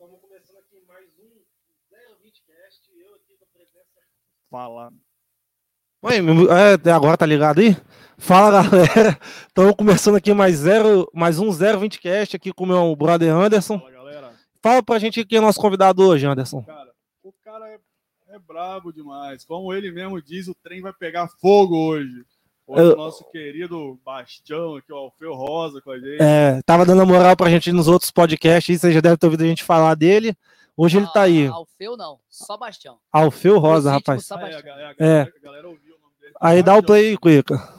Estamos começando aqui mais um 020cast. Eu aqui com a presença. Fala. Oi, é, agora tá ligado aí? Fala galera, estamos começando aqui mais, zero, mais um 020cast aqui com o meu brother Anderson. Fala, galera. Fala pra gente quem é nosso convidado hoje, Anderson. Cara, o cara é, é brabo demais. Como ele mesmo diz, o trem vai pegar fogo hoje. Hoje Eu- o nosso querido Bastião aqui, o Alfeu Rosa com a gente. É, tava dando moral pra gente nos outros podcasts, aí, você já deve ter ouvido a gente falar dele. Hoje ele tá aí, Ah, Alfeu não, só Bastião. Alfeu Rosa, Legítimo rapaz. Só Ah, é, a, Bastião. galera, É. a galera ouviu o nome dele. Aí dá o Bastião. play aí, Cuica.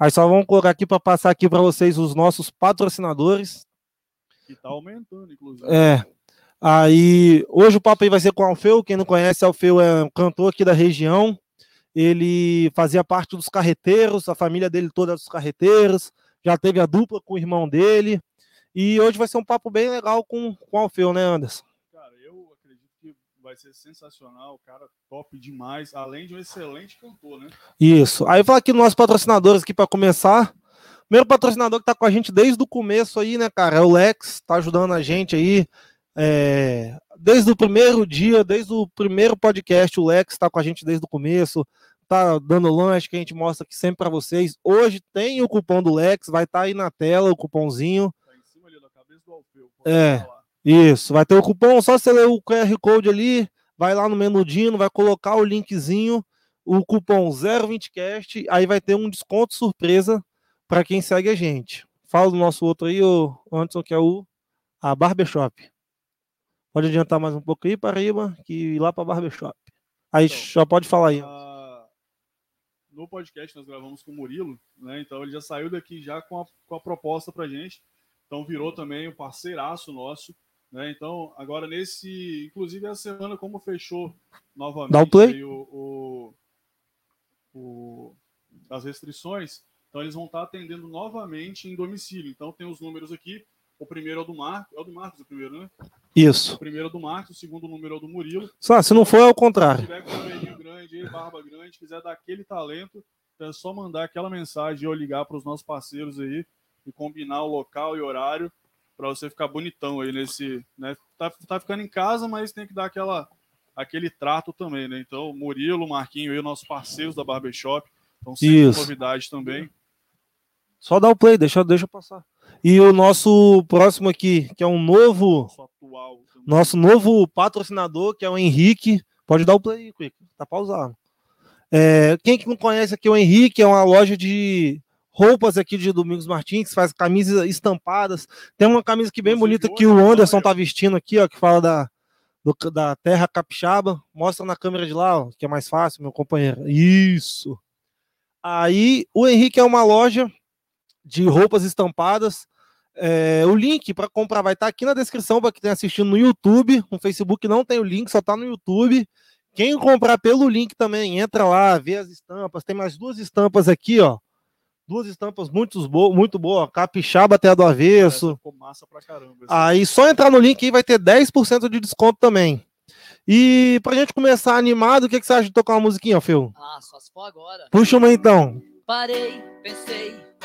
Aí só vamos colocar aqui pra passar aqui pra vocês os nossos patrocinadores. Que tá aumentando, inclusive. É. Aí, hoje o papo aí vai ser com o Alfeu. Quem não conhece, Alfeu é um cantor aqui da região. Ele fazia parte dos carreteiros, a família dele toda dos carreteiros. Já teve a dupla com o irmão dele. E hoje vai ser um papo bem legal com, com o Alfeu, né, Anderson? Cara, eu acredito que vai ser sensacional. O cara top demais. Além de um excelente cantor, né? Isso. Aí eu falo aqui dos nossos patrocinadores aqui para começar. Primeiro patrocinador que tá com a gente desde o começo aí, né, cara? É o Lex, tá ajudando a gente aí. é, desde o primeiro dia, desde o primeiro podcast, o Lex tá com a gente desde o começo. Tá dando lanche que a gente mostra aqui sempre para vocês. Hoje tem o cupom do Lex, vai estar aí na tela o cupomzinho. Tá em cima ali da cabeça do Alfeu. É. falar. Isso, vai ter o cupom, só você ler o QR Code ali, vai lá no menudinho, vai colocar o linkzinho, o cupom 020cast, aí vai ter um desconto surpresa para quem segue a gente. Fala do nosso outro aí, o Anderson, que é o a Barbershop. Pode adiantar mais um pouco aí, Paraíba, que ir lá para Barbershop. Aí Então, já pode falar aí. Ah, no podcast nós gravamos com o Murilo, né? Então ele já saiu daqui já com a, com a proposta pra gente. Então virou também um parceiraço nosso, né? Então agora nesse, inclusive essa semana como fechou novamente o aí o, o- o- as restrições, então eles vão estar atendendo novamente em domicílio. Então tem os números aqui. O primeiro é o do Marcos, é o do Marcos o primeiro, né? O Isso. primeiro é o do Marcos, o segundo número é o do Murilo. Só, se não for, é o Se contrário. tiver com cabelinho grande, barba grande, quiser dar aquele talento, é só mandar aquela mensagem ou ligar para os nossos parceiros aí e combinar o local e horário para você ficar bonitão aí nesse, né? Tá, tá ficando em casa, mas tem que dar aquela aquele trato também, né? Então, Murilo, Marquinho aí, nossos parceiros da Barbershop, então sempre Isso. novidade também. Só dá o play, deixa, deixa eu passar. E o nosso próximo aqui, que é um novo Nosso novo patrocinador, que é o Henrique. Pode dar o play Quick. Tá pausado. É, quem que não conhece aqui o Henrique, é uma loja de roupas aqui de Domingos Martins, que faz camisas estampadas. Tem uma camisa aqui bem Inclusive, bonita que o Anderson tá vestindo aqui, ó, que fala da, do- da terra capixaba. Mostra na câmera de lá, ó, que é mais fácil, meu companheiro. Isso. Aí, o Henrique é uma loja de roupas estampadas. É, o link para comprar vai estar aqui na descrição para quem está assistindo no YouTube. No Facebook não tem o link, só está no YouTube. Quem comprar pelo link também, entra lá, vê as estampas. Tem mais duas estampas aqui, ó. Duas estampas muito, bo muito boas. Capixaba até a do avesso. ficou massa pra caramba. essa. Aí só entrar no link aí vai ter 10% de desconto também. E pra gente começar animado, o que, que você acha de tocar uma musiquinha, Phil? Ah, só se for agora. Puxa uma então. Parei, pensei,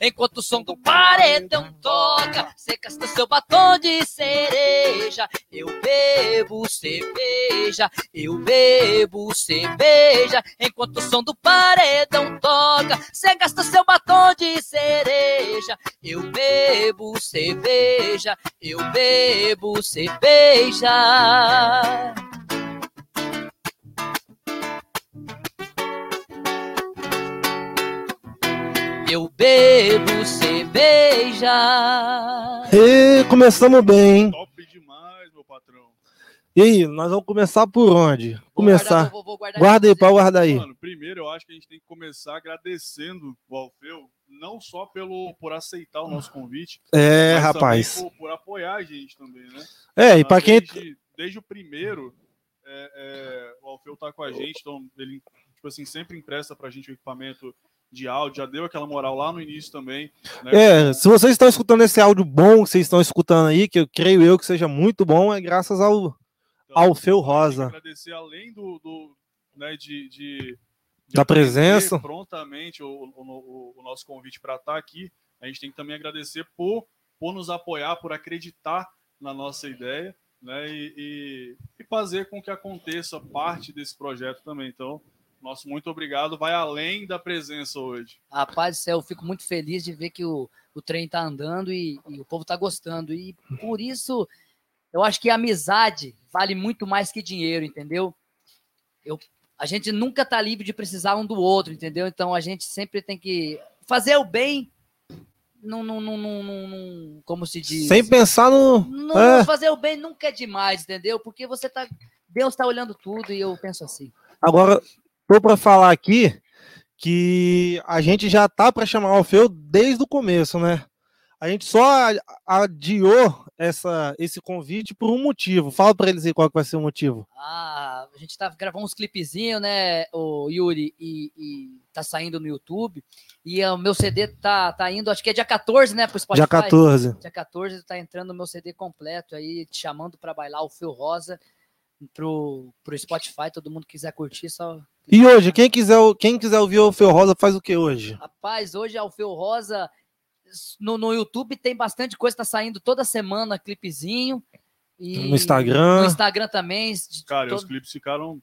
Enquanto o som do paredão toca, cê gasta seu batom de cereja. Eu bebo cerveja, eu bebo cerveja. Enquanto o som do paredão toca, cê gasta seu batom de cereja. Eu bebo cerveja, eu bebo cerveja. Eu bebo cerveja. E começamos bem, hein? Top demais, meu patrão. E aí, nós vamos começar por onde? Vou Começar. guardar, vou- vou guardar Guarda aí, pra pau, você. guarda aí. Mano, primeiro eu acho que a gente tem que começar agradecendo o Alfeu, não só pelo, por aceitar o nosso convite, É, mas rapaz. também por, por apoiar a gente também, né? É, e pra quem. Desde, desde o primeiro, é, é, o Alfeu tá com a gente, então ele tipo assim, sempre empresta pra gente o equipamento de áudio, já deu aquela moral lá no início também. Né? É, se vocês estão escutando esse áudio bom que vocês estão escutando aí, que eu creio eu que seja muito bom, é graças ao, Então, Alfeu Rosa. Agradecer além do, do né, de, de, de Da presença. prontamente o, o- o- o nosso convite para estar aqui. A gente tem que também agradecer por, por nos apoiar, por acreditar na nossa ideia, né, e, e, e fazer com que aconteça parte desse projeto também. Então, nosso muito obrigado. Vai além da presença hoje. Rapaz do céu, eu fico muito feliz de ver que o, o trem tá andando e, e o povo tá gostando. E por isso, eu acho que a amizade vale muito mais que dinheiro, entendeu? Eu, a gente nunca tá livre de precisar um do outro, entendeu? Então a gente sempre tem que fazer o bem, não, não, não, não, não- não- como se diz? Sem pensar no. Não, É. fazer o bem nunca é demais, entendeu? Porque você tá. Deus tá olhando tudo e eu penso assim. Agora, tô para falar aqui que a gente já tá para chamar o Alfeu desde o começo, né? A gente só adiou essa, esse convite por um motivo. Fala para eles aí qual vai ser o motivo. Ah, a gente tá gravando uns clipezinhos, né, o Yuri, e, e tá saindo no YouTube. E o meu CD tá, tá indo, acho que é dia 14, né, pro Spotify. Dia 14. Dia 14 tá entrando o meu CD completo aí, te chamando pra bailar o Fio Rosa pro, pro Spotify. Todo mundo quiser curtir, só. E hoje, quem quiser, quem quiser ouvir o Alfeu Rosa faz o que hoje? Rapaz, hoje a Alfeu Rosa no, no YouTube tem bastante coisa, tá saindo toda semana clipezinho. E No Instagram. No Instagram também. Cara, todo- os clipes ficaram.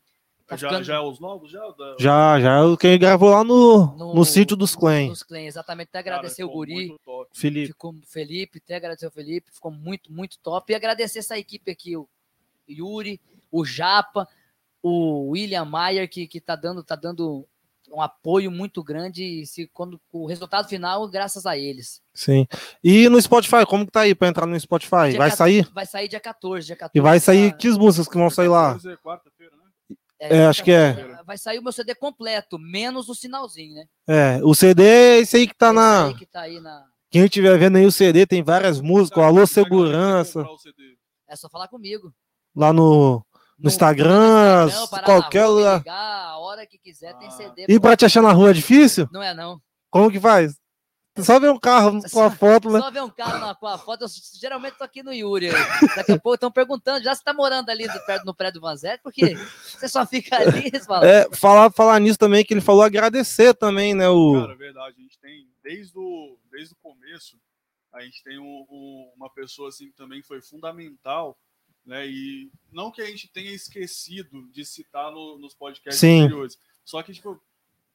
Tá já, ficando- já é os novos? Já? Da- Já, já é o que ele gravou lá no, no, No- sítio dos Clãs. Nos Clãs, exatamente. Até Cara, agradecer o ficou Guri. muito top. Felipe. Ficou o Felipe, até agradecer o Felipe, ficou muito, muito top. E agradecer essa equipe aqui, o Yuri, o Japa, o William Maier, que, que tá dando, tá dando um apoio muito grande. E se, quando, o resultado final, graças a eles. Sim. E no Spotify, como que tá aí pra entrar no Spotify? Dia Vai 14 sair? Vai sair dia 14, dia 14. E vai sair tá- que músicas que vão sair lá? 14 é né? É, acho que é. Vai sair o meu CD completo, menos o sinalzinho, né? É, o CD é esse aí que tá Esse na. aí que tá aí na. Quem estiver vendo aí o CD, tem várias músicas, Alô Segurança? É só falar comigo. lá no, no Instagram, no Instagram, qualquer lugar. a hora que quiser, tem Ah. CD. E pra te achar na rua é difícil? Não é não. Como que faz? Só ver um carro com a foto, né? Só ver um carro na, com a foto, eu geralmente tô aqui no Yuri. Daqui a pouco estão perguntando, já você tá morando ali do, perto, no prédio do Vanzete, porque você só fica ali, falam. É, falar, falar nisso também, que ele falou agradecer também, né? O, Cara, é verdade. A gente tem, desde o, desde o começo, a gente tem um- um- uma pessoa assim que também foi fundamental, né? E não que a gente tenha esquecido de citar no- nos podcasts Sim. anteriores. Só que, tipo,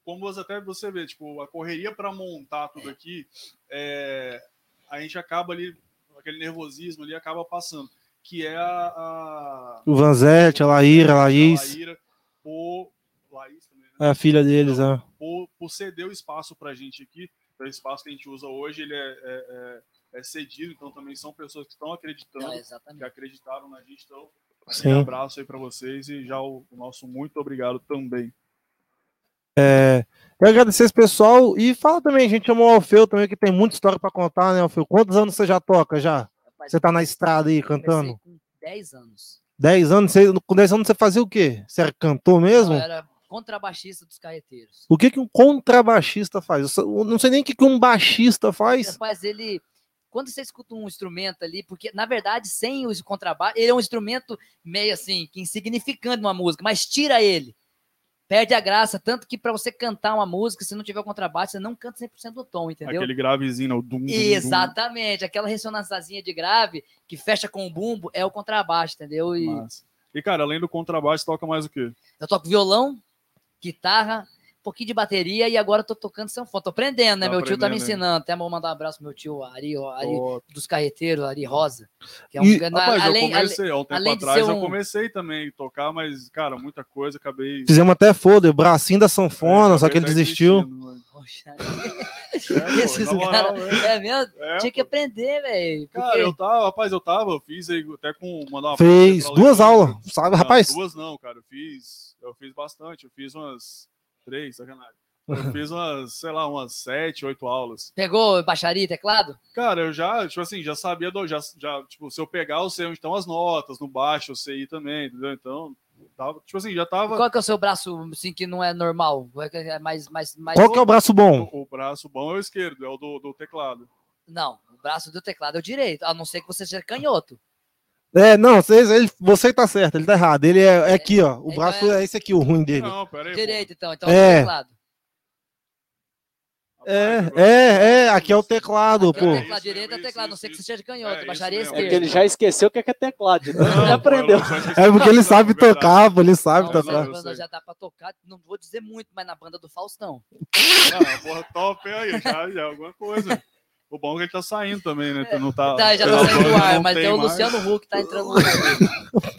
como você até você vê, tipo, a correria para montar tudo aqui, é, a gente acaba ali, aquele nervosismo ali acaba passando. Que é a. a o Vanzete, a Laíra, a Laís, Laíra, por, Laís também, né? é a filha deles, é. por, por ceder o espaço para a gente aqui. Então, o espaço que a gente usa hoje ele é, é, é- cedido, então também são pessoas que estão acreditando, É, que acreditaram na gente. Então, um abraço aí para vocês e já o, o nosso muito obrigado também. É, eu agradecer esse pessoal e fala também, a gente chamou o Alfeu também, que tem muita história pra contar, né, Alfeu? Quantos anos você já toca já? Rapaz, Você tá na estrada aí cantando? com 10 anos. 10 anos? Você, com 10 anos você fazia o quê? Você era cantor mesmo? Eu era contrabaixista dos carreteiros. O que, que um contrabaixista faz? Eu não sei nem o que, que um baixista faz. Rapaz, ele. Quando você escuta um instrumento ali, porque na verdade, sem o contrabaixo, ele é um instrumento meio assim, que insignificante numa música, mas tira ele. Perde a graça, tanto que para você cantar uma música, se não tiver o contrabaixo, você não canta 100% do tom, entendeu? Aquele gravezinho, né, o dum, dum, dum. Exatamente, aquela ressonânciazinha de grave que fecha com o bumbo é o contrabaixo, entendeu? E Massa. E, cara, além do contrabaixo, toca mais o quê? eu toco violão, guitarra, pouquinho de bateria e agora eu tô tocando sanfona. Tô aprendendo, né? Tá meu tio tá me aprendendo, ensinando. Até vou mandar um abraço pro meu tio Ari, ó, Ari dos carreteiros, Ari Rosa. Que é E, na- Rapaz, além, eu comecei, há um tempo atrás, ser eu um- comecei também a tocar, mas, cara, muita coisa, acabei... Fizemos até foda, o bracinho da sanfona, só que ele desistiu. Poxa, É, pô, esses na moral, caras. é. É mesmo? É, Tinha que aprender, velho. Cara, porque- eu tava, rapaz, eu tava, eu fiz aí até com mandar uma Fez duas aulas, sabe, Não, rapaz? Duas não, cara, eu fiz, eu fiz bastante, eu fiz umas três, sacanagem. Eu fiz umas, sei lá, umas sete, oito aulas. Pegou baixaria e teclado? Cara, eu já, tipo assim, já sabia, do, já, já, tipo, se eu pegar, eu sei onde estão as notas, no baixo eu sei ir também, entendeu? Então, Tava, tipo assim, já tava Qual que é o seu braço, assim, que não é normal? Qual que É mais, mais, mais... Qual que é o braço bom? o, o braço bom é o esquerdo, é o do, do teclado. Não, o braço do teclado é o direito, a não ser que você seja canhoto. É, não, você, ele- você tá certo, ele tá errado. Ele é, é aqui, ó. O Então braço é- é esse aqui, o ruim dele. Não, pera aí. pô. Direito, então. Então É. é o teclado. É, é, é, aqui é o teclado, Aqui é o pô. teclado direito é isso, teclado, não sei que você seja canhoto, É, isso baixaria mesmo. É que esquerda. ele já esqueceu o que é, que é teclado, então ele Não, já pô, eu aprendeu. É porque ele sabe tocar, pô, ele sabe Não, tocar. banda já dá pra tocar, não vou dizer muito, mas na banda do Faustão. Ah, porra, top aí, já, já é alguma coisa. O bom é que ele tá saindo também, né? Tu não tá, Tá, já tá saindo do ar, mas tem o mais. Luciano Huck tá entrando no dele.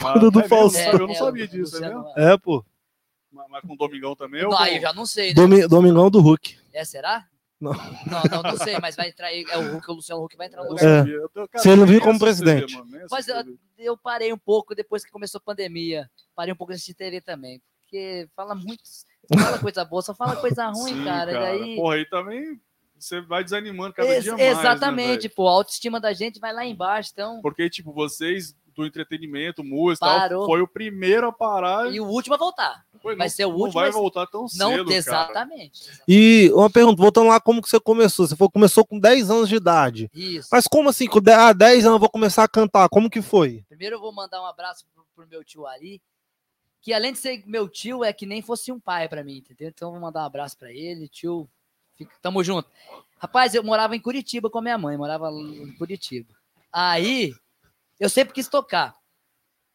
Ah, do é? Faustão. Eu não É, sabia o disso, é Luciano- mesmo? É, pô. Mas mas com o Domingão também? Não, ou aí eu já não sei, né? Domi- Domingão do Hulk. É, será? Não. Não, não, não sei, mas vai entrar aí, é o Huck, o Luciano Huck vai entrar no lugar. É. cara, ele não nem como presidente. Mano, Mas eu, eu parei um pouco depois que começou a pandemia. Parei um pouco de assistir TV também. Porque fala muito. Fala coisa boa, só fala coisa ruim, Sim, cara. Daí. Porra, aí também você vai desanimando cada Ex- dia mais. né, exatamente, velho? pô. A autoestima da gente vai lá embaixo. Então. Porque, tipo, vocês do entretenimento, música, Parou. tal, foi o primeiro a parar. E o último a voltar. Foi, vai não, ser o não último, vai mas- voltar tão cedo, Não, cara. exatamente. E uma pergunta, voltando lá, como que você começou? Você falou que começou com 10 anos de idade. Isso. Mas como assim? Com 10 ah, 10 anos eu vou começar a cantar. Como que foi? Primeiro eu vou mandar um abraço pro, pro meu tio Ari, que além de ser meu tio, é que nem fosse um pai pra mim, entendeu? Então eu vou mandar um abraço pra ele, tio. Fica, tamo junto. Rapaz, eu morava em Curitiba com a minha mãe, morava em Curitiba. Aí eu sempre quis tocar.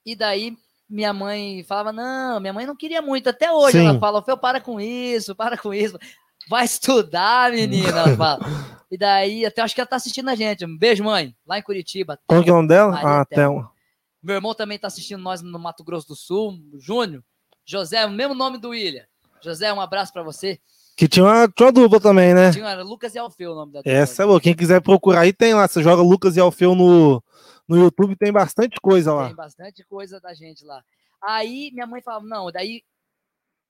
E daí minha mãe falava: "Não, minha mãe não queria muito até hoje". Sim. Ela fala: "Fê, para com isso, para com isso. Vai estudar, menina", ela fala. E daí, até acho que ela tá assistindo a gente. Um beijo, mãe, lá em Curitiba. Como que é o nome dela? Ah, Thelma. Meu irmão também tá assistindo nós no Mato Grosso do Sul, Júnior. José, o mesmo nome do William. José, um abraço pra você. Que tinha uma, tinha uma dupla também, né? Tinha era Lucas e Alfeu o nome da Essa é dupla. boa. Quem quiser procurar aí, tem lá. Você joga Lucas e Alfeu no, no YouTube, tem bastante coisa lá. Tem bastante coisa da gente lá. Aí minha mãe falava, não, daí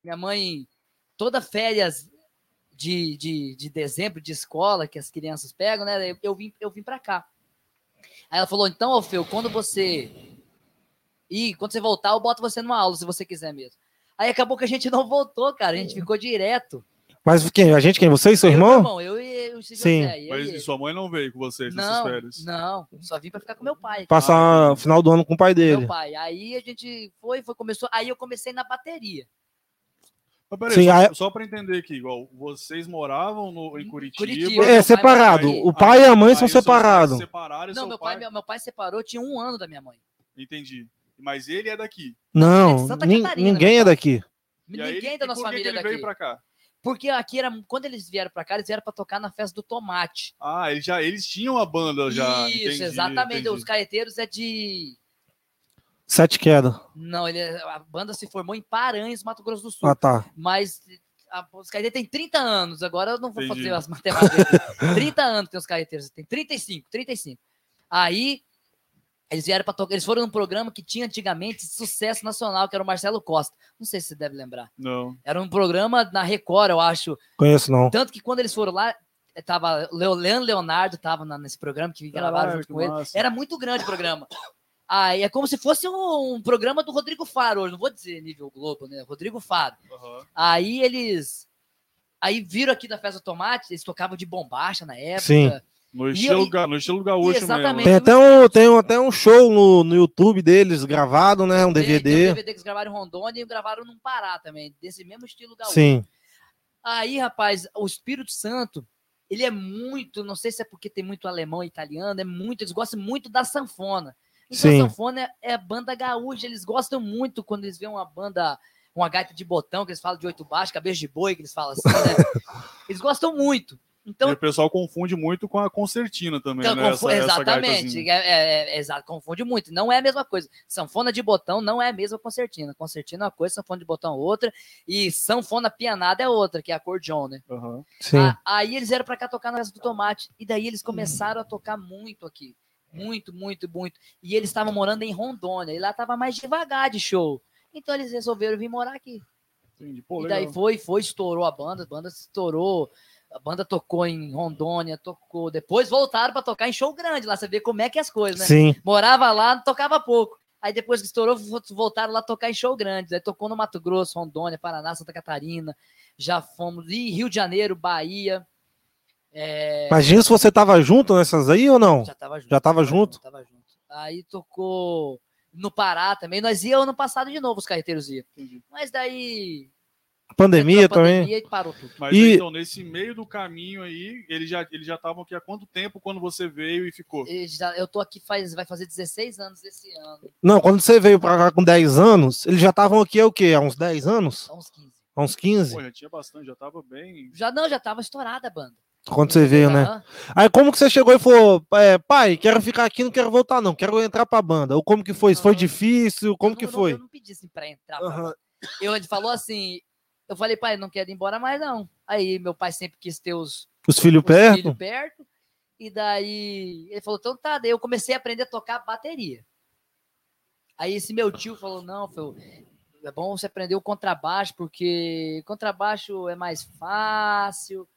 minha mãe, toda férias de, de, de dezembro de escola que as crianças pegam, né? Eu, eu vim, eu vim pra cá. Aí ela falou, então, Alfeu, quando você ir, quando você voltar, eu boto você numa aula, se você quiser mesmo. Aí acabou que a gente não voltou, cara. A gente ficou direto. Mas quem? A gente quem? Você e seu Eu meu irmão? Eu e o José. Sim. e Mas e sua mãe não veio com vocês nessas não, férias? não, só vim pra ficar com meu pai. Passar o final do ano com o pai dele. Meu pai. Aí a gente foi, foi, começou. Aí eu comecei na bateria. Mas peraí, Sim, só, aí- só pra entender aqui, igual, vocês moravam no, em Curitiba. Curitiba. É, pai separado. aí- O pai e a mãe aí são separados. separaram Não, meu pai, meu, meu pai separou, tinha um ano da minha mãe. Entendi. Mas ele é daqui. Não, nin- Catarina, ninguém é pai. daqui. E aí, Ninguém e da nossa família ele daqui. veio pra cá? Porque aqui era. Quando eles vieram pra cá, eles vieram pra tocar na festa do tomate. Ah, eles, já, eles tinham a banda já. Isso, entendi, exatamente. entendi. Os caeteiros é de. Sete quedas. Não, ele, é- a banda se formou em Paranhos, Mato Grosso do Sul. Ah, tá. Mas a, os caeteiros têm 30 anos. Agora eu não vou Entendi. fazer as matemáticas. aqui. 30 anos tem os caeteiros. Tem 35, 35. Aí eles vieram para tocar. Eles foram num programa que tinha antigamente sucesso nacional, que era o Marcelo Costa. Não sei se você deve lembrar. Não. Era um programa na Record, eu acho. Conheço não. Tanto que quando eles foram lá, tava Leandro Leonardo tava na- nesse programa que gravaram junto que com ele. massa. Era muito grande o programa. Aí é como se fosse um, um programa do Rodrigo Faro hoje, não vou dizer nível Globo, né? Rodrigo Faro. Aham. Aí eles. Aí viram aqui da Festa do Tomate, eles tocavam de bombacha na época. Sim. No E estilo, ga- no estilo gaúcho Exatamente. Tem mesmo. até um, tem um- até um show no, no YouTube deles gravado, né? Um Tem- Tem um DVD. DVD que eles gravaram em Rondônia e gravaram num Pará também, desse mesmo estilo gaúcho. Sim. Aí, rapaz, o Espírito Santo, ele é muito, não sei se é porque tem muito alemão e italiano, é muito, eles gostam muito da sanfona. Então Sim. a sanfona é, é banda gaúcha, eles gostam muito quando eles veem uma banda, uma gaita de botão, que eles falam de oito baixo, cabeça de boi, que eles falam assim, né? Eles gostam muito. E Então, o pessoal confunde muito com a concertina também, então, né? confu- Essa- essa exatamente, gaitazinha. é, é- é confunde muito. Não é a mesma coisa. Sanfona de botão não é a mesma concertina. Concertina é uma coisa, sanfona de botão é outra, e sanfona pianada é outra, que é acordeon, né? Sim. Ah, aí eles vieram pra cá tocar na festa do tomate. E daí eles começaram a tocar muito aqui. Muito, muito, muito. E eles estavam morando em Rondônia. E lá tava mais devagar de show. Então eles resolveram vir morar aqui. Entendi. Pô, e legal. daí foi, foi, estourou a banda. A banda estourou. A banda tocou em Rondônia, tocou. Depois voltaram pra tocar em show grande lá. Você vê como é que é as coisas, né? Sim. Morava lá, tocava pouco. Aí depois que estourou, vo- voltaram lá tocar em show grande. Aí tocou no Mato Grosso, Rondônia, Paraná, Santa Catarina. Já fomos em Rio de Janeiro, Bahia. É, Imagina se você tava junto nessas aí ou não? já tava junto. Já tava junto? Tava junto. Aí tocou no Pará também. Nós ia ano passado de novo, os carreteiros iam. Entendi. Mas daí. Pandemia a também. pandemia e parou tudo. Mas E- então, nesse meio do caminho aí, eles já eles já estavam aqui há quanto tempo quando você veio e ficou? E já- Eu tô aqui faz, vai fazer 16 anos esse ano. Não, quando você veio pra cá com 10 anos, eles já estavam aqui há o quê? Há uns 10 anos? Há uns 15. Há uns 15? Pô, já tinha bastante, já tava bem. Já não, já tava estourada a banda. Quando você veio, né? Aí como que você chegou e falou, é, pai, quero ficar aqui, não quero voltar não, quero entrar pra banda. Ou como que foi? Foi difícil? Como Eu que não- foi? Eu não pedi assim pra entrar. pra Aham. banda. Eu, ele falou assim. Eu falei, pai, não quero ir embora mais, não. Aí meu pai sempre quis ter os, Os filhos os perto? filhos perto. E daí ele falou, então tá. Daí eu comecei a aprender a tocar bateria. Aí esse meu tio falou, não, falou, é bom você aprender o contrabaixo, porque contrabaixo é mais fácil.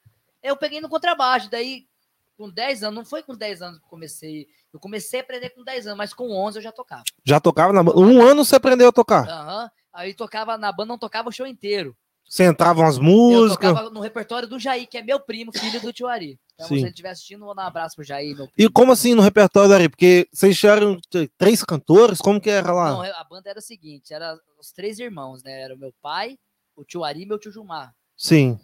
Eu peguei no contrabaixo, daí com 10 anos, não foi com 10 anos que eu comecei. Eu comecei a aprender com 10 anos, mas com 11 eu já tocava. Já tocava na banda? Um ano você aprendeu a tocar? Aham. Aí tocava na banda, não tocava o show inteiro. Você entrava umas Eu músicas? tocava no repertório do Jair, que é meu primo, filho do tio Ari. Então, Sim. se ele estiver assistindo, vou dar um abraço pro Jair, meu E como assim no repertório ali? Porque vocês eram três cantores? Como que era lá? Não, a banda era o seguinte, era os três irmãos, né? Era o meu pai, o tio Ari e meu tio Gilmar. Sim,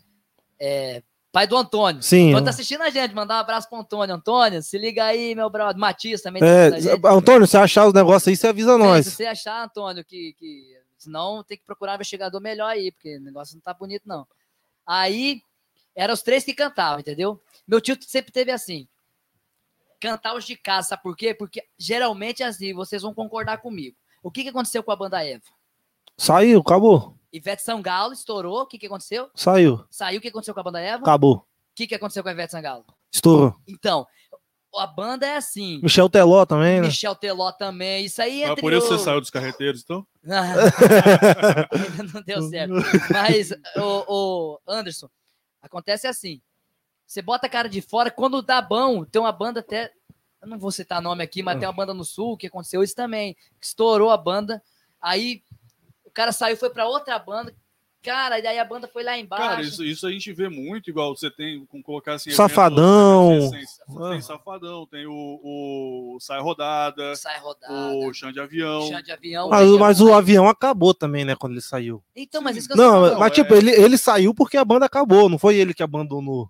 Pai do Antônio. sim. Antônio tá assistindo a gente, mandar um abraço pro Antônio. Antônio, se liga aí, meu brother. Matias também tá É, a. Antônio, se achar os negócios aí, você avisa Sim, nós. Se você achar, Antônio, que, que. Senão tem que procurar um investigador melhor aí, porque o negócio não tá bonito, não. Aí, eram os três que cantavam, entendeu? Meu tio sempre teve assim. Cantar os de casa, sabe por quê? Porque geralmente é assim, vocês vão concordar comigo. O que, que aconteceu com a banda Eva? Saiu, acabou. Ivete Sangalo estourou, o que, que aconteceu? Saiu, Saiu, o que aconteceu com a banda Eva? O acabou. que, que aconteceu com a Ivete Sangalo? Estourou. Então, a banda é assim. Michel Teló também, né? Michel Teló também, isso aí Ah, entre por isso o- você saiu dos carreteiros, então? Ainda não deu certo. Mas, o, o Anderson, acontece assim. Você bota a cara de fora, quando dá bom, tem uma banda até. Eu não vou citar nome aqui, mas tem uma banda no sul que aconteceu isso também. Estourou a banda. Aí o cara saiu, foi pra outra banda. Cara, e daí a banda foi lá embaixo. Cara, isso, isso a gente vê muito, igual você tem, com colocar assim... Safadão. eventos recentes. Ah. Tem Safadão, tem o, o Sai Rodada, sai rodada. o Chão de Avião. chão de avião. Mas, mas o avião acabou também, né? Quando ele saiu. Então, mas isso que eu Não, tô mas, falando. não, tipo, é- ele, ele saiu porque a banda acabou, não foi ele que abandonou.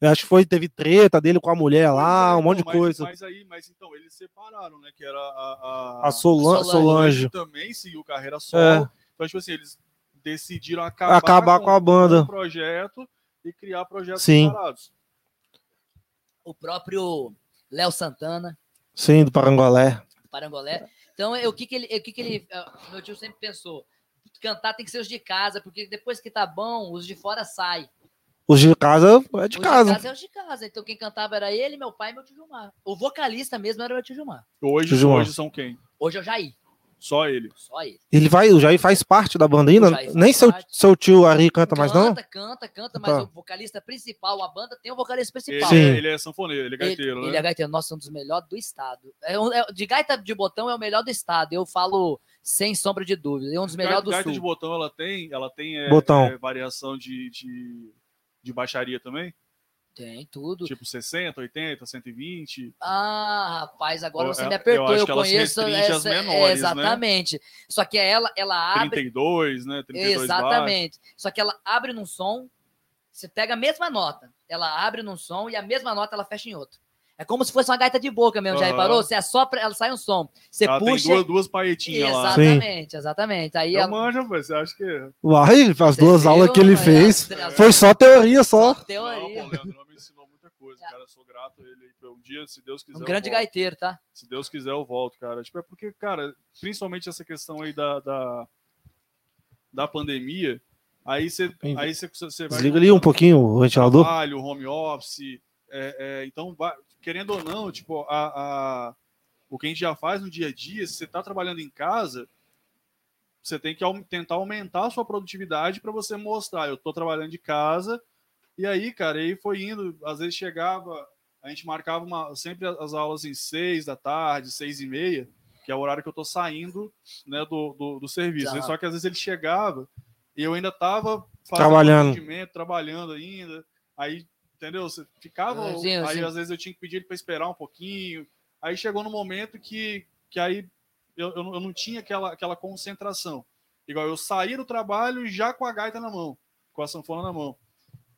Eu acho que foi, teve treta dele com a mulher lá, é, um monte de então, mas- coisa. Mas aí, mas então, eles separaram, né? Que era a... A Solan- Solange. Solange. também seguiu carreira solo. É. Então, tipo assim, eles decidiram acabar, Acabar com a banda. o projeto e criar projetos Sim. separados. O próprio Léo Santana, Sim, do Parangolé. do Parangolé. Então, o que que ele, o que que ele, é, meu tio sempre pensou, cantar tem que ser os de casa, porque depois que tá bom, os de fora saem. Os de casa é de os casa. de casa é os de casa. Então, quem cantava era ele, meu pai e meu tio Gilmar. O vocalista mesmo era o meu tio Gilmar. Hoje, João. hoje são quem? Hoje é o Jair, Só ele. só ele. Ele vai, o Jair faz parte da banda ainda? Nem seu, parte. seu tio Ari canta mais, não? Canta, canta, canta, mas Tá. o vocalista principal, a banda tem o vocalista Ele, principal. Sim. é, ele é sanfoneiro, ele é gaiteiro, ele, né? ele é gaiteiro. Nossa, um dos melhores do estado. É um- é- de gaita de botão é o melhor do estado. Eu falo sem sombra de dúvida. É um dos melhores do gaita de sul. botão, ela tem, ela tem é, Botão. é, variação de, de, de baixaria também? Tem tudo. Tipo 60, 80, 120. Ah, rapaz, agora Eu- você eu- me apertou. eu acho Eu, que ela se conheço essa, é, menores, né? exatamente. Só que ela, ela abre. 32, né? 32 Exatamente. Só que ela abre num som, você pega a mesma nota, ela abre num som e a mesma nota ela fecha em outro. É como se fosse uma gaita de boca mesmo, já Aham. reparou? Você assopra, ela sai um som. Você Ela puxa. tem duas, duas paetinhas lá. Exatamente, exatamente. Aí Eu ela. manjo, você acha que. Vai, as duas Entendeu? aulas que ele fez. as- Foi só teoria, só. só teoria. Não, pô, o Leandro me ensinou muita coisa, cara. Eu sou grato a ele um dia, se Deus quiser. Um eu grande volto. gaiteiro, tá? Se Deus quiser, eu volto, cara. Tipo, é porque, cara, principalmente essa questão aí da, da, da pandemia, aí você aí vai. Desliga ali um pouquinho o ventilador. trabalho, home office. é, é, então, querendo ou não, tipo, a, a- o que a gente já faz no dia a dia, se você está trabalhando em casa, você tem que tentar aumentar a sua produtividade para você mostrar, eu estou trabalhando de casa. E aí, cara, aí foi indo, às vezes chegava, a gente marcava uma, sempre as aulas em seis da tarde, seis e meia. que é o horário que eu tô saindo né, do, do, do serviço. Tá. Só que às vezes ele chegava e eu ainda tava fazendo Trabalhando. trabalhando ainda. Aí, entendeu? Você ficava. Sim, aí sim. às vezes eu tinha que pedir ele para esperar um pouquinho. Aí chegou no momento que, que aí eu, eu, não- eu não tinha aquela, aquela concentração. Igual eu saí do trabalho já com a gaita na mão, com a sanfona na mão.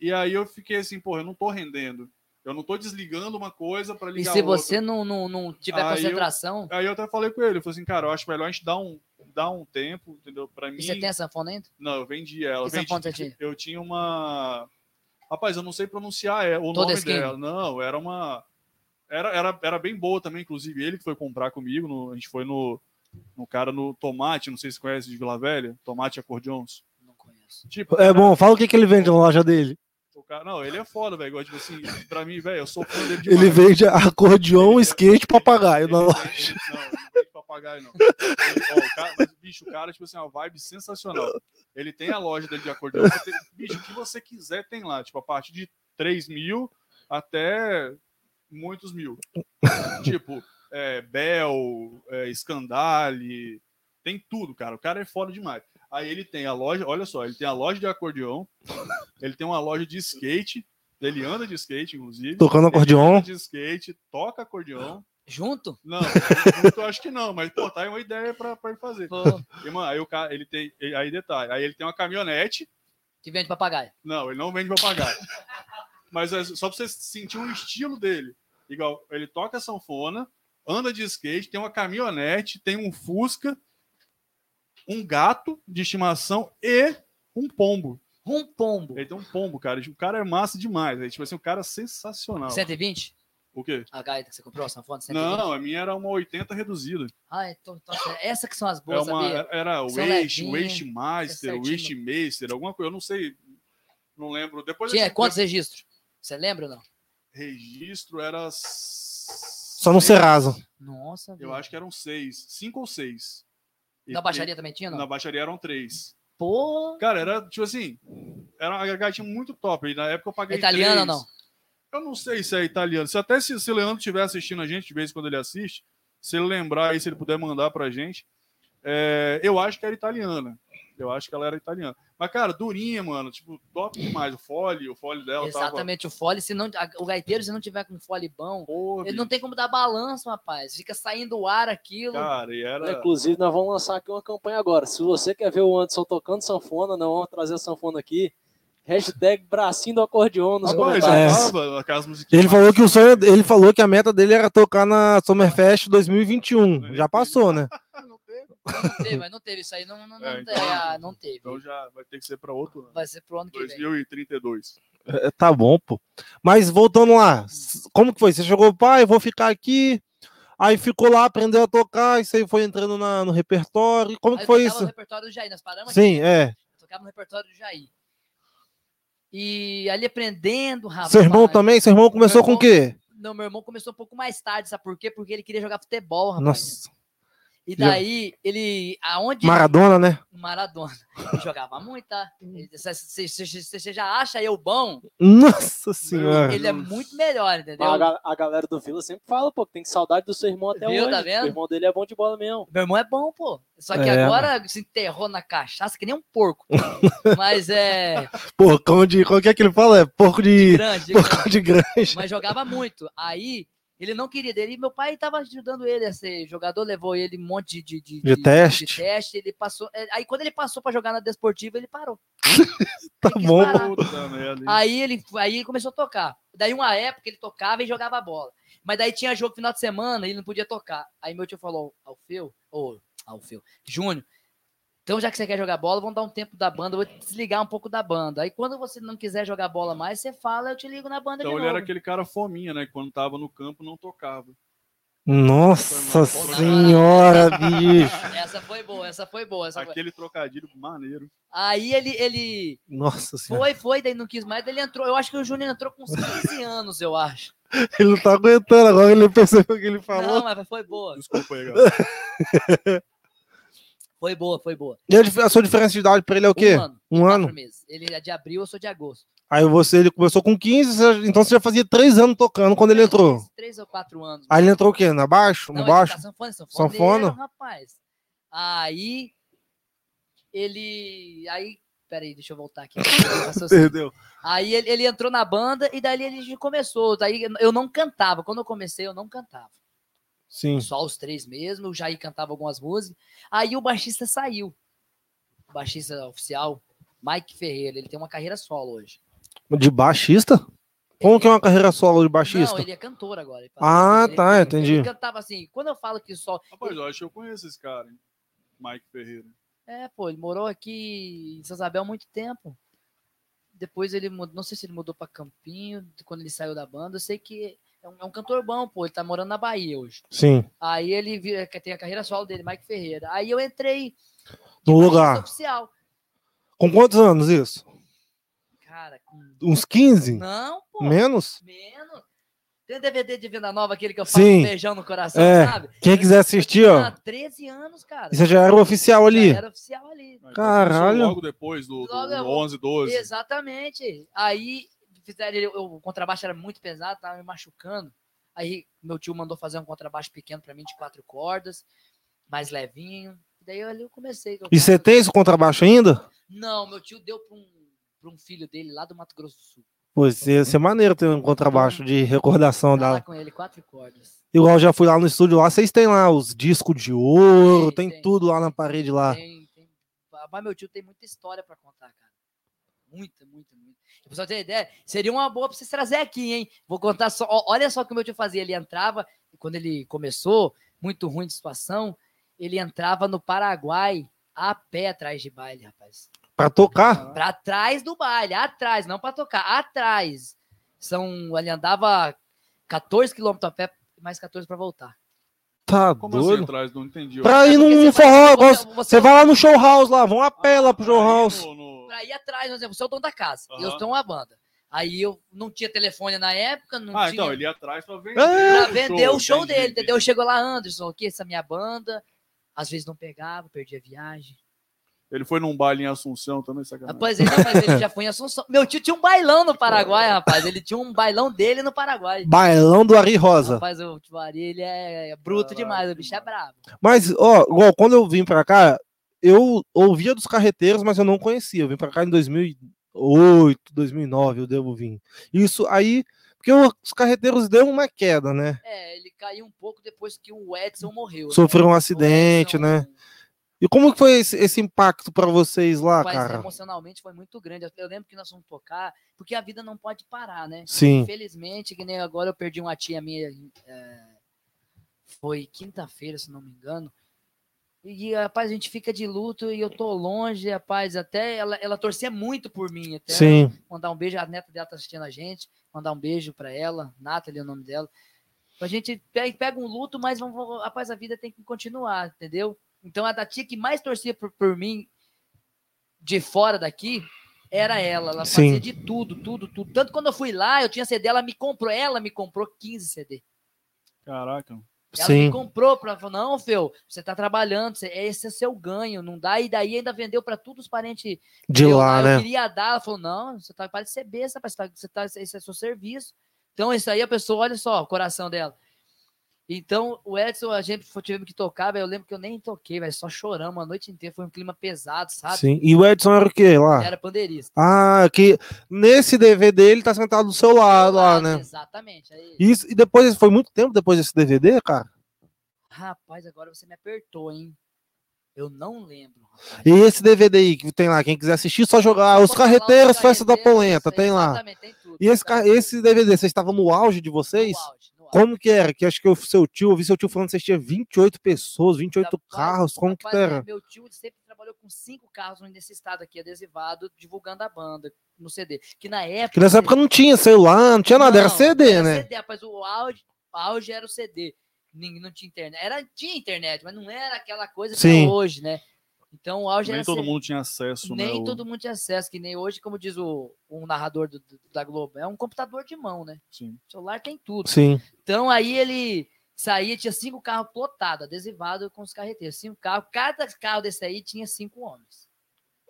E aí eu fiquei assim, porra, eu não tô rendendo. Eu não tô desligando uma coisa para E ligar se outra. você não, não, não tiver Aí eu- concentração, Aí eu até falei com ele, eu falei assim, cara, eu acho melhor a gente dar um, dar um tempo, entendeu? Pra mim. e você tem a sanfona ainda? Não, eu vendi ela. Que Vendi- sanfona você tinha? Eu tinha uma. Rapaz, eu não sei pronunciar é, o Toda nome skin? dela. Não, era uma. Era, era, era bem boa também, inclusive ele que foi comprar comigo. no- a gente foi no, no cara no Tomate, não sei se você conhece de Vila Velha, Tomate Acordeons. Não conheço. Tipo, É bom, fala o que, que ele vende na loja dele. Cara, não, ele é foda, velho. Tipo assim, pra mim, velho, eu sou fã dele demais. Ele vende acordeon, skate, papagaio na loja. Não, não papagaio, não. Ele- ó, o cara- mas, bicho, o cara, tipo assim, uma vibe sensacional. Ele tem a loja dele de acordeão. você tem- bicho, o que você quiser tem lá. Tipo, a partir de 3 mil até muitos mil. tipo, é, Bel, é, Scandale, tem tudo, cara. O cara é foda demais. Aí ele tem a loja, olha só, ele tem a loja de acordeão, ele tem uma loja de skate, ele anda de skate, inclusive. Tocando anda de skate, toca acordeão. Junto? Não, eu acho que não, mas pô, tá aí uma ideia pra, pra ele fazer. Pô, E, mano, aí o cara, ele tem. Aí detalhe, aí ele tem uma caminhonete. que vende papagaio. Não, ele não vende papagaio. Mas é só pra você sentir o estilo dele. Igual, ele toca sanfona, anda de skate, tem uma caminhonete, tem um Fusca, um gato de estimação e um pombo. Um pombo. Ele tem um pombo, cara. O cara é massa demais. É, tipo assim, o cara é sensacional. 120? O quê? A gaita que você comprou, a sanfona? 120? Não, a minha era uma 80 reduzida. Ah, então, então essa que são as É boas, uma, sabia? era Waste, Waste Master, é. Waste Master, alguma coisa, eu não sei, não lembro. Depois Tinha quantos registros? Você lembra ou não? registro era Só no Serasa. Nossa, Eu velho. acho que eram seis, cinco ou seis. E Na baixaria também tinha, não? Na baixaria eram três. Pô, Cara, era tipo assim, era uma gatinha muito top. E na época eu paguei É italiana ou não? Eu não sei se é italiano. Se até se, se o Leandro estiver assistindo a gente, de vez em quando ele assiste, se ele lembrar aí, se ele puder mandar pra gente, é, eu acho que era italiana. Eu acho que ela era italiana. Mas, cara, durinha, mano. Tipo, top demais. O fole, o fole dela tava... Exatamente, o fole, se não, a- o gaiteiro, se não tiver com fole bom, Porra, ele não tem como dar balanço, rapaz. Fica saindo o ar aquilo. Cara, e era... Inclusive, nós vamos lançar aqui uma campanha agora. Se você quer ver o Anderson tocando sanfona, nós vamos trazer a sanfona aqui. Hashtag bracinho do acordeon nos Rapaz, comentários. É. tava Ele falou que o sonho, ele falou que a meta dele era tocar na Summerfest 2021. Já passou, né? Não teve. Mas não teve isso aí, não, não, não, É, então- é, ah, não teve. Então já vai ter que ser para outro ano. Vai ser pro ano que vem. 2032. É, Tá bom, pô. Mas voltando lá, como que foi? Você chegou, pai, vou ficar aqui. Aí ficou lá, aprendeu a tocar, isso aí foi entrando na- no repertório. Como Aí que eu foi tocava isso? no repertório do Jair, nós paramos Sim, aqui, é. eu tocava no repertório do Jair. E ali aprendendo, rapaz. Seu irmão também? Seu irmão começou com o quê? Não, meu irmão começou um pouco mais tarde, sabe por quê? Porque ele queria jogar futebol, rapaz. Nossa, E daí, ele. Aonde. Maradona, né? Maradona. Ele jogava muito, tá? Você você- você- você já acha eu bom? Nossa senhora. Ele é muito melhor, entendeu? A, a galera do Vila sempre fala, pô, que tem saudade do seu irmão até Viu, hoje. tá vendo? O irmão dele é bom de bola mesmo. Meu irmão é bom, pô. Só que É, agora se enterrou na cachaça que nem um porco. Mas é Porcão de. Qual que é que ele fala? É porco de. grande. Porcão de grande. Mas jogava muito. Aí ele não queria dele. E meu pai tava ajudando ele a ser jogador, levou ele um monte de, de, De teste. de teste, Ele passou. é, Aí quando ele passou pra jogar na Desportiva, ele parou. Tá Ele bom? Aí ele, aí ele começou a tocar. Daí uma época ele tocava e jogava bola. Mas daí tinha jogo final de semana e ele não podia tocar. Aí meu tio falou, Alfeu, ou Alfeu, Júnior, então já que você quer jogar bola, vamos dar um tempo da banda, eu vou desligar um pouco da banda. Aí quando você não quiser jogar bola mais, você fala, eu te ligo na banda Então de ele novo. era aquele cara fominha, né? que Quando tava no campo não tocava. Nossa senhora, bicho. Essa foi boa, essa foi boa. Essa foi... Aquele trocadilho maneiro. Aí ele, ele Nossa senhora. foi, foi, daí não quis mais, daí ele entrou. Eu acho que o Júnior entrou com uns 15 anos, eu acho. Ele não tá aguentando agora, ele percebeu o que ele falou. Não, mas foi boa. Desculpa aí, galera. Foi boa, foi boa. E a, sua diferença de idade pra ele é o quê? Um ano. Um ano? meses. Ele é de abril, eu sou de agosto. Aí você, ele começou com 15, você- então você já fazia três anos tocando quando ele entrou. Três, três ou quatro anos. Aí ele entrou o quê? Na baixo? No baixo? tá sanfona, sanfona. Sanfona? rapaz. Aí ele. Aí. Peraí, deixa eu voltar aqui. Perdeu. Aí ele, ele entrou na banda e daí ele começou. Daí eu não cantava. Quando eu comecei, eu não cantava. Sim. Só os três mesmo. O Jair cantava algumas músicas. Aí o baixista saiu. O baixista oficial, Mike Ferreira. Ele tem uma carreira solo hoje. De baixista? Como que é uma carreira solo de baixista? Não, ele é cantor agora. Ele Ah, ele- tá, ele- entendi. Ele cantava assim. Quando eu falo que só. Rapaz, eu acho que eu conheço esse cara, hein? Mike Ferreira. É, pô, ele morou aqui em São Isabel há muito tempo. Depois ele mudou, não sei se ele mudou pra Campinho, quando ele saiu da banda. Eu sei que é um, é um cantor bom, pô, ele tá morando na Bahia hoje. Sim. Aí ele que tem a carreira solo dele, Mike Ferreira. Aí eu entrei No lugar. oficial. Com quantos anos isso? Cara, com... Uns 15? não, pô, Menos? menos. Tem DVD de Venda Nova, aquele que eu falo Sim. um beijão no coração, É. sabe? Quem quiser assistir, ó. 13 anos, cara. Você já era o oficial ali. Já era oficial ali. Caralho. Logo depois do, do, Logo do eu- 11, 12. Exatamente. Aí fizeram ele- o contrabaixo era muito pesado, tava me machucando. Aí meu tio mandou fazer um contrabaixo pequeno pra mim de quatro cordas, mais levinho. Daí ali eu comecei. E você tem esse contrabaixo ainda? Não, meu tio deu pra um, pra um filho dele lá do Mato Grosso do Sul. Pô, isso ia ser maneiro ter um contrabaixo de recordação Tá lá da. com ele, quatro cordas. Igual eu já fui lá no estúdio lá, vocês têm lá os discos de ouro, tem, Tem, tem. tudo lá na parede lá. Tem, tem, mas meu tio tem muita história pra contar, cara. Muita, muita, muita. Pra você ter ideia, seria uma boa pra vocês trazer aqui, hein? Vou contar só. olha só o que o meu tio fazia. Ele entrava, quando ele começou, muito ruim de situação, ele entrava no Paraguai a pé atrás de baile, rapaz. Pra tocar? Pra trás do baile, atrás, não pra tocar, atrás. São, ele andava 14 quilômetros a pé, mais 14 pra voltar. Tá Como assim doido. atrás? Não entendi. Pra ir Porque num você vai- forró, você- você- vai lá no show house lá, vão a pé lá pro show house. no- no- pra ir atrás, por exemplo, você é o dono da casa, e eu tenho uma banda. Aí eu não tinha telefone na época, não Ah, tinha então, ele ia atrás pra vender. É, pra vender o show entendi, dele, entendi. entendeu? Chegou lá, Anderson, aqui, essa é minha banda. Às vezes não pegava, perdia a viagem. Ele foi num baile em Assunção também, sacanagem. Rapaz, ele, mas ele já foi em Assunção. Meu tio tinha um bailão no Paraguai, rapaz. Ele tinha um bailão dele no Paraguai. Bailão do Ari Rosa. Rapaz, o tio Ari, ele é bruto Caralho, demais, o bicho é brabo. Mas, ó, igual quando eu vim pra cá, eu ouvia dos carreteiros, mas eu não conhecia. Eu vim pra cá em 2008, 2009, eu devo vir. Isso aí, porque os carreteiros deu uma queda, né? É, ele caiu um pouco depois que o Edson morreu. né? Sofreu um O acidente, Edson, né? E como que foi esse, esse impacto pra vocês lá, Rapaz, cara? emocionalmente foi muito grande. Eu- Eu lembro que nós fomos tocar, porque a vida não pode parar, né? Sim, Infelizmente, que nem agora eu perdi uma tia minha. é, foi quinta-feira, se não me engano. E, rapaz, a gente fica de luto e eu tô longe, rapaz. Até ela, ela torcia muito por mim. Até sim. mandar um beijo. A neta dela tá assistindo a gente. Mandar um beijo pra ela. Nathalie é o nome dela. A gente pe- pega um luto, mas vamos, vamos- rapaz, a vida tem que continuar, entendeu? Então a da tia que mais torcia por, por mim de fora daqui era ela. Ela Sim. fazia de tudo, tudo, tudo. Tanto quando eu fui lá, eu tinha CD, ela me comprou, ela me comprou 15 CD. Caraca. Ela Sim. comprou para falar, não, Feu, você tá trabalhando, você- esse é seu ganho, não dá, e daí ainda vendeu para todos os parentes De eu, lá, Eu né? queria dar, ela falou, não, você tá parece ser besta, você tá, você tá, esse é seu serviço. Então, isso aí a pessoa, olha só o coração dela. Então, o Edson, a gente tivemos que tocar, velho, eu lembro que eu nem toquei, velho, só choramos a noite inteira, foi um clima pesado, sabe? Sim. E o Edson era o quê lá? Era pandeirista. Ah, que nesse DVD ele tá sentado do seu lado lá, né? Exatamente. Aí, Isso, e depois, foi muito tempo depois desse DVD, cara? rapaz, agora você me apertou, hein? Eu não lembro, rapaz. E esse DVD aí que tem lá, quem quiser assistir, só jogar Os lá Carreteiros, os Festa da Polenta, tem lá. Exatamente, tem tudo. E esse, exatamente. esse DVD, vocês estavam no auge de vocês? No auge. Como que era? Que acho que o seu tio, eu vi seu tio falando que vocês tinham 28 pessoas, 28 Rapaz, carros, como que era? Meu tio sempre trabalhou com cinco carros nesse estado aqui, adesivado, divulgando a banda no CD. Que na época. Porque nessa época não tinha celular, não tinha nada, era CD, era né? CD, rapaz, o auge, o auge era o CD. Ninguém não tinha internet. Era, tinha internet, mas não era aquela coisa que Sim. é hoje, né? Então o auge Nem era todo CD. mundo tinha acesso, né? Nem o- todo mundo tinha acesso, que nem hoje, como diz o, um narrador do- do- da Globo, é um computador de mão, né? Sim. O celular tem tudo. Sim. Então aí ele Saía, tinha cinco carros plotados, adesivado com os carreteiros. Cinco carros. Cada carro desse aí tinha cinco homens.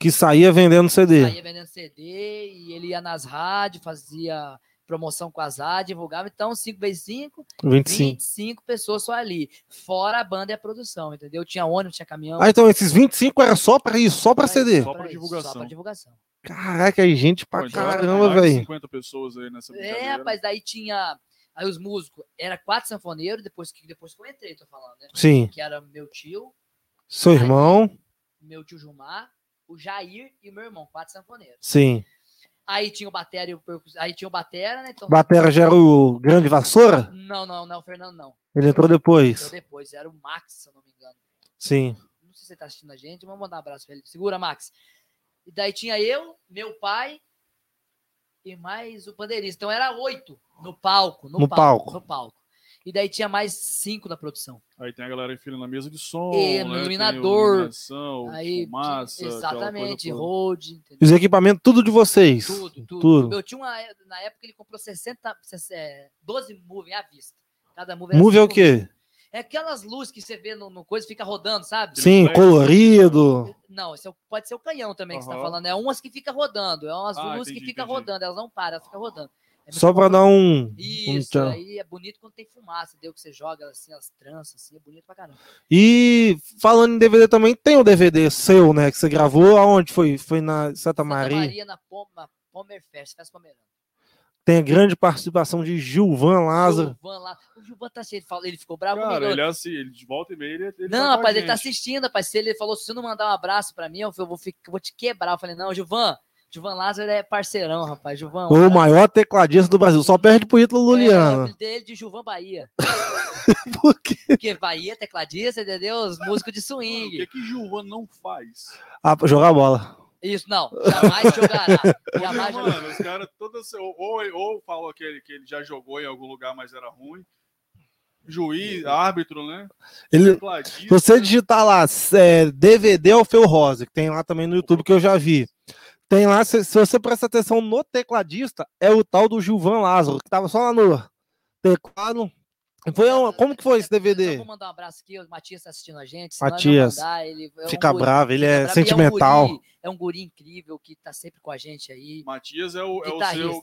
Que saía vendendo CD. Saía vendendo CD e ele ia nas rádios, fazia promoção com as rádios, divulgava. Então, 5 vezes 5, 25. 25 pessoas só ali. Fora a banda e a produção, entendeu? Tinha ônibus, tinha caminhão. Ah, então esses 25 era só pra isso, só pra CD. Só pra isso, divulgação. Só pra divulgação. Caraca, aí gente pra Pô, então caramba, velho. 50 pessoas aí nessa É, rapaz, daí tinha. Aí os músicos, era quatro sanfoneiros, depois que depois que eu entrei, tô falando, né? Sim. Que era meu tio, Seu irmão, meu tio Gilmar, o Jair e o meu irmão, quatro sanfoneiros. sim. Aí tinha o Batera e o percuss... Aí tinha o Batera, né? Então... Batera já era o Grande Vassoura? Não, não, não, o Fernando não. Ele entrou depois. depois, era o Max, se eu não me engano. Sim. Não sei se ele tá assistindo a gente, vamos mandar um abraço pra ele. Segura, Max. E daí tinha eu, meu pai e mais o pandeirista. Então era oito no palco. No, No palco. No palco. E daí tinha mais cinco na produção. Aí tem a galera enfilando na mesa de som, E né? iluminador. Aí, fumaça, exatamente, road, entendeu? Os equipamentos, tudo de vocês. Tudo, tudo. Tudo. Meu tio, uma- na época, ele comprou 60, é, 12 moving à vista. Cada movie Move é o quê? É aquelas luzes que você vê no, no coisa e fica rodando, sabe? Sim, colorido. Não, esse é pode ser o canhão também que você tá Aham. falando. É umas que fica rodando. É umas Ah, luzes entendi, que fica entendi. rodando. Elas não param, elas ficam rodando. É Só pra bom. dar um. um Isso, tchau. aí é bonito quando tem fumaça, entendeu? Que você joga assim, as tranças, assim, é bonito pra caramba. E falando em DVD também, tem o DVD seu, né? Que você gravou. Aonde foi? Foi na Santa Santa Maria. Maria na Poma, Pomerfest, festa Pomerana. Tem a grande participação de Gilvan Lázaro. Gilvan lá. O Gilvan tá cheio, ele falou- ele ficou bravo Cara, comigo. ele é assim, ele de volta e meia, ele, ele Não, tá a rapaz, ele tá assistindo, rapaz. Se ele falou, se você não mandar um abraço pra mim, eu vou, eu vou te quebrar. Eu falei, não, Gilvan, Gilvan Lázaro é parceirão, rapaz. Gilvan. O maior tecladista do Brasil. Só perde pro Ítalo É, o Luliano. apelido dele de Gilvan Bahia. Por quê? Porque Bahia, é tecladista, entendeu? Os músicos de O que, swing. que Gilvan não faz? Ah, pra jogar bola. Isso, não. Jamais jogará. Jamais Porque, jogará. mano, os caras todas. Ou, ou, ou falou que ele, que ele já jogou em algum lugar, mas era ruim. Juiz, árbitro, né? Ele, Tecladista. Se você digitar lá é, DVD Alfeu Rosa, que tem lá também no YouTube que eu já vi. Tem lá, se, se você prestar atenção no tecladista, é o tal do Gilvan Lázaro, que tava só lá no teclado. Foi uma- como que foi esse Eu DVD? vou mandar um abraço aqui, o Matias tá assistindo a gente. Matias, mandar, ele é um Fica guri- bravo, ele é e sentimental. um guri- É um guri incrível que tá sempre com a gente aí. Matias é o, é o seu guitarrista.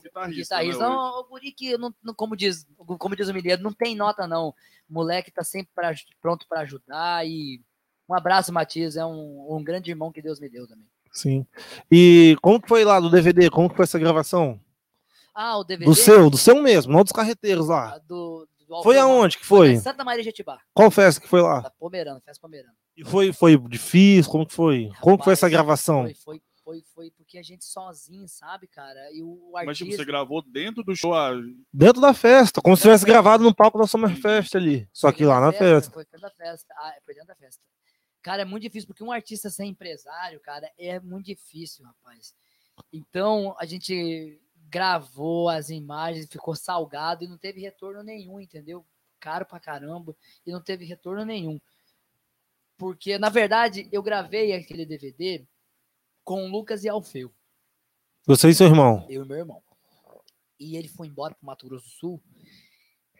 Guitarrista, né, não, o guri que, não, não- como, diz, como diz o mineiro, não tem nota não. O moleque tá sempre pra, pronto para ajudar e um abraço, Matias, é um, um grande irmão que Deus me deu também. Sim. E como que foi lá do DVD? Como que foi essa gravação? Ah, o DVD Do seu, do seu mesmo, não dos carreteiros lá. ah, do, do Foi aonde que Foi foi? Santa Maria de Jetibá, Qual festa que foi lá? da Pomerana, festa Pomerana. E foi, foi difícil? Como que foi? Como que foi essa Rapaz, gravação? Foi, foi, foi, foi porque a gente sozinho, sabe, cara? E o Mas, artista... tipo, você gravou dentro do show. ah, Dentro da festa, como se tivesse gravado no palco da Summerfest ali. Só que lá na festa. Foi dentro da festa. Ah, foi dentro da festa. Cara, é muito difícil, porque um artista sem empresário, cara, é muito difícil, rapaz. Então, a gente gravou as imagens, ficou salgado e não teve retorno nenhum, entendeu? Caro pra caramba e não teve retorno nenhum. Porque, na verdade, eu gravei aquele DVD com o Lucas e Alfeu, Você e seu irmão. eu e meu irmão. E ele foi embora pro Mato Grosso do Sul.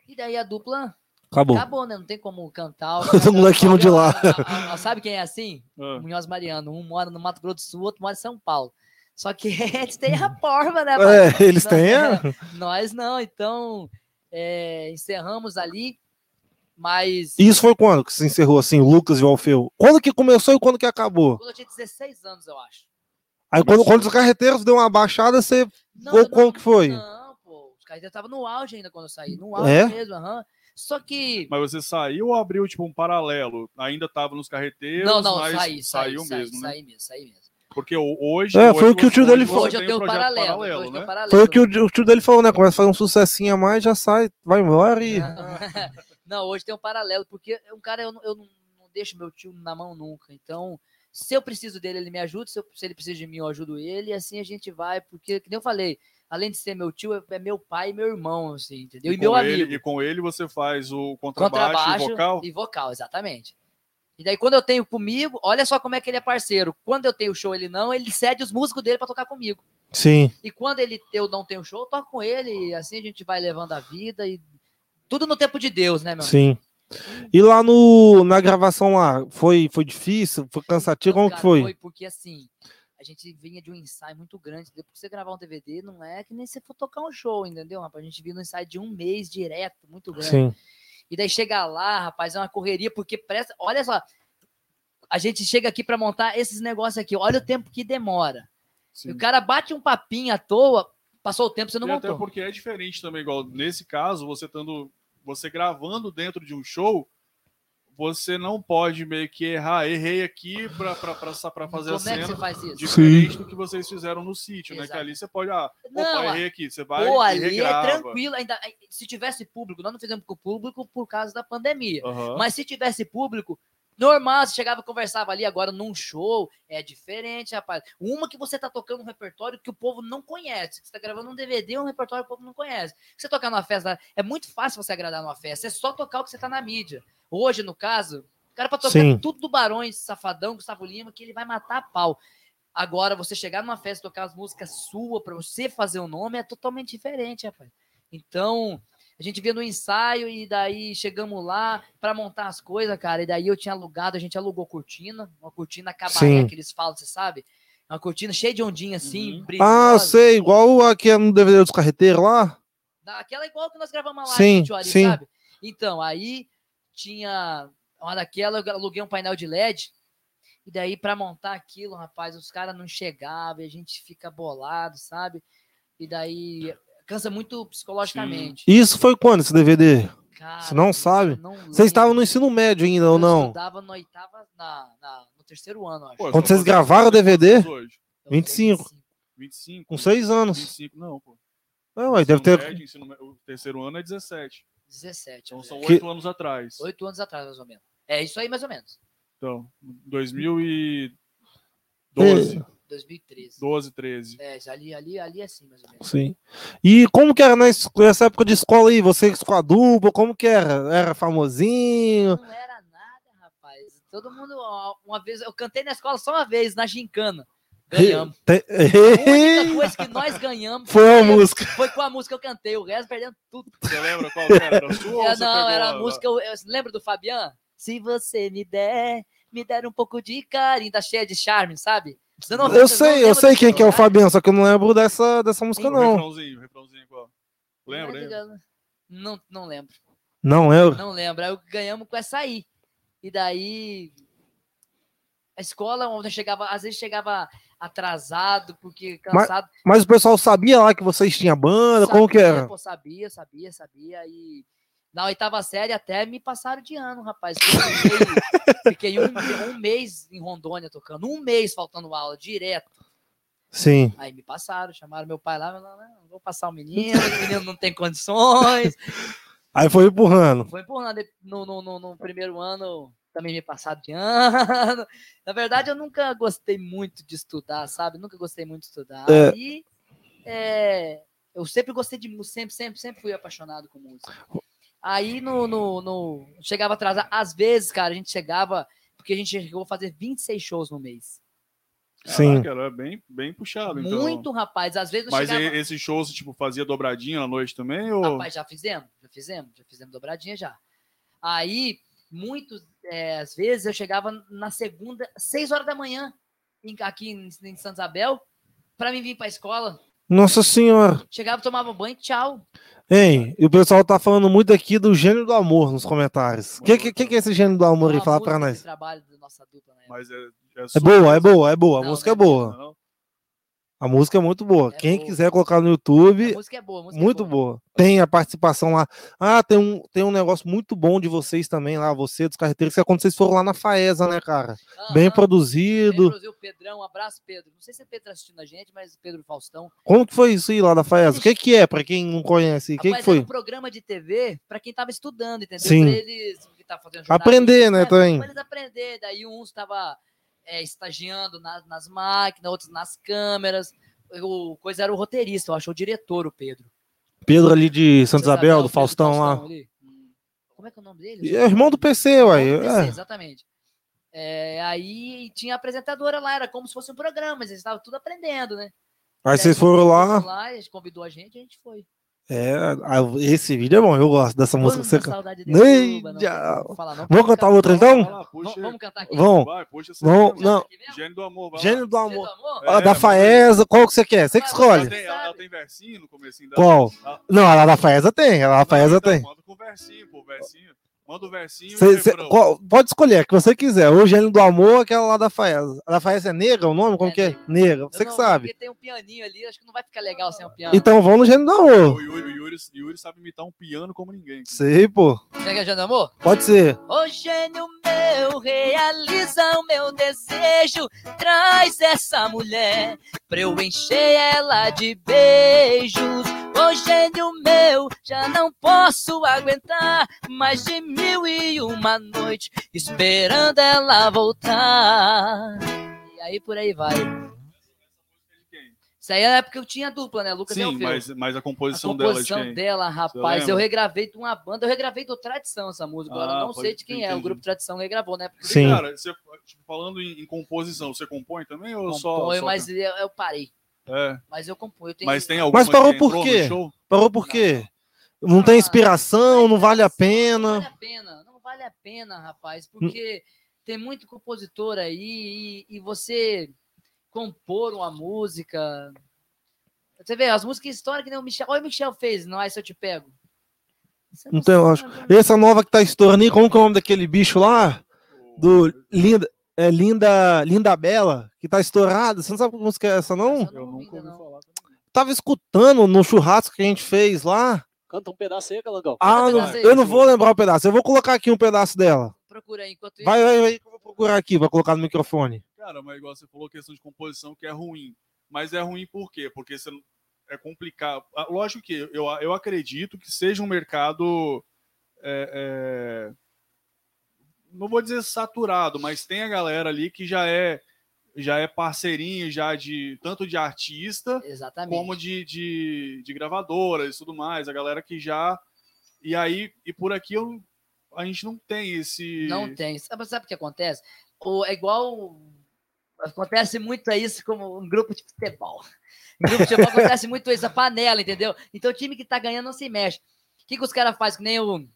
E daí a dupla Acabou. Acabou, né? Não tem como cantar. O molequinho de lá. A- a- a- Sabe quem é assim? ah, Munhoz Mariano. Um mora no Mato Grosso do Sul, outro mora em São Paulo. Só que eles têm a porva, né? É, eles têm. a- Nós não. Então, é, encerramos ali. Mas E isso foi quando que se encerrou assim, o Lucas e o Alfeu? Quando que começou e quando que acabou? quando eu tinha 16 anos, eu acho. Aí quando, quando os carreteiros deu uma baixada, você. Não, Ou como que foi? Não, pô. Os já estavam no auge ainda quando eu saí. No auge É? mesmo, aham. Só que. Mas você saiu ou abriu, tipo, um paralelo? Ainda tava nos carreteiros, Não, não, mas saí, saí, saiu saí, mesmo, né? saí mesmo, saí mesmo. Porque hoje. É, hoje foi o que o tio dele hoje falou. Hoje eu tenho um paralelo. paralelo, hoje né? um paralelo. Foi o que o, o tio dele falou, né? Começa a fazer um sucessinho a mais, já sai, vai embora e. Não, hoje tem um paralelo, porque um cara eu, não- eu não, não deixo meu tio na mão nunca. Então, se eu preciso dele, ele me ajuda. Se, eu- se ele precisa de mim, eu ajudo ele. E assim a gente vai, porque, que nem eu falei, além de ser meu tio, é- é meu pai e meu irmão, assim, entendeu? E, com meu ele- amigo. E com ele você faz o contrabaixo, Contrabaixo e vocal? e vocal, exatamente. E daí, quando eu tenho comigo, olha só como é que ele é parceiro. Quando eu tenho show, ele não, ele cede os músicos dele para tocar comigo. Sim. E quando ele eu não tenho show, eu toco com ele. E assim a gente vai levando a vida e tudo no tempo de Deus, né, meu? amigo? Sim. E lá no, na gravação lá, foi, foi difícil? Foi cansativo? Então, Como cara, que foi? Foi porque assim, a gente vinha de um ensaio muito grande. Depois que você gravar um DVD, não é que nem você for tocar um show, entendeu, rapaz? A gente vinha no ensaio de um mês direto, muito grande. Sim. E daí chega lá, rapaz, é uma correria, porque presta. Olha só, a gente chega aqui pra montar esses negócios aqui, olha o tempo que demora. Sim. E o cara bate um papinho à toa, passou o tempo, você não E até montou. porque é diferente também, igual nesse caso, você estando. Você gravando dentro de um show, você não pode meio que errar, errei aqui pra, pra, pra, pra fazer a Como é que você cena. faz isso? Diferente do que vocês fizeram no sítio, né? Que Exato. ali você pode, ah, Não, opa, errei aqui. Você vai Pô, e ali é regrava. tranquilo. Ainda, se tivesse público, nós não fizemos com o público por causa da pandemia. Aham. Mas se tivesse público, normal, você chegava e conversava ali agora num show, é diferente, rapaz. Uma que você tá tocando um repertório que o povo não conhece. Você tá gravando um DVD, um repertório que o povo não conhece. Você tocar numa festa, é muito fácil você agradar numa festa, é só tocar o que você tá na mídia. Hoje, no caso, o cara pra tocar Sim. tudo do Barões, Safadão, Gustavo Lima, que ele vai matar a pau. Agora, você chegar numa festa e tocar as músicas suas pra você fazer o nome é totalmente diferente, rapaz. Então, a gente via no ensaio e daí chegamos lá para montar as coisas, cara. E daí eu tinha alugado, a gente alugou cortina, uma cortina cabaré que eles falam, você sabe? Uma cortina cheia de ondinha assim, Uhum. Ah, brilhosa. sei, igual aqui no DVD dos carreteiros lá. Aquela igual que nós gravamos lá Sim, Tituari, sim. sabe? Então, aí tinha uma daquela, eu aluguei um painel de LED. E daí, para montar aquilo, rapaz, os caras não chegavam e a gente fica bolado, sabe? E daí cansa muito psicologicamente. Isso foi quando esse DVD? Cara, Você não sabe? eu não Vocês estavam no ensino médio ainda ou Eu não? estudava na oitava, na, na- no terceiro ano, acho. Pô, Quando vocês gravaram o DVD? vocês têm Hoje? Eu 25. tenho 25? Com seis anos. 25, não, pô. Não, aí deve ter. médio, ensino o terceiro ano é 17. 17. Então são Que- oito anos atrás. Oito anos atrás, mais ou menos. É isso aí, mais ou menos. Então, 2012, 2013. 12, 13. É, ali, ali, ali é assim, mais ou menos. Sim. E como que era nessa época de escola aí? Você com a dupla, como que era? Era famosinho? Não era nada, rapaz. Todo mundo, uma vez, eu cantei na escola só uma vez, na gincana. Ganhamos. Te- A única coisa que nós ganhamos Foi a música. foi com a música que eu cantei. O resto perdendo tudo. Você lembra qual era? Era a sua ou É, você não, era a a- música. Eu, eu- lembra do Fabian? Se você me der, me der um pouco de carinho, tá cheia de charme, sabe? Eu sei, eu lembra sei quem que é o? Fabiano, só que eu não lembro dessa, dessa música, O não. refrãozinho, o refrãozinho qual? Lembra? Não, não lembro. Não lembro. Não lembro. Aí ganhamos com essa aí. E daí. A escola, onde eu chegava, às vezes chegava atrasado, porque cansado. Mas o pessoal sabia lá que vocês tinham banda, como que Sabia, era? Pô, sabia, sabia, sabia. E na oitava série até me passaram de ano, rapaz. Fiquei, fiquei um, um mês em Rondônia tocando, um mês faltando aula, direto. Sim. Aí me passaram, chamaram meu pai lá, não, não vou passar o menino, o menino não tem condições. Aí foi empurrando. Foi empurrando no, no, no, no primeiro ano, também me passaram de ano. Na verdade, eu nunca gostei muito de estudar, sabe? Nunca gostei muito de estudar. É. E é, eu sempre gostei de música, sempre, sempre, sempre fui apaixonado com música. Aí no, no, no- chegava atrasado. Às vezes, cara, a gente chegava, porque a gente chegou a fazer 26 shows no mês. Sim. Caraca, era bem, bem puxado, então. Muito, rapaz. Às vezes eu Mas chegava. e- esse show, você, tipo, fazia dobradinha à noite também? Ou... Rapaz, já fizemos, já fizemos, já fizemos dobradinha já. Aí, muitas às vezes eu chegava na segunda, seis horas da manhã, em- aqui em, em Santa Isabel, para mim vir para a escola. Nossa senhora. Chegava, tomava banho, tchau. Hein, e o pessoal tá falando muito aqui do gênio do amor nos comentários. O que, que, é esse gênio do amor aí? Fala pra nós. trabalho da nossa dupla, né? Mas é, É boa, é boa, é boa. A Não, música não é é boa. A música é muito boa. É Quem boa. quiser colocar no A YouTube, música é boa, a música é muito boa. Tem a participação lá. Ah, tem um, tem um negócio muito bom de vocês também lá, você dos carreteiros, que é quando vocês foram lá na Faesa, né, cara? Bem Aham, produzido. bem produzido, Pedrão, um abraço, Pedro. Não sei se é Pedro assistindo a gente, mas Pedro Faustão. Como que foi isso aí lá da Faesa? O que que é, pra quem não conhece? O que que Rapaz, era foi? um programa de TV para quem tava estudando, entendeu? Sim. Pra eles que tá fazendo Aprender, né, jornalismo, também. Pra eles aprender. Daí um estava é, estagiando na- nas máquinas, outros nas câmeras. O coisa era o roteirista, eu acho, o diretor, o Pedro. Pedro ali de Santa Isabel, Isabel, do Pedro Faustão lá. ali. Como é que é o nome dele? É irmão do PC. Irmão do PC, É. Exatamente. É, aí tinha a apresentadora lá, era como se fosse um programa, mas eles estavam tudo aprendendo, né? Aí vocês foram lá. lá, eles convidou a gente, a gente foi. É, a- esse vídeo é bom, eu gosto dessa música que você saudade Nem desse Cuba, não, falar não, Vamos cantar outra então? Lá, Vamos, puxa, vamos cantar aqui. Vamos, vai, puxa essa vamos, não. Gênio do amor, vai Gênio do Gênio amor. do amor? Ó, É, da mas- Faesa, qual que você quer? Você que Ah, escolhe. Ela tem, ela, tem versinho no comecinho dela? Qual? Ah, Não, a da Faesa tem, a da Faesa então, tem. Manda com versinho, pô, versinho. Manda o versinho Cê- cê- qual- pode escolher, que você quiser. O Gênio do Amor, aquela lá da Faesa. A da Faesa é negra o nome? Como É que é? negra. Você que não- sabe. Porque tem um pianinho ali, acho que não vai ficar legal sem um piano. Então vamos no Gênio do Amor. O Yuri, o Yuri, o Yuri sabe imitar um piano como ninguém. Sei, pô. Você quer Gênio do amor? Pode ser. Ô gênio meu, realiza o meu desejo. Traz essa mulher pra eu encher ela de beijos. Ô gênio meu, já não posso aguentar mais de mil e uma noite esperando ela voltar. E aí por aí vai. Isso aí é porque eu tinha dupla, né? Lucas e Sim, mas, mas a A composição, dela composição de quem? dela, rapaz, eu regravei de uma banda, eu regravei do Tradição essa música, agora Ah, eu não sei de quem é, o entendi. grupo Tradição regravou, né? Porque Sim. Cara, você, tipo, falando em, em composição, você compõe também ou só. componho, só mas eu, eu parei. É, Mas eu tenho mas tem alguma Mas parou que por quê? show? Parou por quê? Não tem inspiração, não vale a Não pena. vale a pena, não vale a pena, rapaz, porque tem muito compositor aí e, e você compor uma música. Você vê, as músicas históricas que nem o Michel. Olha o Michel fez, não é se eu te pego. Você Não tem, eu acho. sabe, Essa nova que tá estourando aí, como que é o nome daquele bicho lá? Do Linda, é Linda, Linda Bela, que tá estourada. Você não sabe que música é essa, não? Eu nunca ouvi não. falar. Tava escutando no churrasco que a gente fez lá. Canta um pedaço aí, Calangão. Ah, um não- aí, eu não vou lembrar o pedaço. Eu vou colocar aqui um pedaço dela. Procura aí enquanto isso. Vai, vai, vai, que eu vou procurar aqui pra colocar no microfone. Cara, mas igual você falou, questão de composição que é ruim. Mas é ruim por quê? Porque você é complicado. Ah, Lógico que eu, eu acredito que seja um mercado. é, é, não vou dizer saturado, mas tem a galera ali que já é já é parceirinho já de tanto de artista Exatamente. como de, de, de gravadoras e tudo mais, a galera que já. E aí, e por aqui eu, a gente não tem esse. Não tem. Sabe, sabe o que acontece? O, é igual. Acontece muito isso como um grupo de futebol. Em grupo de futebol acontece muito isso, a panela, entendeu? Então o time que tá ganhando não se mexe. O que, que os caras fazem? Que nem o.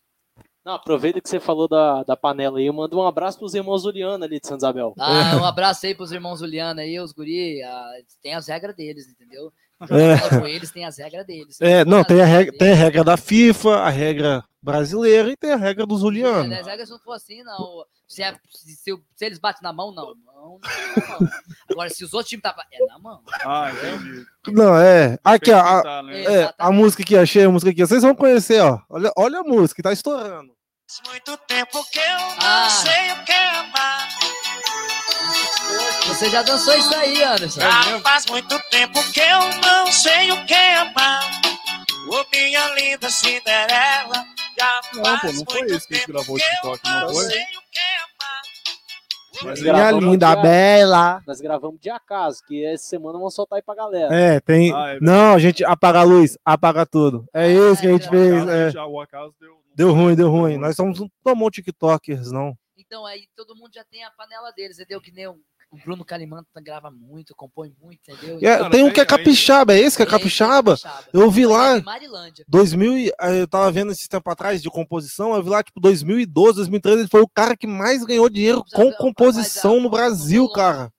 Não, aproveita que você falou da, da panela aí. Eu mando um abraço pros irmãos Juliana ali de Santa Isabel. Ah, um abraço aí pros irmãos Juliana aí, os guri. ah, tem as regras deles, entendeu? É. Com eles tem as regras deles. É, não, tem a, regra, tem a regra da FIFA, a regra brasileira e tem a regra do É, Juliano. né, As regras não for assim, não. Se, é- se- se eles batem na mão, não. Mão, não, não. Agora, se os outros times tá. É na mão. Ah, entendi. Não, é. Aqui, ó. A, né? É. é, a música aqui, achei a música aqui. Vocês vão conhecer, ó. Olha, olha a música, tá estourando. Faz muito tempo que eu não Ah. sei o que é amar. Você já dançou isso aí, Anderson. Já faz muito tempo que eu não sei o que é amar. Ô minha linda Cinderela. Já Não, faz pô, não foi muito esse que a gente tempo gravou o que eu TikTok, não não foi? sei o que é amar. Minha gravamos linda, bela. Nós gravamos de acaso, que essa semana vamos soltar aí pra galera. É, tem. Ah, é não, a gente apaga a luz, apaga tudo. É isso que a gente é, fez. Acaso, é. já, o acaso deu. Deu ruim, deu ruim. Nós somos um tomou TikTokers, não. Então aí todo mundo já tem a panela deles, entendeu? Que nem o, o Bruno Calimanta grava muito, compõe muito, entendeu? É, Cara, tem um tem- que é capixaba, é esse que é Tem- capixaba? tem Eu vi lá- Em Marilândia. 2000, e- eh, eu tava vendo esse tempo atrás de composição, eu vi lá, tipo, 2012, 2013, ele foi o cara que mais ganhou dinheiro Já com viu, composição rapaz, no Brasil, a- cara.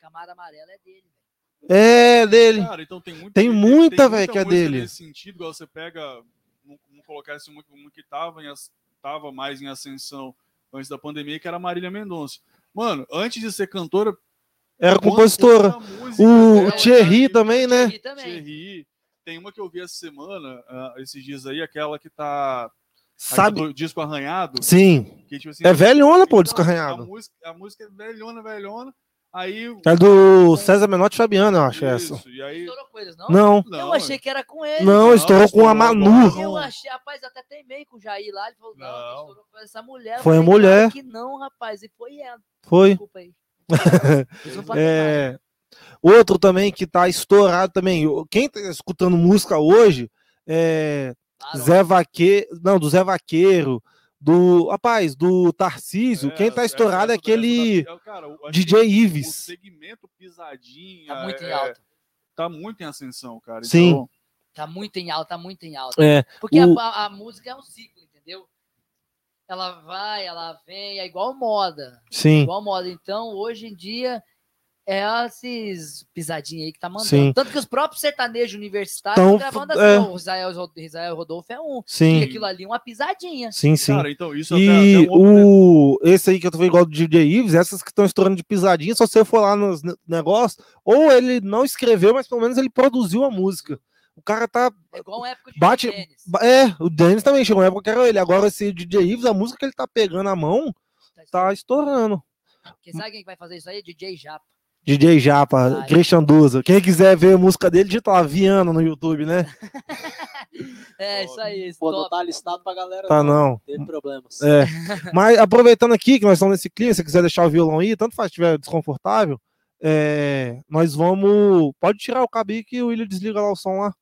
Camada amarela é dele. É, dele. Cara, então tem, muito, Tem muita, velho, que é dele. Nesse sentido, igual você pega, vamos colocar assim, uma, uma que tava, em, tava mais em ascensão antes da pandemia, que era a Marília Mendonça. Mano, antes de ser cantora, Era compositora. música O Thierry também, né? E também. Thierry. Tem uma que eu vi essa semana, ah, esses dias aí, aquela que tá. Sabe? Do disco arranhado. Sim. Que, tipo assim, É velhona, pô, então, descarranhado. A música, a música é velhona, velhona. Aí. É do César Menotti e Fabiano, eu acho essa. Isso, E aí. Estourou com eles, não? Não, eu achei que era com ele. não, Não, estourou com a estourou Manu. agora. Eu achei, rapaz, até teimei com o Jair lá. Ele falou, não, Não. estourou com essa mulher. Foi a mulher. "Claro que não, rapaz. E foi ela. Foi. Desculpa aí. É, outro também que tá estourado também. Quem tá escutando música hoje é mais. Zé Vaqueiro, não, do Zé Vaqueiro, do, rapaz, do Tarcísio. Quem tá estourado é essa- aquele cara, DJ que O Ives. segmento pisadinha. Tá muito em é- alta. Tá muito em ascensão, cara. Sim. Então, Tá muito em alta, tá muito em alta. É, Porque o- a- a música é um ciclo, entendeu? Ela vai, ela vem, é igual moda. sim. Igual moda. Então, hoje em dia, é esses pisadinhas aí que tá mandando. Sim. Tanto que os próprios sertanejos universitários Tão- gravando é. assim, ó, o Israel, Israel Rodolfo é um. E Sim, aquilo ali é uma pisadinha. sim, sim. Cara, então isso até, E até um outro o, esse aí que eu tô vendo igual do DJ Ives, essas que estão estourando de pisadinha, se você for lá nos ne- negócios, ou ele não escreveu, mas pelo menos ele produziu a música. O cara tá. É igual uma época de Bate- É, o Dennis também chegou uma época que era ele. Agora esse DJ Ives, a música que ele tá pegando a mão, tá estourando. Quem sabe quem vai fazer isso aí? DJ Japa. DJ Japa. Christian Duza. Quem quiser ver a música dele, digita lá, Viana no YouTube, né? É, isso aí. Pô, não tá listado pra galera. Tá não. Teve problemas. É. Mas aproveitando aqui que nós estamos nesse clima, se quiser deixar o violão aí, tanto faz se estiver desconfortável, é, nós vamos. Pode tirar o cabo aí que o William desliga lá o som lá.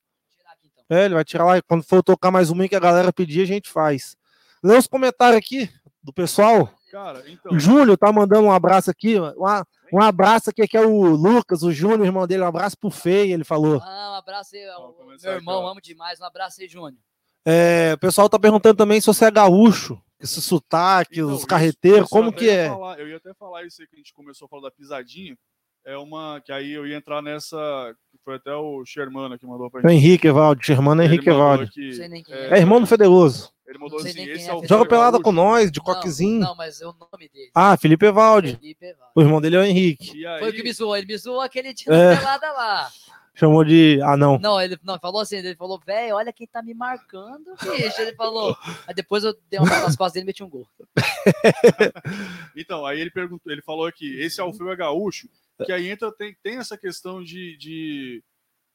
Aqui. É, ele vai tirar lá. e Quando for tocar mais uma que a galera pedir, a gente faz. Lê os comentários aqui do pessoal. Cara, então. O Júnior tá mandando um abraço aqui. Uma, um abraço aqui, que é o Lucas, o Júnior, irmão dele. Um abraço pro Feio, ele falou. Ah, um abraço aí, meu aqui, irmão, ó. amo demais. Um abraço aí, Júnior. É, o pessoal tá perguntando também se você é gaúcho. Esse sotaque, Então, os carreteiros, como que é? falar- eu ia até falar isso aí que a gente começou a falar da pisadinha. É uma. Que aí eu ia entrar nessa. Que foi até o Shermana que mandou pra O gente. Henrique Evaldo, Germano Ele Henrique Evaldo. aqui, Não sei nem quem é, é. É irmão do Federoso. Ele mandou assim: é é o Joga pelada com nós, de Não, coquezinho. Não, mas é o nome dele. Ah, Felipe Evaldo. O irmão dele é o Henrique. Aí, Foi o que me zoou. Ele me zoou aquele dia É. da pelada lá. Chamou de. Ah, não. Não, ele não, falou assim, ele falou, velho, olha quem tá me marcando, bicho. Ele falou. Aí depois eu dei uma nas costas dele e meti um gol. Então, aí ele perguntou, ele falou aqui, esse Alfeu é gaúcho, que aí entra, tem, tem essa questão de, de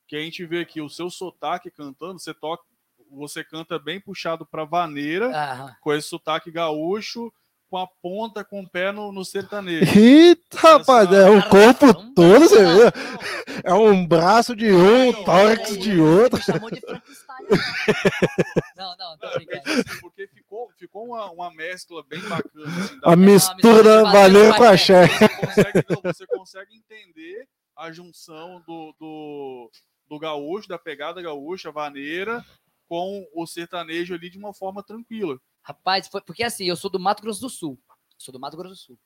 que a gente vê aqui o seu sotaque cantando, você toca, você canta bem puxado pra vaneira, Aham. com esse sotaque gaúcho, com a ponta, com o pé no, no sertanejo. Eita, rapaz, é um corpo Caramba, todo, você não, vê? É um braço de um, tórax de outro. Me chamou de Frankenstein. Não, não, tô Não, brincando. é assim, porque ficou, ficou uma, uma mescla bem bacana. Assim, A mistura vaneira com a axé. você, consegue, entender a junção do, do, do gaúcho, da pegada gaúcha, vaneira, com o sertanejo ali de uma forma tranquila. Rapaz, foi porque assim, eu sou do Mato Grosso do Sul. Sou do Mato Grosso do Sul.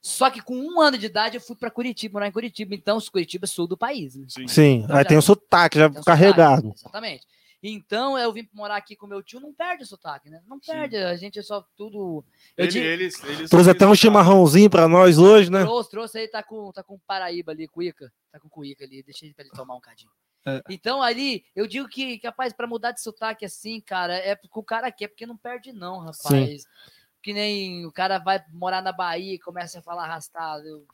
Só que com um ano de idade eu fui pra Curitiba, morar em Curitiba. Então, Curitiba é sul do país. Né? Sim. Sim, Então aí já- tem o sotaque já Tem carregado. sotaque, exatamente. Então, eu vim morar aqui com meu tio, não perde o sotaque, né? Não Sim. perde, a gente é só tudo. Eu Ele, digo- eles, eles Trouxe até um chimarrãozinho pra nós hoje, né? Trouxe, trouxe aí, tá com, tá com Paraíba ali, Cuica. Tá com Cuica ali, deixa ele pra ele tomar um cadinho. É. Então, ali, eu digo que, capaz, pra mudar de sotaque assim, cara, é porque o cara quer, porque não perde, não, rapaz. Que nem o cara vai morar na Bahia e começa a falar arrastado. Eu-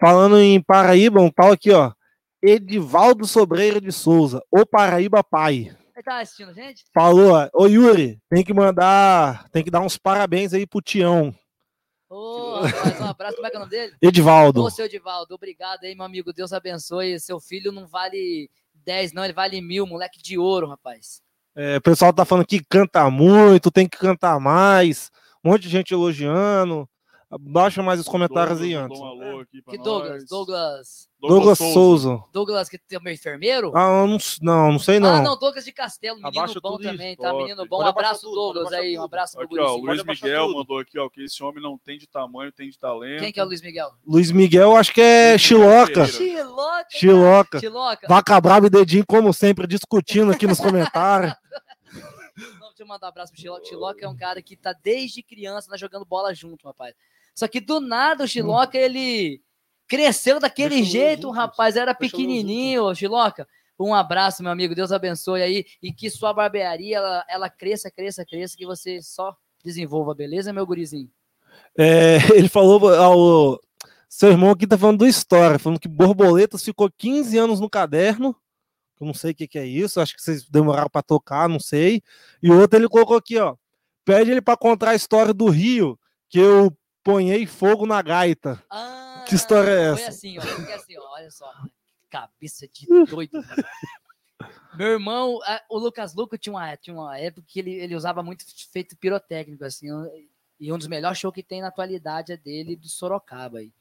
Falando em Paraíba, um tal aqui, ó. Edivaldo Sobreira de Souza, o Paraíba Pai. Ele tá assistindo, gente? Falou, ô Yuri, tem que mandar, tem que dar uns parabéns aí pro Tião. Ô, rapaz, um abraço, como é que é o nome dele? Edivaldo. Ô, seu Edivaldo, obrigado aí, meu amigo. Deus abençoe. Seu filho não vale 10, não, ele vale mil, moleque de ouro, rapaz. É, o pessoal tá falando que canta muito, tem que cantar mais. Um monte de gente elogiando. Baixa mais os comentários aí Douglas antes. mandou um alô aqui pra Que Douglas? nós. Douglas. Douglas Souza. Douglas, que tem meu enfermeiro? Ah, não, não, não sei não. Ah, não, Douglas de Castelo, menino Abaixa bom tudo isso. também, tá? Top. Menino bom. Um abraço, tudo, Douglas aí, um tudo. abraço pro Aqui, ó, o gurizinho. Luiz Miguel tudo. mandou aqui, ó, que esse homem não tem de tamanho, tem de talento. Quem que é o Luiz Miguel? Luiz Miguel, acho que é Chiloca. Chiloca. Chiloca. Chiloca. Vaca Brava e Dedinho, como sempre, discutindo aqui nos comentários. Deixa eu mandar um abraço pro Chiloca. Chiloca é um cara que tá desde criança né, jogando bola junto, rapaz. Só que do nada o Chiloca, ele cresceu daquele Deixa jeito, últimos. rapaz. Era pequenininho, Chiloca. Um abraço, meu amigo. Deus abençoe aí. E que sua barbearia, ela, ela cresça, cresça, cresça. Que você só desenvolva, beleza, meu gurizinho? É, ele falou ao. Seu irmão aqui tá falando do história, falando que Borboletas ficou 15 anos no caderno. Eu não sei o que, que é isso, acho que vocês demoraram para tocar, não sei. E outro ele colocou aqui, ó. Pede ele para contar a história do Rio, que eu ponhei fogo na gaita. Ah, Que história é Foi essa? assim, ó. Foi assim, ó. Olha só. Cabeça de doido. cara. Meu irmão, a- o Lucas Luco tinha uma, tinha uma época que ele, ele usava muito feito pirotécnico, assim. E um dos melhores shows que tem na atualidade é dele, do Sorocaba aí.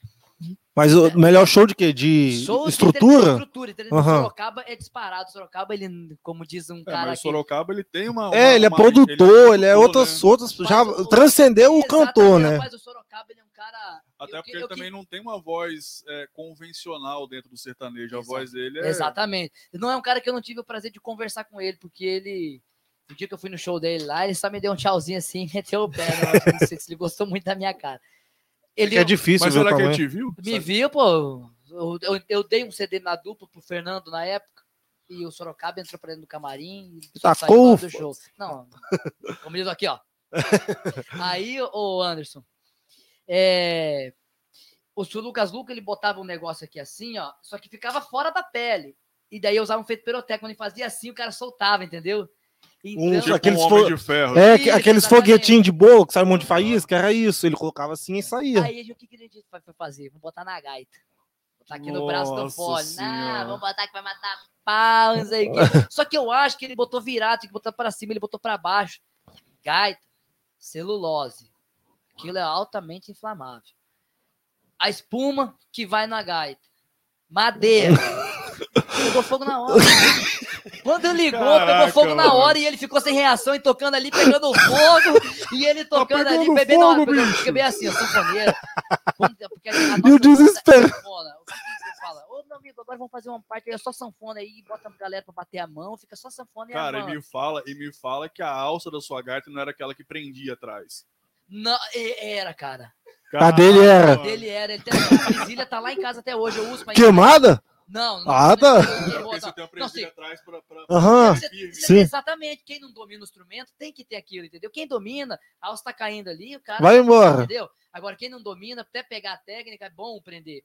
Mas o melhor show de quê? De Show de estrutura? estrutura, entendeu? Aham. Sorocaba é disparado. Sorocaba, ele, como diz um É, cara mas. Sorocaba ele tem uma. É, uma- ele é uma- produtor, ele é produtor, outras, né? outras. Já Mas o- transcendeu o cantor, né? Rapaz, o Sorocaba, ele é um cara... Até eu- porque eu- ele também não tem uma voz é, convencional dentro do sertanejo. A Exato. voz dele é. Exatamente. Não é um cara que eu não tive o prazer de conversar com ele, porque ele. No dia que eu fui no show dele lá, ele só me deu um tchauzinho assim e meteu o pé. Né? Não sei se ele gostou muito da minha cara. Ele é difícil, Mas viu, será que ele te viu? me viu, pô. Eu, eu- eu dei um CD na dupla pro Fernando na época. E o Sorocaba entrou pra dentro do camarim e Tacou saiu lá do o show. Não, como diz aqui, ó. Aí, ô Anderson, é, o seu Lucas Luca, ele botava um negócio aqui assim, ó, só que ficava fora da pele. E daí eu usava um feito peroteco, quando ele fazia assim, o cara soltava, entendeu? Então, Tipo Aqueles um homem fo- de ferro. É, Isso, que- aqueles foguetinhos de bolo que sai um monte de faísca, era isso. Ele colocava assim e saía. Aí o que, que a gente foi fazer? Vamos botar na gaita. Botar aqui no braço do Nossa fone. Ah, vamos botar que vai matar pau, não sei o quê. Só que eu acho que ele botou virado, tinha que botar pra cima, ele botou pra baixo. Gaita, celulose. Aquilo é altamente inflamável. A espuma que vai na gaita. Madeira. Pegou fogo na hora. Quando ligou, pegou Caraca, fogo na mano. hora e ele ficou sem reação e tocando ali, pegando fogo. E ele tocando ali, pegando bebendo fogo, bicho. Fica bem assim, sanfoneira. A nossa E o desespero. é sanfona. O que que você fala? Ô, meu amigo, agora vamos fazer uma parte aí, é só sanfona aí, bota a galera pra bater a mão, fica só sanfona e Cara, a e mão. me fala, e me fala que a alça da sua gaita não era aquela que prendia atrás. Não, e- era, cara. A dele era. Caramba. Dele era. Ele tem, a tá lá em casa até hoje, eu uso pra Queimada? Não, não. Ah, tá. não, não, porque você não, tem uma não, presilha sim. atrás pra. pra Aham. Sim. Exatamente. Quem não domina o instrumento tem que ter aquilo, entendeu? Quem domina, a alça tá caindo ali, o cara. Vai embora. Entendeu? Agora, quem não domina, até pegar a técnica, é bom prender.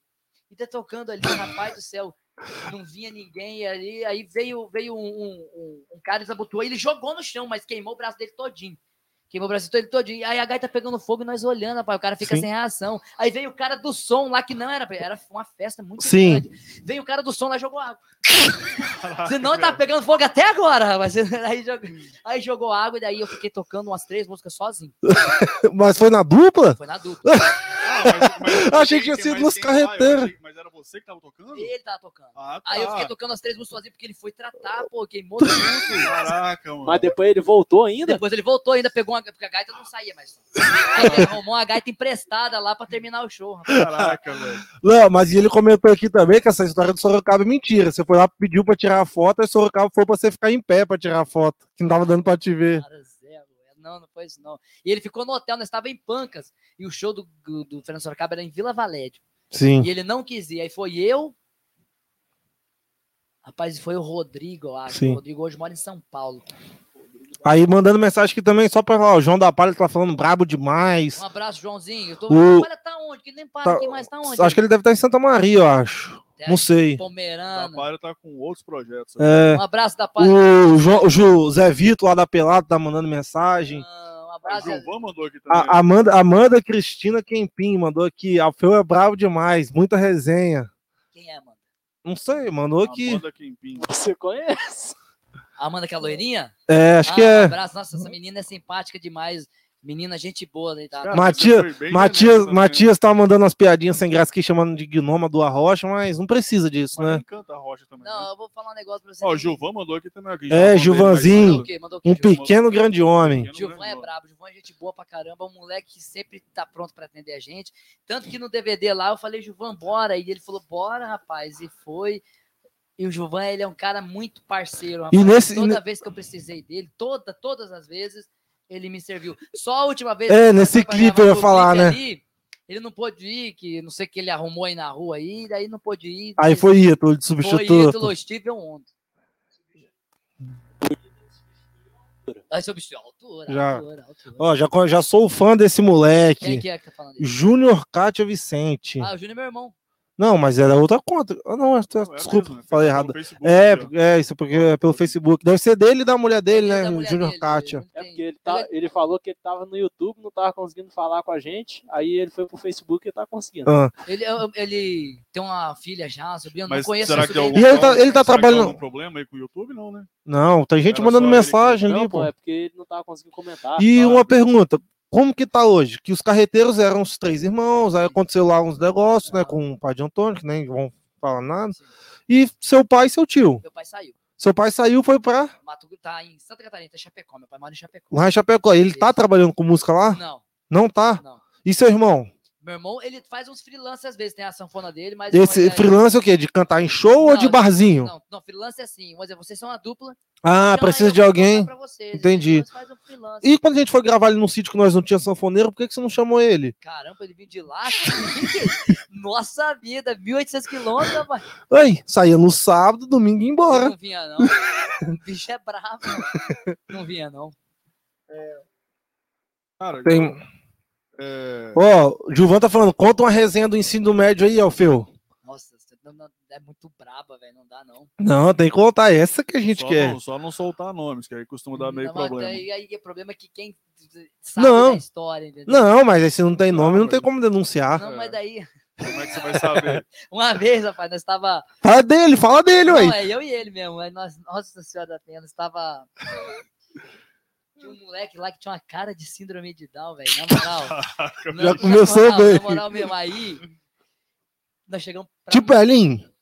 E tá tocando ali, rapaz do céu, não vinha ninguém ali. Aí veio, veio um, um, um, um cara, desabotou, ele jogou no chão, mas queimou o braço dele todinho. Queimou o braço dele todinho. Aí a gaita pegando fogo e nós olhando, rapaz, o cara fica Sim. sem reação. Aí veio o cara do som lá, que não era, era uma festa muito Sim. grande. Veio o cara do som lá e jogou água. Senão tá pegando fogo até agora, rapaz. Aí jogou, aí jogou água e daí eu fiquei tocando umas três músicas sozinho. Mas foi na dupla? Foi na dupla. Mas- mas- Achei que tinha sido carreteiros. achei- Mas era você que tava tocando? Ele tava tocando. Ah, tá. Aí eu fiquei tocando as três músicas sozinho porque ele foi tratar, pô, queimou tudo. Caraca, mano. Mas depois ele voltou ainda? Depois ele voltou ainda, pegou uma. Porque a gaita não saía mais. Aí ele arrumou uma gaita emprestada lá pra terminar o show. rapaz. Caraca, velho. Não, mas ele comentou aqui também que essa história do Sorocaba é mentira. Você foi lá, pediu pra tirar a foto, e Sorocaba foi pra você ficar em pé pra tirar a foto. Que não tava dando pra te ver. Cara. Não, não foi isso não. E ele ficou no hotel, nós estava em Pancas. E o show do, do, do Fernando Sorocaba era em Vila Valédio. Sim. E ele não quis ir. Aí foi eu. Rapaz, foi o Rodrigo, eu acho. Sim. O Rodrigo hoje mora em São Paulo. Aí mandando mensagem aqui também, só pra falar, o João da Palha tá falando brabo demais. Um abraço, Joãozinho. Eu tô... O- Olha, tá onde? Que nem para Tá- aqui, mas tá onde? Acho que ele deve estar em Santa Maria, eu acho. Não sei. A Pomerana. Palha tá com outros projetos. É, Um abraço da paz. o, João, o José Vitor lá da Pelado tá mandando mensagem. Um O abraço. Gilvan mandou aqui também. A Amanda, Amanda Cristina Kempim mandou aqui. Alfeu é bravo demais, muita resenha. Quem é, mano? Não sei, mandou aqui. Amanda Kempim. Você conhece? A Amanda que é a loirinha? É, acho Ah, que Um é. abraço. Nossa, essa menina é simpática demais. Menina, gente boa, né? Tá? Cara, Matias- Matias. Matias tá mandando umas piadinhas sem graça aqui, chamando de gnoma do Arrocha, mas não precisa disso, Mas né? nem canta a rocha também. Não, né? eu vou falar um negócio pra você. Ó, o Gilvan mandou aqui também. Aqui, É, já mandei, Gilvanzinho. mas- Mandou o quê? Mandou o quê, Um Gilvan? pequeno grande homem. Gilvan é brabo, Gilvan é gente boa pra caramba, um moleque que sempre tá pronto pra atender a gente. Tanto que no DVD lá eu falei, Gilvan, bora. E ele falou, bora, rapaz. E foi. E o Gilvan, ele é um cara muito parceiro, rapaz. E nesse- Toda vez que eu precisei dele, toda, todas as vezes, ele me serviu. Só a última vez. É, que nesse foi clipe eu ia falar, né? ali, ele não pôde ir, que não sei o que ele arrumou aí na rua aí, daí não pôde ir. Aí foi Ítalo de Foi substituto. Ítalo Steven ontem. Aí substituiu, altura, Já. altura, altura. Ó, já, já sou fã desse Quem moleque. que é que tá falando isso? Júnior Kátia Vicente. Ah, o Júnior é meu irmão. Não, mas era outra conta. Ah, não, é- Não, é desculpa, mesmo, né? falei errado. Facebook É, é, isso porque é pelo Facebook. Deve ser dele e da mulher dele, Ele é né? mulher dele, Kátia. ele É tem- porque ele, tá, ele falou que ele tava no YouTube, não tava conseguindo falar com a gente. Aí ele foi pro Facebook e tá conseguindo. Ah. Ele, ele tem uma filha já, eu não conheço será que algum, E ele tá- ele tá será que deu trabalhando- algum problema aí com o YouTube? Não, né? Não, tem gente Era mandando ele mensagem ali, Não, pô. pô, é porque ele não tava conseguindo comentar. E Tá? uma pergunta: como que tá hoje? Que os carreteiros eram os três irmãos, aí aconteceu lá uns negócios, né, com o pai de Antônio, que nem vão falar nada, e seu pai e seu tio. Meu pai saiu. Seu pai saiu, foi pra Mato Grosso tá em Santa Catarina, tá em Chapecó. Meu pai mora em Chapecó. lá em Chapecó. Ele tá trabalhando com música lá? Não, Não tá? não. E seu irmão? Meu irmão, ele faz uns freelancers às vezes, tem a sanfona dele, mas. Esse mas é- freelance é o quê? De cantar em show ou Não, de barzinho? Não, não, freelance é assim. Vamos dizer, vocês são uma dupla. Ah, chama precisa de alguém. vocês, Entendi. então um. E quando a gente foi gravar ali num sítio que nós não tinha sanfoneiro, por que, que você não chamou ele? Caramba, ele viu de lá. Nossa vida, 1.800 quilômetros, rapaz. Aí, saía no sábado, domingo e embora. Não vinha, não. O bicho é bravo. Não vinha, não. Cara, Tem... é, Ó, o Gilvan tá falando, conta uma resenha do ensino médio aí, Alfeu. Nossa, você não- não- é muito braba, velho. Não dá, não. Não, tem que contar essa que a gente só, quer. não, só não soltar nomes, que aí costuma dar meio Não, problema. Aí, aí o problema é que quem sabe Não. história, entendeu? Não, mas aí se não tem nome, não tem como denunciar. Não, mas daí, Como é que você vai saber? uma vez, rapaz, nós estava. Fala dele, fala dele, ué. Não, é eu e ele mesmo. Aí nós, nossa senhora da penha, nós estava. Tinha um moleque lá que tinha uma cara de síndrome de Down, velho. Na moral. Já na começou moral, bem. Na moral mesmo, aí. Nós chegamos pra. Tipo Elinho.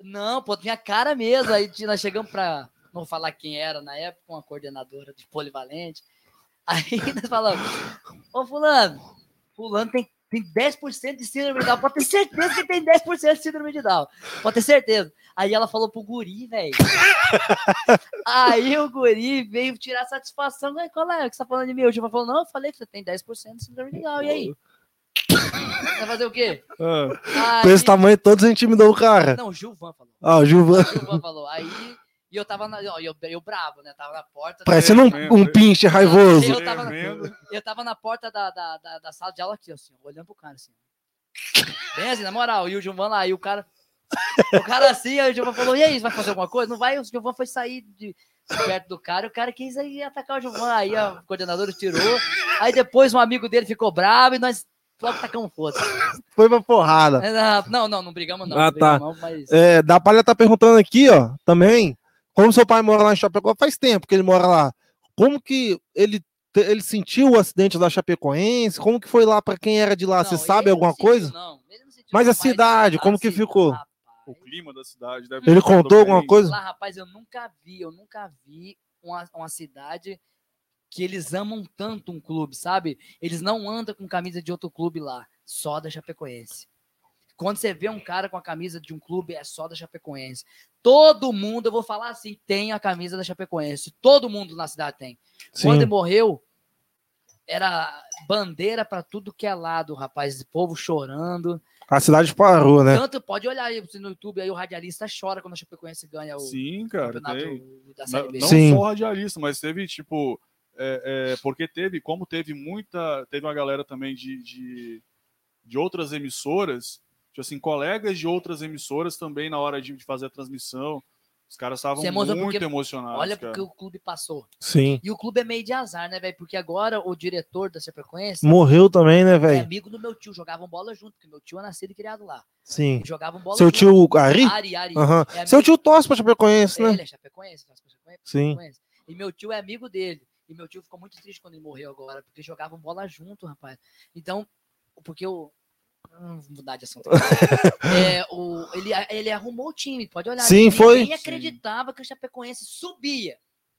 Não, pô, tinha cara mesmo. Aí tinha- nós chegamos pra. Não vou falar quem era na época, uma coordenadora de polivalente. Aí nós falamos: Ô, Fulano, Fulano tem, tem 10% de síndrome de Down. Pode ter certeza que tem 10% de síndrome de Down. Pode ter certeza. Aí ela falou pro guri, velho. Aí o guri veio tirar satisfação. Qual é? O que você tá falando de mim? O Gilvan falou: Não, eu falei que você tem 10% de síndrome de Down. E aí? Vai fazer o quê? Ah, Aí... Com esse tamanho todo, você intimidou o cara. Não, o Gilvan falou. Ah, o Gilvan. O Gilvan falou. Aí, e eu tava na, eu, eu bravo, né? Tava na porta. Parecendo um, um pinche raivoso. Eu tava, Vendo. eu tava na porta da, da, da, da sala de aula aqui, assim, olhando pro cara, assim. Bem assim, na moral, e o Gilvan lá, e o cara. O cara assim, aí o Gilvan falou: e aí, você vai fazer alguma coisa? Não vai, o Gilvan foi sair de perto do cara, e o cara quis aí atacar o Gilvan. Aí a coordenadora tirou. Aí depois um amigo dele ficou bravo e nós logo tacamos foda. Foi pra porrada. Não, não, não brigamos, não. Ah, não brigamos, tá. não, mas. É, da Palha tá perguntando aqui, ó, também, como seu pai mora lá em Chapecó, faz tempo que ele mora lá. Como que ele, ele sentiu o acidente da Chapecoense? Como que foi lá pra quem era de lá? Você sabe alguma sentiu, coisa? não. Ele não sentiu, Mas a cidade, lá como que se- ficou? rapaz, O clima da cidade deve Ele contou alguma bem- coisa? Lá, rapaz, eu nunca vi, eu nunca vi uma, uma cidade que eles amam tanto um clube, sabe? Eles não andam com camisa de outro clube lá, só da Chapecoense. Quando você vê um cara com a camisa de um clube, é só da Chapecoense. Todo mundo, eu vou falar assim, tem a camisa da Chapecoense. Todo mundo na cidade tem. Quando ele Sim. morreu, era bandeira para tudo que é lado, rapaz. Povo chorando. A cidade parou, né? Tanto pode olhar aí no YouTube, aí o radialista chora quando a Chapecoense ganha o Sim, cara. campeonato Tem. da Não, Série B. não Sim. só radialista, mas teve, tipo. é, é, porque teve, como teve muita. Teve uma galera também de, de, de outras emissoras, tipo assim, colegas de outras emissoras também na hora de, de fazer a transmissão. Os caras estavam muito porque- emocionados. Olha cara. porque o clube passou. Sim. E o clube é meio de azar, né, velho? Porque agora o diretor da Chapecoense Morreu também, né, é velho? amigo do meu tio, jogavam bola junto, porque meu tio é nascido e criado lá. Sim. Jogavam bola Seu junto. tio Ari? Ari, Ari. É Seu amigo- tio torce pra Chapecoense, né? Ele é Chapecoense, torce pra Chapecoense, Sim. E meu tio é amigo dele. E meu tio ficou muito triste quando ele morreu agora, porque jogavam bola junto, rapaz. Então, porque o. Hum, mudar de assunto. É, o, ele, ele arrumou o time, pode olhar. Sim, foi. Ninguém acreditava que o Chapecoense subia.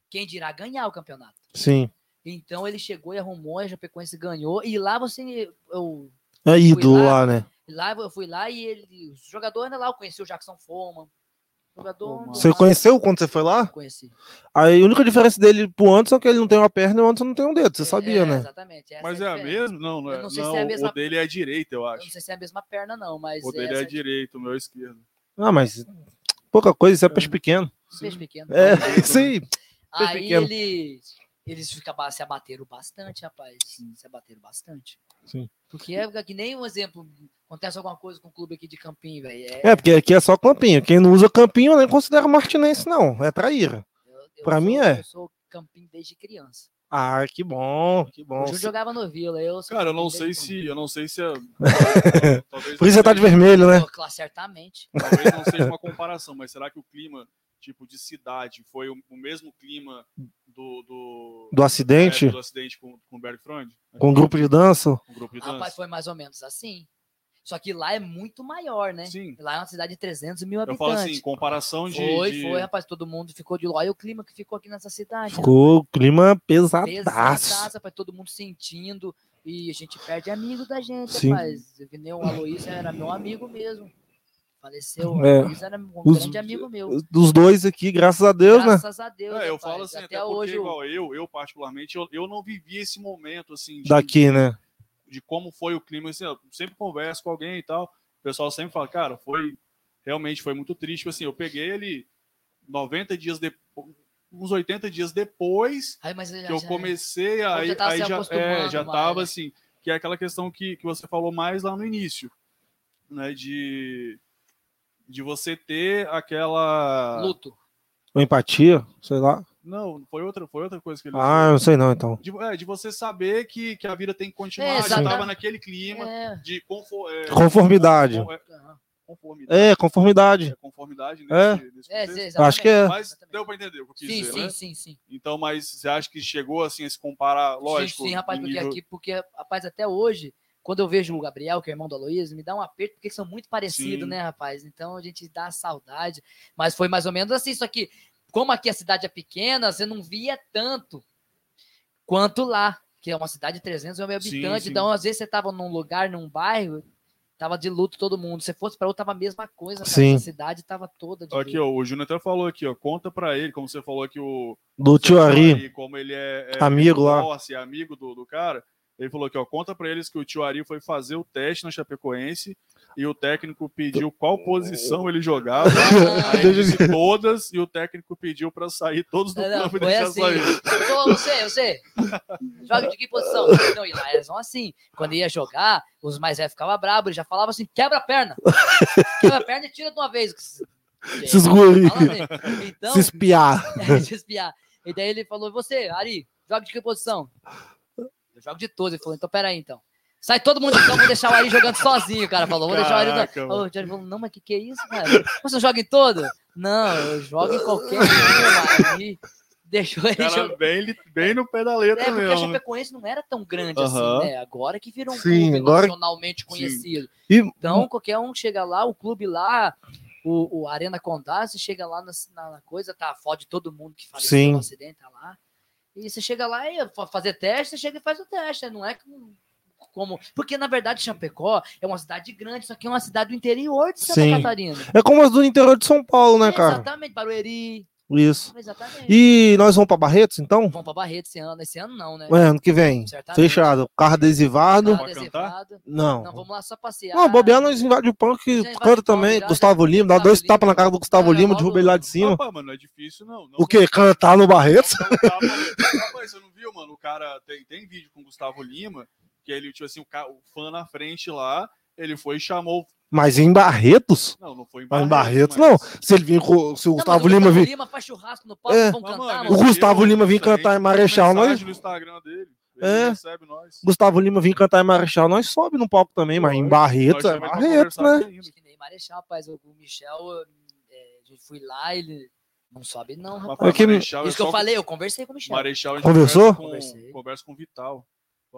Quem dirá ganhar o campeonato. Sim. Então ele chegou e arrumou, a Chapecoense ganhou. E lá você. Eu, É ídolo lá. lá, né? lá eu fui lá e ele. O jogador ainda lá, eu conheci o Jackson Foman. Jogador. Você conheceu quando você foi lá? Conheci. Aí a única diferença dele pro Anderson é que ele não tem uma perna e o Anderson não tem um dedo, você sabia, É, né? Exatamente. essa Mas a é a mesma? Não, não é. Eu não sei não, se é a mesma- O dele é a direita, eu Eu acho. não sei se é a mesma perna, não, mas. O dele essa é direito, o meu é esquerdo. Ah, mas pouca coisa, isso é peixe pequeno. Peixe pequeno. É, isso aí. Aí pequeno. eles, eles ficam, se abateram bastante, rapaz. Se abateram bastante. Sim. Porque é que nem um exemplo. Acontece alguma coisa com o clube aqui de Campinho, velho. É, porque aqui é só campinho. Quem não usa campinho nem considera martinense, não. É traíra. eu- eu pra sou- mim é. Eu sou Campinho desde criança. Ah, que bom, que bom. O Júnior jogava no Vila. Eu Cara, eu não sei se. Eu não sei se é. talvez Por isso você tá de vermelho, né? Claro, certamente. Talvez não seja uma comparação, mas será que o clima tipo de cidade, foi o, o mesmo clima do do, Do acidente? é, do acidente com, com o Bergfrond? Com um grupo de dança? Com o grupo de dança? Rapaz, foi mais ou menos assim. Só que lá é muito maior, né? Sim. Lá é uma cidade de 300 mil Eu habitantes. falo assim, comparação de. Foi, de- foi, rapaz. Todo mundo ficou de lá. Olha o clima que ficou aqui nessa cidade. Ficou o clima pesadaço. Pesadaço, rapaz. Todo mundo sentindo. E a gente perde amigo da gente, Sim. rapaz. Que nem o Aloysio era meu amigo mesmo. Faleceu. O É. Aloysio era um Os- grande amigo meu. Dos dois aqui, graças a Deus, né? Graças a Deus. É, eu rapaz. falo assim, até, até porque hoje. igual eu, eu particularmente, eu, eu não vivi esse momento assim de, Daqui, né? De como foi o clima. Assim, eu sempre converso com alguém e tal. O pessoal sempre fala, cara, foi realmente foi muito triste. Tipo Assim, eu peguei ele 90 dias depois, uns 80 dias depois Ai, mas já- que eu comecei, já aí, aí já, é, já mais, tava né? assim, que é aquela questão que, que você falou mais lá no início, né? De, de você ter aquela. Luto. Ou empatia, sei lá. Não, foi outra, foi outra coisa que ele Ah, eu não sei não, então. de, é, de você saber que, que a vida tem que continuar, É, já estava naquele clima É. de confo- é, Conformidade. confo- é, conformidade. É, conformidade. É conformidade É. nesse, nesse É, contexto. sim, Acho que é. Mas exatamente. deu para entender o que eu quis Sim, dizer, sim, né? sim, sim. Então, mas você acha que chegou assim a se comparar, lógico, Sim, sim, rapaz, porque nível- aqui, porque, rapaz, até hoje, quando eu vejo o Gabriel, que é irmão do Aloysio, me dá um aperto, porque são muito parecidos, Sim. né, rapaz? Então a gente dá saudade. Mas foi mais ou menos assim, só que, como aqui a cidade é pequena, você não via tanto quanto lá, que é uma cidade de 300 mil Sim, habitantes. sim. Então, às vezes, você tava num lugar, num bairro, tava de luto todo mundo. Se fosse para outro, tava a mesma coisa, cara. Sim. A cidade tava toda de Aqui, luto. ó, o Júnior até falou aqui, ó, conta pra ele, como você falou que o Do tio Ari. como ele é, é Amigo lá. Nossa, é amigo do, do cara. Ele falou aqui, ó, conta pra eles que o tio Ari foi fazer o teste na Chapecoense e o técnico pediu qual posição ele jogava. Aí ele disse todas e o técnico pediu pra sair todos do Não, campo e deixar assim. sair. Ô, você, você. Joga de que posição? Não, e lá eles são assim. Quando ia jogar, os mais velhos ficavam bravos, eles já falavam assim: quebra a perna. Quebra a perna e tira de uma vez. Fala assim. Então, Se espiar. é, se espiar. E daí ele falou: você, Ari, joga de que posição? Eu jogo de todos. Ele falou: então peraí, então. Sai todo mundo de campo, vou deixar o Ari jogando sozinho, o cara falou. Vou deixar o Ari. Caraca. O Jerry falou: não, mas que que é isso, cara? Você joga em todo? Não, eu jogo em qualquer um. Aí deixou ele Cara, jogar. bem, bem no pé da letra É, porque a mesmo. Chapecoense não era tão grande Aham. assim, né? Agora que virou um Sim, clube agora- nacionalmente conhecido. E Então, qualquer um chega lá, o clube lá, o, o Arena Condá, você chega lá na, na- coisa, tá fode todo mundo que faleceu Sim. no acidente, tá lá. E você chega lá e fa- fazer teste, você chega e faz o teste, né? não é como... como- Porque, na verdade, Chapecó é uma cidade grande, só que é uma cidade do interior de Santa Sim. Catarina. é como as do interior de São Paulo, né, cara? Exatamente, Barueri. Isso. Exatamente. E nós vamos pra Barretos, então? Vamos pra Barreto esse ano. Esse ano não, né? É, ano que vem. Certamente. Fechado. Carro adesivado. Não. Não, vamos lá só passear. Não, bobear nós invade o invade canta também. já, Gustavo já. Lima, dá dois tapas na cara do Gustavo Lima, derruba ele lá de cima. Opa, mano, não é difícil, não. não O quê? Cantar no Barretos? Não, não você não viu, mano? O cara tem, tem vídeo com o Gustavo Lima, que ele, tipo assim, o, ca- o fã na frente lá, ele foi e chamou. Mas em Barretos? Não, não foi em Mas em Barretos, Barretos, mas- não. Se ele vir com. Se o Não, Gustavo mas Lima vir. Lima faz churrasco no palco, É. vamos Mas, cantar, mano. O Gustavo eu- Lima vir cantar em Marechal, nós- no Instagram dele. Ele É. recebe nós. Gustavo Lima vir cantar em Marechal, nós sobe no palco também, mas em Barretos é Barretos, né? nem Marechal, rapaz. O Michel, é, a gente fui lá, ele não sobe, não, Mas, rapaz. É que- Marechal é Isso que eu falei, eu conversei com o Michel. Marechal, a gente Conversou? Conversa com, Conversei. conversa com o Vital.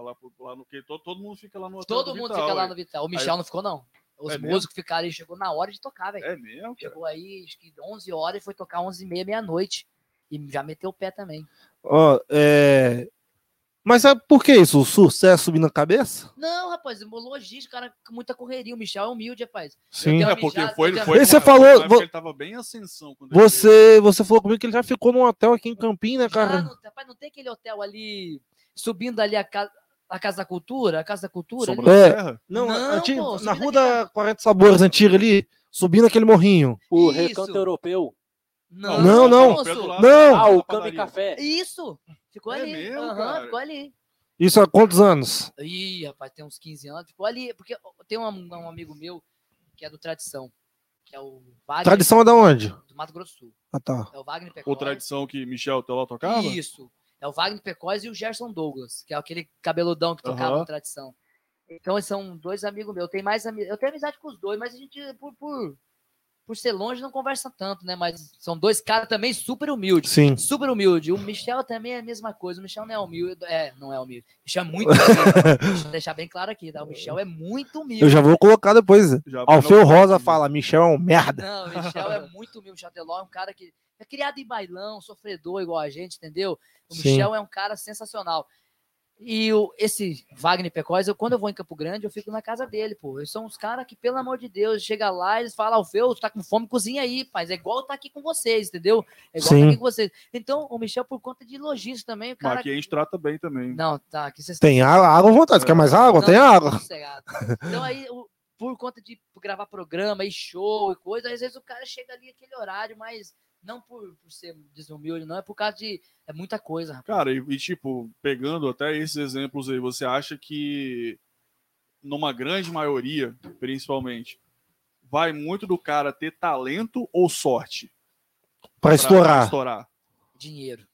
Lá, lá no que todo, todo mundo fica lá no hotel Todo do mundo Vital, fica lá no Vital. O Michel não ficou, não. Os É mesmo? músicos ficaram e chegou na hora de tocar, velho. É mesmo? cara? Chegou aí, acho que 11 horas e foi tocar 11 e meia, meia-noite. E já meteu o pé também. Ó, é. Mas sabe por que isso? O sucesso subindo na cabeça? Não, rapaz, logística, cara, com muita correria. O Michel é humilde, rapaz. Sim. É porque mijada, foi, tenho- foi você falou- vo- ele tava bem em ascensão. quando ele. Você, você falou comigo que ele já ficou num hotel aqui em Campinas, né, Já cara? não, rapaz, não tem aquele hotel ali, subindo ali a casa, a casa da Cultura, a Casa da Cultura? Sombra ali? É. da Terra? Não, Não, antigo- pô, na rua da 40 Sabores antiga ali, subindo aquele morrinho. O Isso. recanto europeu. Não, Não, não. moço. Não. Ah, o. Cami Café. Isso, ficou É ali. mesmo, Aham, cara? ficou ali. Isso há quantos anos? Ih, rapaz, tem uns 15 anos. Ficou ali, porque tem um, um amigo meu que é do Tradição, que é o Wagner Tradição é da onde? do Mato Grosso do Sul. Ah, tá. É o Wagner Ou tradição que Michel Teló tocava? Isso. É o Wagner Pecóis e o Gerson Douglas, que é aquele cabeludão que tocava no Tradição. Então, eles são dois amigos meus. Eu tenho mais Eu tenho amizade com os dois, mas a gente, por, por, por ser longe, não conversa tanto, né? Mas são dois caras também super humildes. Sim. Super humilde. O Michel também é a mesma coisa. O Michel não é humilde. É, não é humilde. O Michel é muito humilde. Deixa eu deixar bem claro aqui, tá? O Michel é muito humilde. Eu já vou colocar depois. Já Alfeu Rosa fala, Michel é um merda. Não, o Michel é muito humilde. O Michel Teló é um cara que é criado em bailão, sofredor igual a gente, entendeu? O Sim. Michel é um cara sensacional. E o, esse Wagner Pecós, eu, quando eu vou em Campo Grande, eu fico na casa dele, pô. Eles são uns caras que, pelo amor de Deus, chega lá, eles falam, Alfeu, tu tá com fome, cozinha aí, pai. É igual tá aqui com vocês, entendeu? É igual Sim. tá aqui com vocês. Então, o Michel, por conta de logística também, o Mas cara. aqui a gente trata bem também. Não, tá, aqui vocês Tem água, água à vontade. Quer mais água? não, Tem água. sossegado. Então aí, o- por conta de gravar programa e show e coisa, às vezes o cara chega ali aquele horário, mas não por, por ser desumilde, não, é por causa de. É muita coisa, rapaz. Cara, e, e, tipo, pegando até esses exemplos aí, você acha que numa grande maioria, principalmente, vai muito do cara ter talento ou sorte? Pra estourar. estourar? Dinheiro.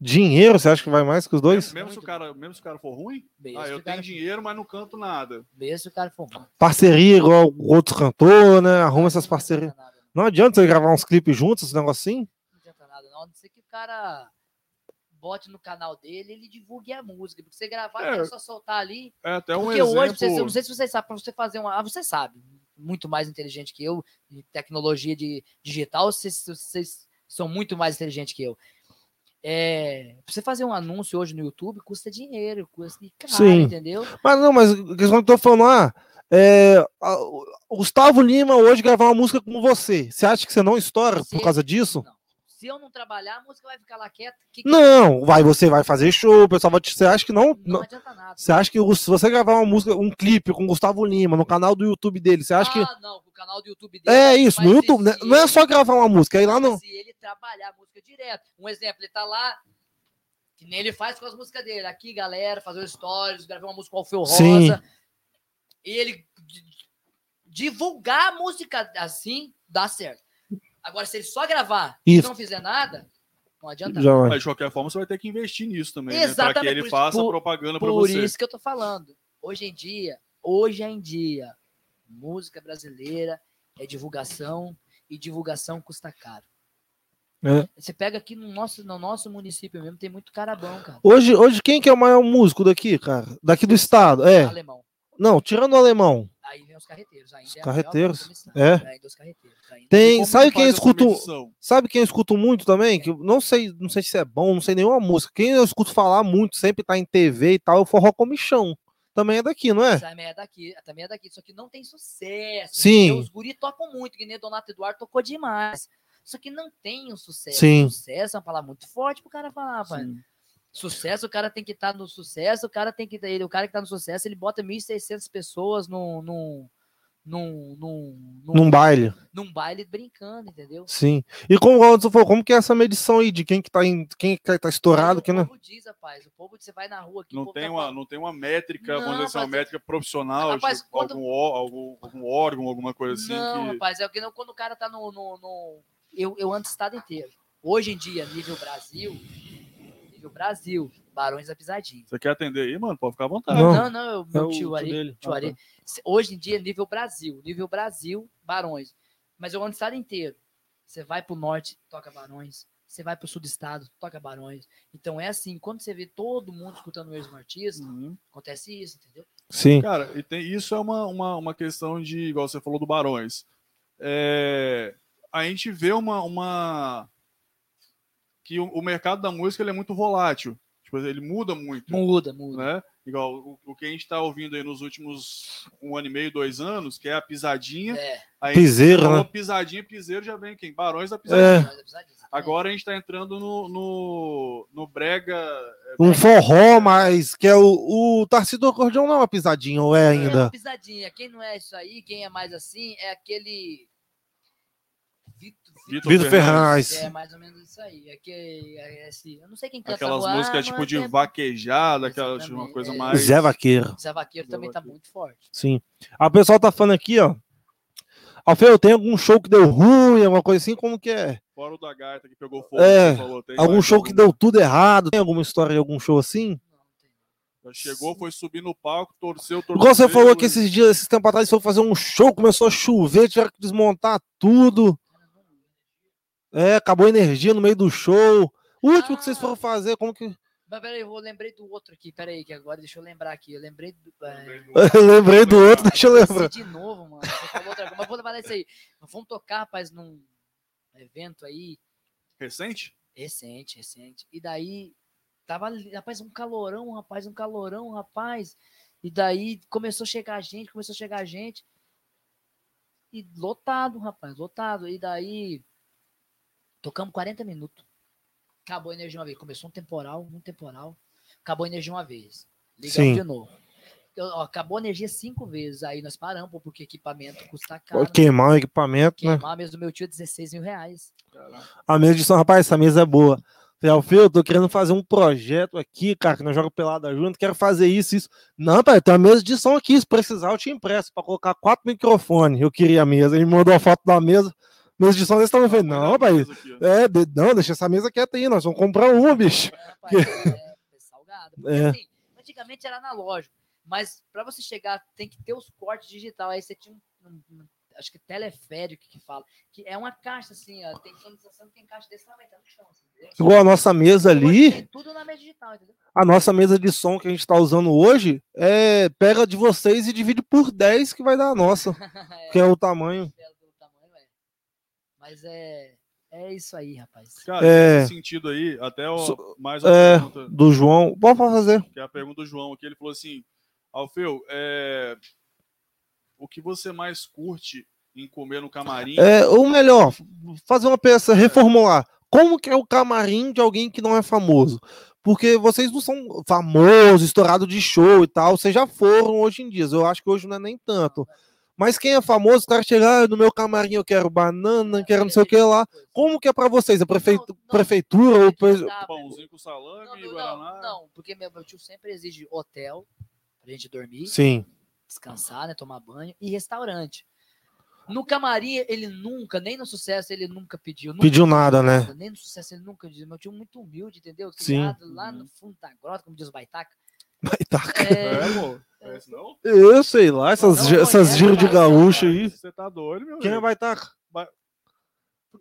Dinheiro, você acha que vai mais que os dois? Mesmo se, o cara, mesmo se o cara for ruim? Mesmo ah, eu tenho dinheiro, mas não canto nada. Mesmo se o cara for bom. Parceria igual outros cantores, né? Arruma essas parcerias. Não adianta você gravar uns clipes juntos, esse negocinho. não adianta nada, não. A não ser que o cara bote no canal dele ele divulgue a música. Porque você gravar, É. é só soltar ali. É até um Porque exemplo. hoje, eu não sei se vocês sabem, para você fazer uma. Ah, você sabe, muito mais inteligente que eu, de tecnologia de digital, vocês, vocês são muito mais inteligentes que eu. É, pra você fazer um anúncio hoje no YouTube custa dinheiro, custa caro, Sim. entendeu? Mas não, mas questão que eu tô falando, ah, é, a- o Gustavo Lima hoje gravar uma música com você. Você acha que você não estoura por causa disso? Não. Se eu não trabalhar, a música vai ficar lá quieta. que que- Não, vai, você vai fazer show, o pessoal vai te. Você acha que não? não não- adianta nada. Você acha que se você gravar uma música, um clipe com o Gustavo Lima no canal do YouTube dele, você acha que. Ah, não, o canal do YouTube dele. É isso, no YouTube. né? Não é só gravar uma música, é ir lá no. Se ele trabalhar a música direto. Um exemplo, ele tá lá, que nem ele faz com as músicas dele. Aqui, galera, fazer stories, gravar uma música com o Alfeu Rosa. Sim. E ele di- divulgar a música assim, dá certo. Agora, se ele só gravar Isso. e não fizer nada, não adianta. Já. Mas de qualquer forma, você vai ter que investir nisso também. né? Pra que Exatamente, ele por isso- faça por- propaganda pra Por você. isso que eu tô falando. Hoje em dia, hoje em dia, música brasileira é divulgação e divulgação custa caro. É. Você pega aqui no nosso, no nosso município mesmo, tem muito cara bom, cara. Hoje, hoje, quem que é o maior músico daqui, cara? Daqui do estado? É. Alemão. Não, tirando o alemão. Aí vem os carreteiros. Ainda Os é carreteiros, é. Ainda os carreteiros. Ainda. Tem. Sabe que quem escuto? Sabe quem eu escuto muito também? Que eu não sei, não sei se é bom, não sei nenhuma música. Quem eu escuto falar muito, sempre tá em TV e tal, é o Forró Comichão. Também é daqui, não é? Também é daqui, também é daqui, só que não tem sucesso. Sim. Os guri tocam muito, que nem Donato Eduardo tocou demais. Só que não tem o sucesso. Sim. Sucesso é uma palavra muito forte pro cara falar, pai. Sim. Sucesso, o cara tem que estar no sucesso, o cara tem que ele, o cara que tá no sucesso, ele bota 1.600 pessoas num, num, num, num, num, Num baile. num baile brincando, entendeu? Sim. E como o Ronaldo falou, como que é essa medição aí de quem que tá, em, quem que tá estourado, Aí quem o não. povo diz, rapaz, o povo, você vai na rua aqui, o Não tem, tá uma, não tem uma métrica, Não, vamos dizer assim, uma métrica profissional, rapaz, de quando- algum, ó- algum, algum órgão, alguma coisa assim. Não, que... rapaz, é que não, quando o cara tá no. no, no- eu, eu ando o estado inteiro. Hoje em dia, nível Brasil, nível Brasil, Barões da Pisadinha. Você quer atender aí, mano? Pode ficar à vontade. Não. Não, não, eu, É meu o tio tio ali, dele. tio Ah, Ari. Se- Hoje em dia, nível Brasil, nível Brasil, Barões. Mas eu ando o estado inteiro. Você vai pro norte, toca Barões. Você vai pro sul do estado, toca Barões. Então é assim, quando você vê todo mundo escutando o mesmo artista, Uhum. acontece isso, entendeu? Sim. Cara, e tem, isso é uma, uma, uma questão de, igual você falou do Barões. É, a gente vê uma. uma que o, o mercado da música ele é muito volátil. Tipo, ele muda muito. Muda, muda. Né? Igual o, o que a gente está ouvindo aí nos últimos um ano e meio, dois anos, que é a pisadinha. É, Piseiro, né? pisadinha, piseiro já vem quem? Barões da pisadinha. É. Pisadinha, exatamente. Agora a gente está entrando no, no, no brega. Um forró, mas que é o, o Tarcísio do Acordeão não é uma pisadinha, ou é É uma ainda? pisadinha. Quem não é isso aí, quem é mais assim, é aquele. Vitor, Vitor Fernandes. Ferraz. É mais ou menos isso aí. É que, é esse, eu não sei quem canta Aquelas agora, músicas tipo de é- vaquejada, aquela tipo, uma coisa é. mais. Zé Vaqueiro. Zé Vaqueiro Zé também tá Vaqueiro. muito forte. Sim. A pessoal tá falando aqui, ó. Alfeu, tem algum show que deu ruim, alguma coisa assim? Como que é? Fora o da gaita que pegou fogo. É, falou, tem Algum show que deu tudo errado? Tem alguma história de algum show assim? Não, não tem. Chegou, foi subir no palco, torceu, torceu. Igual você falou que esses dias, esses tempos atrás, foi fazer um show, começou a chover, tiveram que desmontar tudo. É, acabou a energia no meio do show. O último que vocês foram fazer, como que. Mas peraí, eu lembrei do outro aqui, peraí, que agora deixa eu lembrar aqui. Eu lembrei do. É... Eu lembrei do outro, deixa eu lembrar. de novo, mano. Você falou outra coisa, Mas vou levar isso aí. Nós Vamos tocar, rapaz, num evento aí. Recente? Recente, recente. E daí, tava, ali, rapaz, um calorão, rapaz, um calorão, rapaz. E daí começou a chegar gente, começou a chegar gente. E lotado, rapaz, lotado. E daí, tocamos 40 minutos. Acabou a energia uma vez. Começou um temporal, um temporal. Acabou a energia uma vez. Ligamos de novo. Eu- ó, acabou a energia cinco vezes. Aí nós paramos, porque equipamento custa caro. Pô, Queimar o equipamento, né? Queimar mesmo do meu tio é 16 mil reais. A mesa de som, rapaz, essa mesa é boa. Falei, Alfio, eu tô querendo fazer um projeto aqui, cara, que nós jogamos pelada junto, quero fazer isso, isso. Não, pai, tem uma mesa de som aqui, se precisar eu te empresto pra colocar quatro microfones. Eu queria a mesa, ele me mandou a foto da mesa, mesa de som tamanho. Eu falei, não, pai, é, de- não, deixa essa mesa quieta aí, nós vamos comprar uma, bicho. É, rapaz, é, é salgado. Porque, É. assim, antigamente era analógico, mas para você chegar tem que ter os cortes digital. Aí você tinha um, um- um- acho que teleférico que fala, que é uma caixa assim, ó, tem sonorização que tem caixa desse tamanho, tá no chão. Assim? Igual a nossa mesa ali, Tem tudo na mesa digital, entendeu? a nossa mesa de som que a gente tá usando hoje, é, pega de vocês e divide por 10 que vai dar a nossa, é, que é o pelo tamanho, é. Mas é, é isso aí, rapaz. Cara, É. nesse sentido aí, até ó, So- mais uma É, pergunta, do João, pode fazer. que é a pergunta do João aqui, ele falou assim, Alfeu, é, o que você mais curte em comer no camarim? É, ou melhor, fazer uma peça, reformular. Como que é o camarim de alguém que não é famoso? Porque vocês não são famosos, estourados de show e tal, vocês já foram hoje em dia. Eu acho que hoje não é nem tanto. Mas quem é famoso, o cara chega, ah, no meu camarim eu quero banana, quero não sei o que lá. Como que é pra vocês? A prefeitu- Não, não. prefeitura ou pre- Pãozinho com salame, Não, não, guaraná. não, não, porque meu, meu tio sempre exige hotel pra gente dormir, Sim. descansar, né, tomar banho e restaurante. No camarim, ele nunca, nem no sucesso, ele nunca pediu. nunca Pediu nada, né? Nem no sucesso, ele nunca disse. Meu tio muito humilde, entendeu? Sim. Criado lá no fundo da grota, como diz o Baitaca. Vai tá. É, É, não? Eu sei lá, essas, Não essas conhece, giros de gaúcho aí. Você tá doido, meu Quem é vai estar?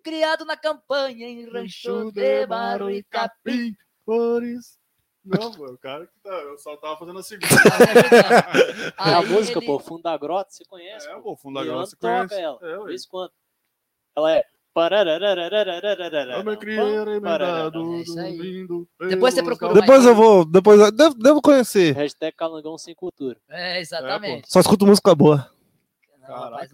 criado na campanha em Rancho de Barro e Capim. Flores. Não, pô, o cara que tá, eu só tava fazendo a segunda. É a música, ele- pô, Fundo da Grota, você conhece? É, pô. fundo da grossa, você toca conhece. ela. É, De ué. vez em quando. Ela é. É. Depois você procura. Depois eu vou, depois eu devo, devo conhecer. Hashtag Calangão sem cultura. É, exatamente. Só escuto música boa. Rapaz,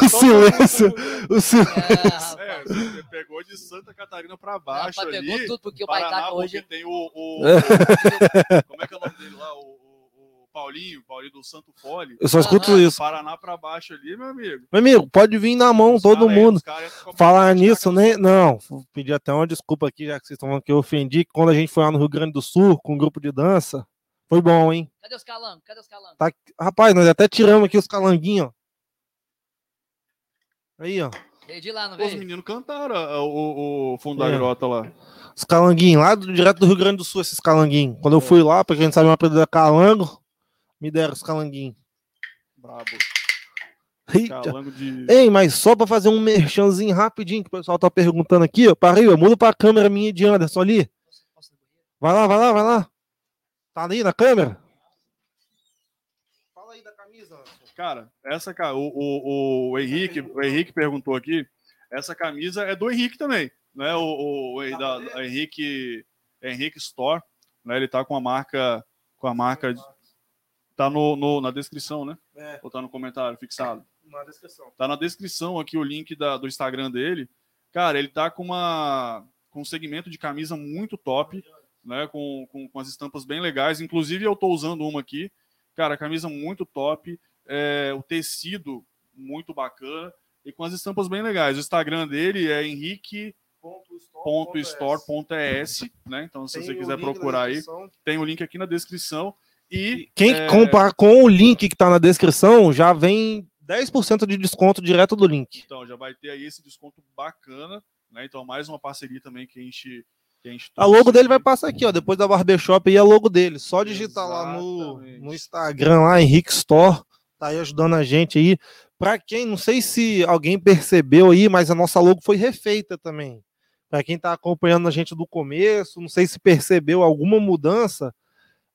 O silêncio. O sil- É. É, você pegou de Santa Catarina pra baixo Rapaz, ali. tudo, porque o Paraná, hoje. tem o, o- Como é que é o nome dele lá? O, o- o Paulinho, Paulinho do Santo Fole. Eu só escuto Aham. isso. Paraná pra baixo ali, meu amigo. Meu amigo, pode vir na mão, Os todo cara mundo. os cara Falar nisso, né? Não, vou pedir até uma desculpa aqui, já que vocês estão falando que eu ofendi. Quando a gente foi lá no Rio Grande do Sul com um grupo de dança, foi bom, hein? Cadê os calangos? Cadê os calangos? Tá... Rapaz, nós até tiramos aqui os calanguinhos, ó. Aí, ó. De lá, não Os veio? meninos cantaram o, o fundo da É. grota lá. Os calanguinhos, lá do, direto do Rio Grande do Sul, esses calanguinhos. Quando eu fui lá, pra quem não sabe, uma pedra calango, me deram os calanguinhos. Brabo. Eita. Calango de. Ei, mas só pra fazer um merchanzinho rapidinho, que o pessoal tá perguntando aqui, ó. Parei, ó. Muda pra câmera minha de Anderson ali. Vai lá, vai lá, vai lá. Tá ali na câmera? Fala aí da camisa, Cara, essa ca- o, o, o Henrique, o Henrique perguntou aqui. Essa camisa é do Henrique também, né? O, o, o da, a Henrique, Henrique Store, né? Ele tá com a marca, com a marca, tá no, no- na descrição, né? É. Ou tá no comentário fixado? Na descrição. Tá na descrição aqui o link da- do Instagram dele. Cara, ele tá com uma com um segmento de camisa muito top, né? Com, com, com as estampas bem legais. Inclusive eu tô usando uma aqui. Cara, camisa muito top, é, o tecido muito bacana e com as estampas bem legais. O Instagram dele é henrique.store.es, né? Então se você quiser procurar aí, tem o link aqui na descrição. E Quem é, comprar com o link que tá na descrição, já vem 10% de desconto direto do link. Então, já vai ter aí esse desconto bacana, né? Então, mais uma parceria também que a gente que a gente A logo dele vai passar aqui, ó. Depois da Barbershop aí, a logo dele. Só digitar lá no, Exatamente. no Instagram, lá, Henrique Store. Tá aí ajudando a gente aí. Pra quem, não sei se alguém percebeu aí, mas a nossa logo foi refeita também. Pra quem tá acompanhando a gente do começo, não sei se percebeu alguma mudança.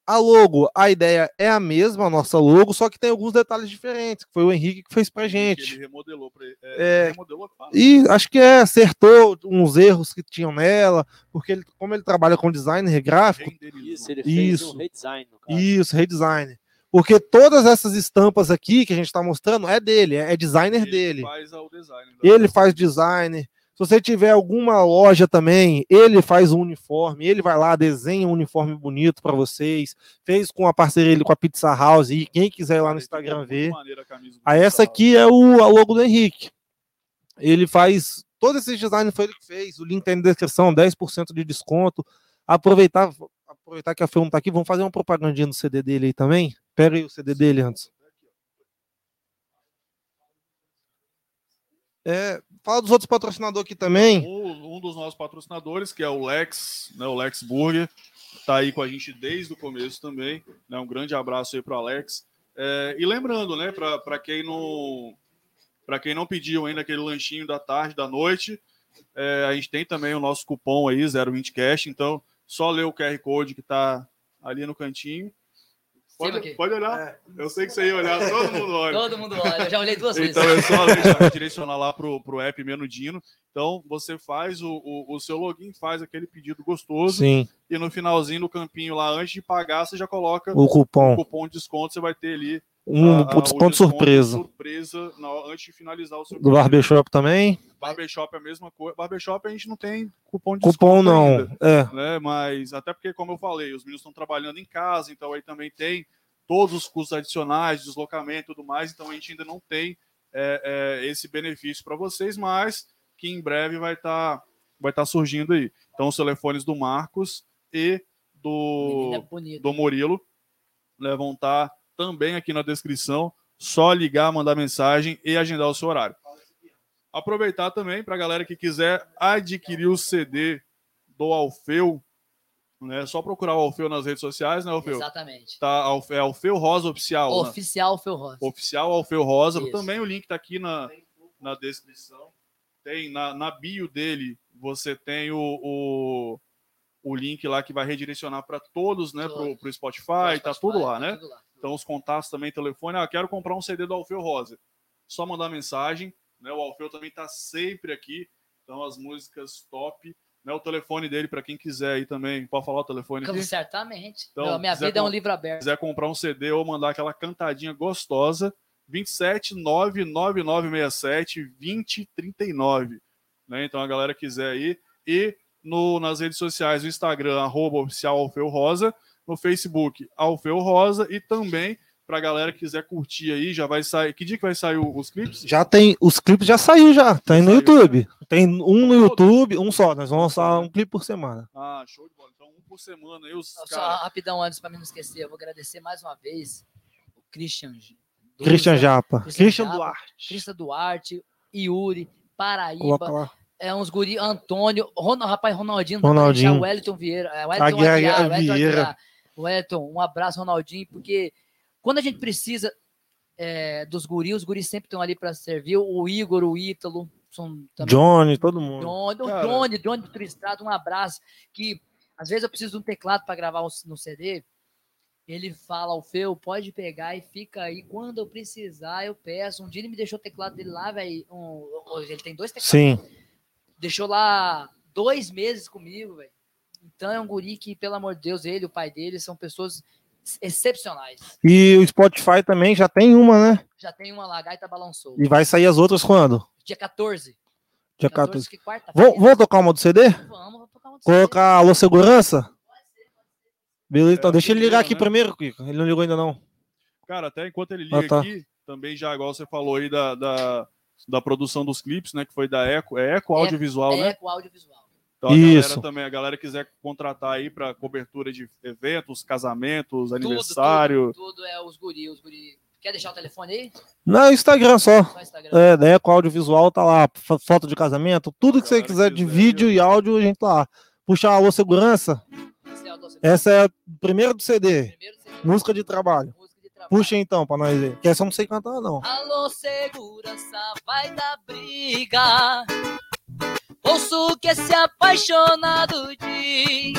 A logo, a ideia é a mesma, a nossa logo, só que tem alguns detalhes diferentes, que foi o Henrique que fez pra gente. Ele remodelou pra ele. É. É, remodelou. E acho que é, acertou uns erros que tinham nela, porque ele, como ele trabalha com designer gráfico. Isso, ele fez Isso. um redesign, no caso. Isso, redesign. Porque todas essas estampas aqui que a gente está mostrando é dele, é é designer Ele dele. faz o design. Ele faz design. Se você tiver alguma loja também, ele faz um uniforme, ele vai lá, desenha um uniforme bonito para vocês. Fez com a parceria ele com a Pizza House e quem quiser ir lá no Instagram ver. a Aí essa aqui é o a logo do Henrique. Ele faz todos esses designs foi ele que fez. O link tá aí na descrição, 10% de desconto. Aproveitar aproveitar que a não tá aqui, vamos fazer uma propagandinha no CD dele aí também. Pega aí o CD dele antes. É, fala dos outros patrocinadores aqui também. Um, um dos nossos patrocinadores, que é o Lex, né, o Lex Burger, tá aí com a gente desde o começo também. Né, um grande abraço aí para o Alex. É, e lembrando, né, para quem não para quem não pediu ainda aquele lanchinho da tarde, da noite, é, a gente tem também o nosso cupom aí, 020 Cash, então só ler o QR Code que tá ali no cantinho. Pode, pode olhar. Eu sei que você ia olhar, todo mundo olha. Todo mundo olha. Eu já olhei duas vezes. Então é só direcionar lá pro, pro app Menudino. Então você faz o, o, o seu login, faz aquele pedido gostoso Sim, e no finalzinho do campinho lá, antes de pagar, você já coloca o o cupom. cupom de desconto, você vai ter ali Um a- a- o desconto surpresa. surpresa na- antes de finalizar o seu Do Barbershop também. Barbershop é a mesma coisa. Barbershop a gente não tem cupom de Cupom não. ainda É. né? Mas até porque, como eu falei, os meninos estão trabalhando em casa, então aí também tem todos os custos adicionais, deslocamento e tudo mais, então a gente ainda não tem é, é, esse benefício para vocês, mas que em breve vai estar vai tá surgindo aí. Então, os telefones do Marcos e do, do Murilo né, vão estar também aqui na descrição. Só ligar, mandar mensagem e agendar o seu horário. Aproveitar também para a galera que quiser adquirir o CD do Alfeu, né? Só procurar o Alfeu nas redes sociais, né, Alfeu? Exatamente. Tá, é Alfeu Rosa Oficial. né? Oficial Fel Rosa. Oficial Alfeu Rosa. Isso. Também o link tá aqui na, na descrição. Tem na, na bio dele, você tem o, o, o link lá que vai redirecionar para todos, né? Pro, Todos. pro Spotify, tá tudo lá, né? tudo lá. Então, os contatos também, telefone. Ah, quero comprar um CD do Alfeu Rosa. Só mandar mensagem. Né? O Alfeu também está sempre aqui. Então, as músicas top. Né? O telefone dele, para quem quiser aí também. Pode falar o telefone aqui? Certamente. Então, Meu, minha vida é um livro aberto. quiser comprar um CD ou mandar aquela cantadinha gostosa, 27 99967 2039. Né? Então, a galera quiser aí. E no, nas redes sociais, o Instagram, arroba oficial Alfeu Rosa, no Facebook, Alfeu Rosa, e também pra galera que quiser curtir aí, já vai sair. Que dia que vai sair os clipes? Já tem. Os clipes já saiu já. Tem no Saiu, YouTube. Tem um no? YouTube, um só. Nós vamos lançar um clipe por semana. Ah, show de bola. Então, um por semana aí, os Só caras. rapidão antes para mim não esquecer, eu vou agradecer mais uma vez o Christian. Duza, Christian Japa. Christian Christian Japa, Duarte. Christian Duarte, Yuri, Paraíba, é uns guri, Antônio, Ron, rapaz, Ronaldinho, Ronaldinho. o Wellington Vieira, é, Wellington Aguiar- Aguiar, Wellington Vieira. Wellington, um abraço, Ronaldinho, porque quando a gente precisa é, dos guris, os guris sempre estão ali para servir, o Igor, o Ítalo, são também Johnny, todo mundo. Johnny, o. Johnny, Johnny do Tristrado, um abraço. Que às vezes eu preciso de um teclado para gravar o- no CD. Ele fala ao Feu, pode pegar e fica aí. Quando eu precisar, eu peço. Um dia ele me deixou o teclado dele lá, velho. Um, ele tem dois teclados. Sim. Deixou lá dois meses comigo, velho. Então é um guri que, pelo amor de Deus, ele, o pai dele, são pessoas excepcionais. E o Spotify também já tem uma, né? Já tem uma lá, Gaita Balançou. E vai sair as outras quando? Dia 14. Dia 14. que quarta-feira. Vamos, vamos tocar uma do CD? Vamos, vamos tocar uma do CD. Colocar Alô Segurança? Beleza, então É, deixa ele ligar aqui né? primeiro, Kiko. Ele não ligou ainda não. Cara, até enquanto ele liga Ah, tá. aqui, também já, igual você falou aí da, da, da produção dos clipes, né? Que foi da Eco. É Eco Audiovisual, né? É, com audiovisual. Então a Isso. galera também, a galera quiser contratar aí para cobertura de eventos, casamentos, Tudo, aniversário. Tudo, tudo é os guri, os guri. Quer deixar o telefone aí? Não, Instagram só. Só Instagram. É, da Eco Audiovisual tá lá, foto de casamento, tudo A que você galera quiser de quiser, vídeo eu- e áudio, a gente tá lá. Puxa Alô Segurança. Esse é o doce- Essa é a primeira do CD. Primeiro CD, Música de trabalho. música de trabalho. Puxa então pra nós ver. Que essa eu não sei cantar, não. Alô, segurança, vai dar briga. Ouço o que esse apaixonado diz.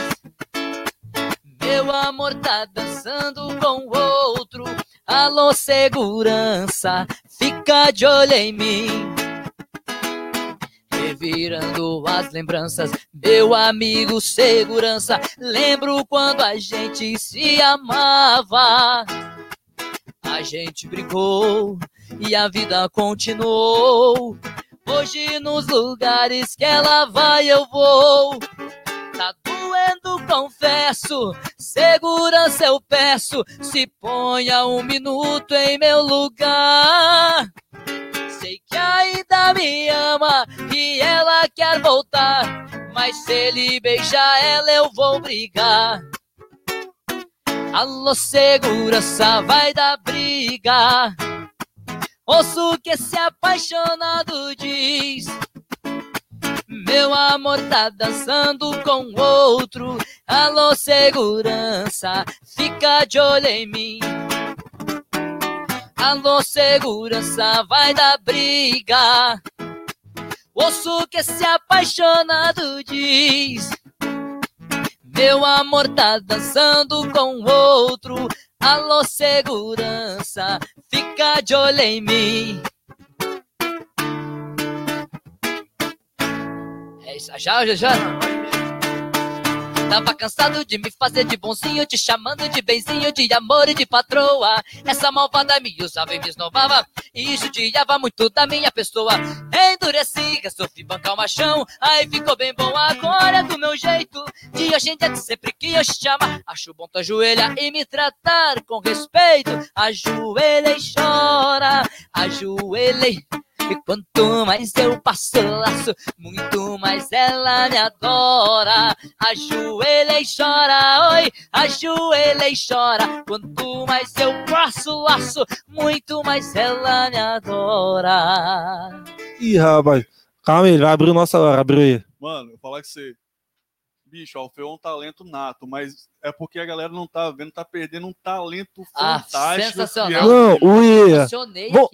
Meu amor tá dançando com outro. Alô, segurança, fica de olho em mim. Revirando as lembranças, meu amigo segurança. Lembro quando a gente se amava. A gente brincou e a vida continuou. Hoje nos lugares que ela vai eu vou. Tá doendo, confesso. Segurança eu peço. Se ponha um minuto em meu lugar. Sei que ainda me ama e ela quer voltar. Mas se ele beijar ela, eu vou brigar. Alô, segurança, vai dar briga. Ouço o que esse apaixonado diz. Meu amor tá dançando com outro. Alô, segurança, fica de olho em mim. Alô, segurança, vai dar briga. Ouço o que esse apaixonado diz. Meu amor tá dançando com outro. Alô, segurança, fica de olho em mim. É isso, já, já, já. Tava cansado de me fazer de bonzinho, te chamando de benzinho, de amor e de patroa. Essa malvada me usava e me esnovava, e judiava muito da minha pessoa. Endureci, resolvi bancar o machão, aí ficou bem bom agora do meu jeito. De hoje em dia, sempre que eu chama, acho bom tu ajoelhar e me tratar com respeito. Ajoelha e chora, ajoelha e... Quanto mais eu passo laço, muito mais ela me adora. Ajoelha e chora, oi, ajoelha e chora. Quanto mais eu passo laço, muito mais ela me adora. Ih, rapaz. Calma aí, vai abrir nossa hora, abriu aí. Mano, eu falar que você. Bicho, o Alfeu é um talento nato, mas é porque a galera não tá vendo, tá perdendo um talento Ah, fantástico. sensacional. que é Não, o- Ia.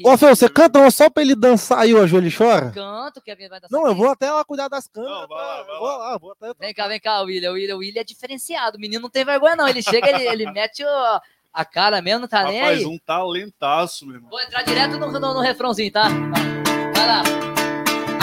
Ô, Fel, você canta uma só pra ele dançar aí, o ajoelho e chora? Canto, Kevin vai dançar Não, eu vou até lá cuidar das câmeras. Não, vai lá, vai vou lá. lá, vou até. Vem cá, vem cá, William. O William, o William é diferenciado. O menino não tem vergonha, não. Ele chega, ele, ele mete o- a cara mesmo, não tá nem Rapaz, aí. um talentaço, meu irmão. Vou entrar direto no, no, no refrãozinho, tá? Vai lá.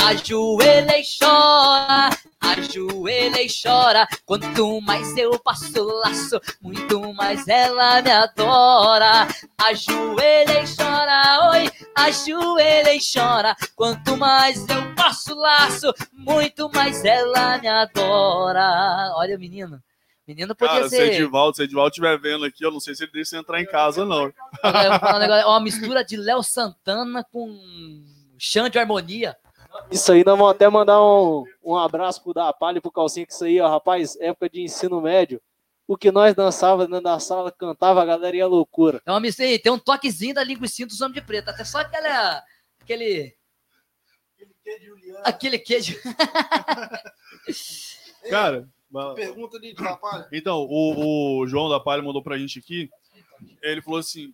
Ajoelha e chora, ajoelha e chora. Quanto mais eu passo laço, muito mais ela me adora. Ajoelha e chora, oi, ajoelha e chora. Quanto mais eu passo laço, muito mais ela me adora. Olha o menino. Menino podia Cara, se ser. Edivaldo, se Edivaldo estiver vendo aqui, eu não sei se ele deixa entrar em casa, não. É uma mistura de Léo Santana com chão de harmonia. Isso aí, nós vamos até mandar um, um abraço pro Da Palha e pro Calcinha, que isso aí, ó, rapaz, época de ensino médio. O que nós dançava dentro da sala, cantava, a galera ia loucura. É uma mistura, tem um toquezinho da linguiça dos homens de preto, até só aquela, aquele, aquele queijo. Cara, vai- Pergunta de trabalho. então, o, o João da Palha mandou pra gente aqui. Ele falou assim: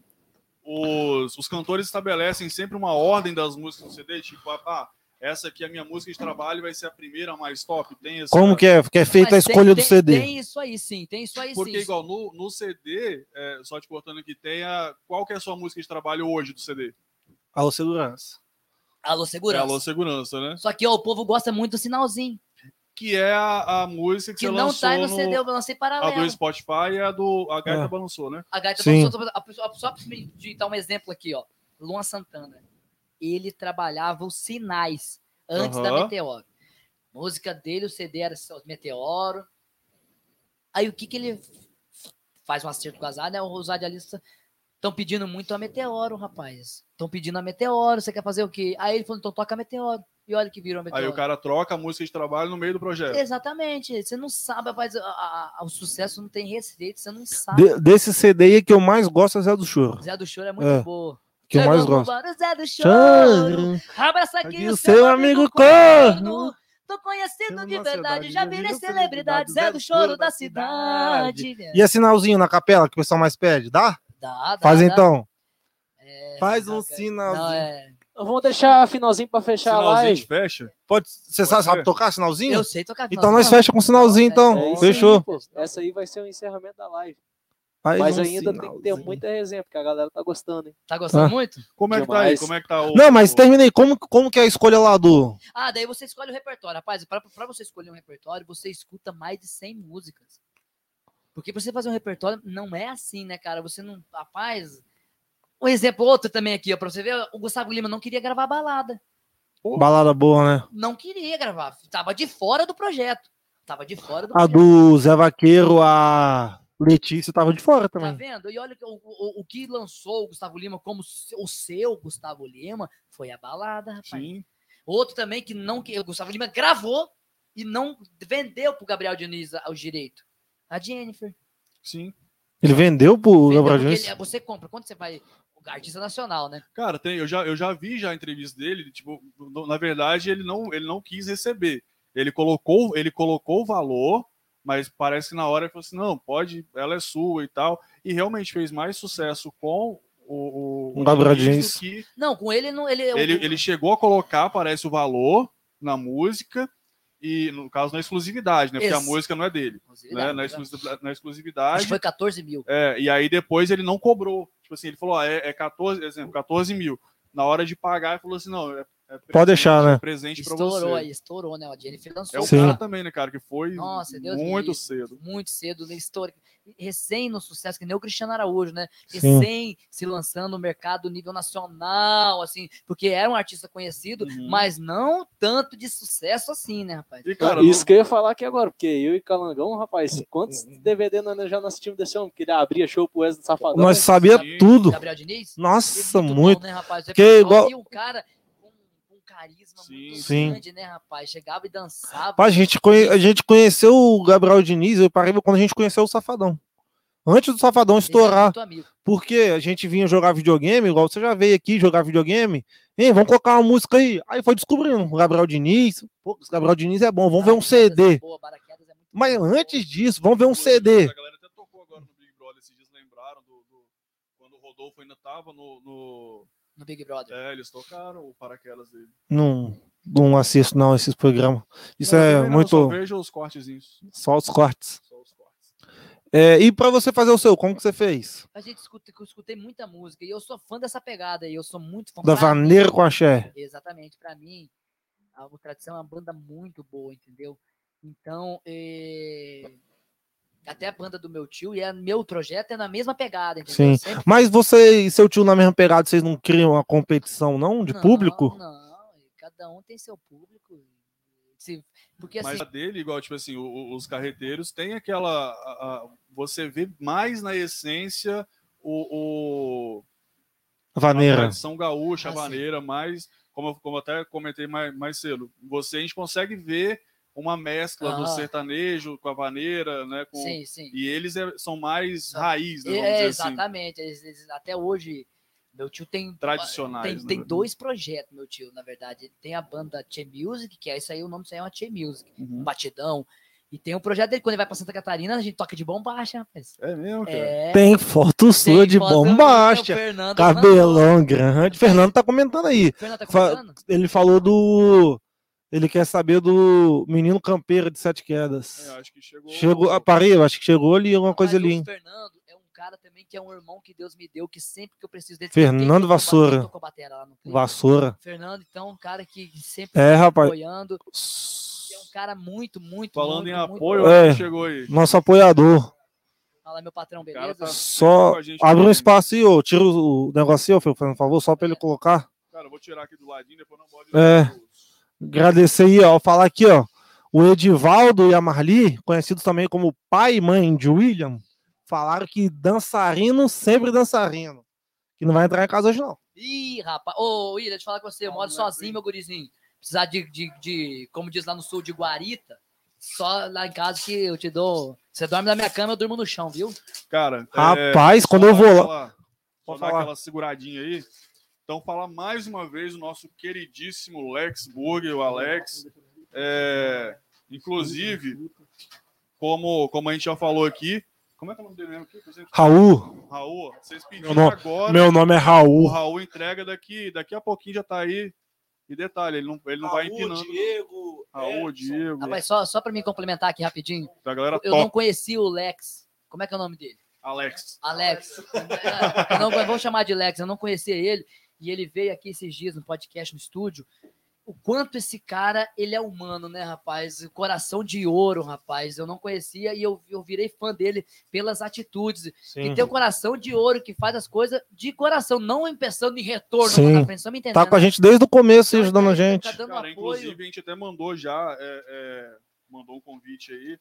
os, os cantores estabelecem sempre uma ordem das músicas do CD, tipo, ah, essa aqui é a minha música de trabalho vai ser a primeira a mais top. Tem essa, Como que é? Que é feita a Mas tem- escolha do tem- CD. Tem isso aí sim, tem isso aí Porque sim. igual no, no CD, é, só te cortando aqui, tem a. Qual que é a sua música de trabalho hoje do CD? Alô, segurança. Alô, É segurança. Alô Segurança, né? Só que ó, o povo gosta muito do sinalzinho, Que é a, a música que, que você não lançou tá aí no no, CD, eu lancei a paralelo. do Spotify e a do a Gaita É. Balançou, né? A gaita Sim. balançou, a pessoa- só pra me dar um exemplo aqui, ó. Luan Santana. Ele trabalhava os sinais antes da Aham. Meteoro. Música dele, o CD era só Meteoro. Aí o que que ele faz um acerto com as né? Os radialistas estão pedindo muito a Meteoro, rapaz. Estão pedindo a Meteoro, você quer fazer o quê? Aí ele falou, então toca a Meteoro. E olha que virou a Meteoro. Aí o cara troca a música de trabalho no meio do projeto. Exatamente. Você não sabe, rapaz. a- a- a- o sucesso não tem receita, você não sabe. De- desse CD aí que eu mais gosto é Zé do Choro. Zé do Choro é muito É. boa. Que eu mais gosto. Zé do Choro. Abraça aqui Aqui o seu, seu amigo corno. Tô conhecido Choro de verdade, cidade, já virei celebridade, Zé do choro da cidade. E a sinalzinho na capela que o pessoal mais pede? Dá? Dá, dá, Faz dá. então. É, Faz um sinalzinho. Não, é... Vamos deixar finalzinho pra fechar a Sinalzinho live. de fecha. Pode, você Pode sabe, ser. tocar sinalzinho? Eu sei tocar Então nós fecha com sinalzinho, então. É Fechou. aí. Essa aí vai ser o encerramento da live. Faz Mas um ainda tem que ter sinalzinho. muita resenha, porque a galera tá gostando, hein? Tá gostando Ah. muito? Como é que tá aí? Demais. Como é que tá o. Não, mas terminei. Como, como que é a escolha lá do. Ah, daí você escolhe o repertório. Rapaz, pra, pra você escolher um repertório, você escuta mais de 100 músicas. Porque pra você fazer um repertório, não é assim, né, cara? Você não. Rapaz. Um exemplo, outro também aqui, ó, pra você ver, o Gustavo Lima não queria gravar balada. Balada boa, né? Não queria gravar. Tava de fora do projeto. Tava de fora do A projeto. do Zé Vaqueiro, a Letícia tava de fora Tá também. vendo? E olha o, o, o que lançou o Gustavo Lima como o seu Gustavo Lima foi a balada, rapaz. Sim. Outro também que não que o Gustavo Lima gravou e não vendeu pro Gabriel Diniz a- os direitos. A Jennifer. Sim. Ele vendeu pro Vendeu Gabriel Diniz? ele- você compra quando você vai o artista nacional, né? Cara, tem, eu, já, eu já vi já a entrevista dele, tipo, na verdade ele não, ele não quis receber. Ele colocou, ele colocou o valor, mas parece que na hora ele falou assim, não, pode, ela é sua e tal. E realmente fez mais sucesso com o, o, O Gabriel que Não, com ele não ele ele, o- ele chegou a colocar, parece, o valor na música, e no caso na exclusividade, né? Porque a Ex- música não é dele, né? Na, exclusividade, na Acho exclusividade. que foi 14 mil. É, e aí depois ele não cobrou. Tipo assim, ele falou, ó, é, é 14, exemplo, 14 mil. Na hora de pagar, ele falou assim, não, é, é presente, deixar, né? é presente pra Estourou você. aí, estourou, né? A Jennifer lançou. É o Sim. cara também, né, cara, que foi Nossa, Deus muito livre. cedo. muito cedo na história, recém no sucesso, que nem o Cristiano Araújo, né? Sim. Recém se lançando no mercado nível nacional, assim, porque era um artista conhecido, Uhum. mas não tanto de sucesso assim, né, rapaz? E, cara, Isso não- que eu ia falar aqui agora, porque eu e Calangão, rapaz, quantos DVD nós já não assistimos desse homem? Que ele abria show pro Wesley Safadão. Nós né? sabia Sim. tudo. Gabriel Diniz? Nossa, Muito muito. bom, né, rapaz? Porque Repertório, igual- E um cara carisma Sim. muito Sim. grande, né, rapaz? Chegava e dançava. A gente, conhe- a gente conheceu o Gabriel Diniz, eu parei quando a gente conheceu o Safadão. Antes do Safadão estourar. Porque a gente vinha jogar videogame, igual você já veio aqui jogar videogame. Ei, vamos colocar uma música aí. Aí foi descobrindo. O Gabriel Diniz. Pô, esse Gabriel Diniz é bom, vamos ver um é CD. boa, é Mas antes disso, vamos ver um CD. A galera até tocou agora no Big Brother, esses dias lembraram do, do- quando o Rodolfo ainda tava no... no- No Big Brother. É, eles tocaram o paraquedas dele. Não, não assisto, não, esses programas. Isso Não, é não, muito. Só vejo os cortezinhos. Só os cortes. Só os cortes. É, e pra você fazer o seu, como que você fez? A gente escuta, eu escutei muita música e eu sou fã dessa pegada aí. Eu sou muito fã Da Vaneira com axé. Exatamente, pra mim, a Tradição é uma banda muito boa, entendeu? Então, eh, até a banda do meu tio e é, meu projeto é na mesma pegada, entendeu? Sim. Sempre- Mas você e seu tio na mesma pegada, vocês não criam uma competição, não? De Não, público? Não, cada um tem seu público. Se- porque Mas assim, a dele, igual, tipo assim, os carreteiros tem aquela. a- a- você vê mais na essência o, o- a Vaneira. tradição gaúcha, Ah, a sim. maneira, mais. Como, eu- como até comentei mais, mais cedo, você a gente consegue ver uma mescla do Aham. sertanejo com a vaneira, né? Com, sim, sim. E eles é- são mais Ah, raiz, né? Vamos É, dizer assim, exatamente. eles- eles- até hoje, meu tio tem. tradicionais. Tem, né? tem dois projetos, meu tio, na verdade. Tem a banda Che Music, que é isso aí, o nome disso aí é uma Che Music, um Uhum. batidão. E tem o projeto dele, quando ele vai pra Santa Catarina, a gente toca de bombacha, rapaz. É mesmo, cara. É. Tem foto sua tem de foto bombacha. Fernando. Cabelão grande. Fernando tá comentando aí. O Fernando tá Fa- comentando? Ele falou do. Ele quer saber do menino campeiro de sete quedas. É, acho que chegou. Chegou, ah, parei, eu acho que chegou ali alguma coisa ali. O? Fernando é um cara também que é um irmão que Deus me deu, que sempre que eu preciso dele. Fernando Vassoura. lá no? Vassoura. Fernando, então, um cara que sempre É, tá me rapaz. apoiando. E é um cara muito, muito, Falando muito, em muito apoio, bom. É. chegou aí. Nosso apoiador. Fala, meu patrão, cara beleza? tá- Só abre um espaço aí, ô. Tira o o negocinho, ô, por favor, só pra ele colocar. Cara, eu vou tirar aqui do ladinho, depois não pode. É. Agradecer aí, ó. Falar aqui, ó. O Edivaldo e a Marli, conhecidos também como pai e mãe de William, falaram que dançarino sempre dançarino. Que não vai entrar em casa hoje, não. Ih, rapaz. Ô, William, deixa eu falar com você. Eu moro sozinho, meu gurizinho. Precisar de, de, de, como diz lá no sul, de guarita. Só lá em casa que eu te dou. Você dorme na minha cama, eu durmo no chão, viu? Cara, é, Rapaz, quando eu vou lá- Pode dar falar. aquela seguradinha aí. Então, falar mais uma vez o nosso queridíssimo Lex Burger, o Alex, É, inclusive, como, como a gente já falou aqui, como é que é o nome dele mesmo aqui? Raul, Raul, vocês pediram Meu nome- agora. meu nome é O Raul. Raul entrega daqui, daqui a pouquinho já tá aí. E detalhe, ele não, ele não vai empinando. Diego, Raul, Diego, Ah, mas só, só pra me complementar aqui rapidinho, da galera eu não top. conheci o Lex. Como é que é o nome dele? Alex. Alex. É, eu não, vamos chamar de Lex, eu não conhecia ele. E ele veio aqui esses dias no podcast no estúdio. O quanto esse cara, ele é humano, né, rapaz? Coração de ouro, rapaz. Eu não conhecia e eu, eu virei fã dele pelas atitudes. Sim. E tem um coração de ouro que faz as coisas de coração, não pensando em retorno Sim. me entendendo? Tá com a gente desde o começo aí, ajudando a Tá gente. dando Cara, apoio. inclusive a gente até mandou já, é, é, mandou um convite aí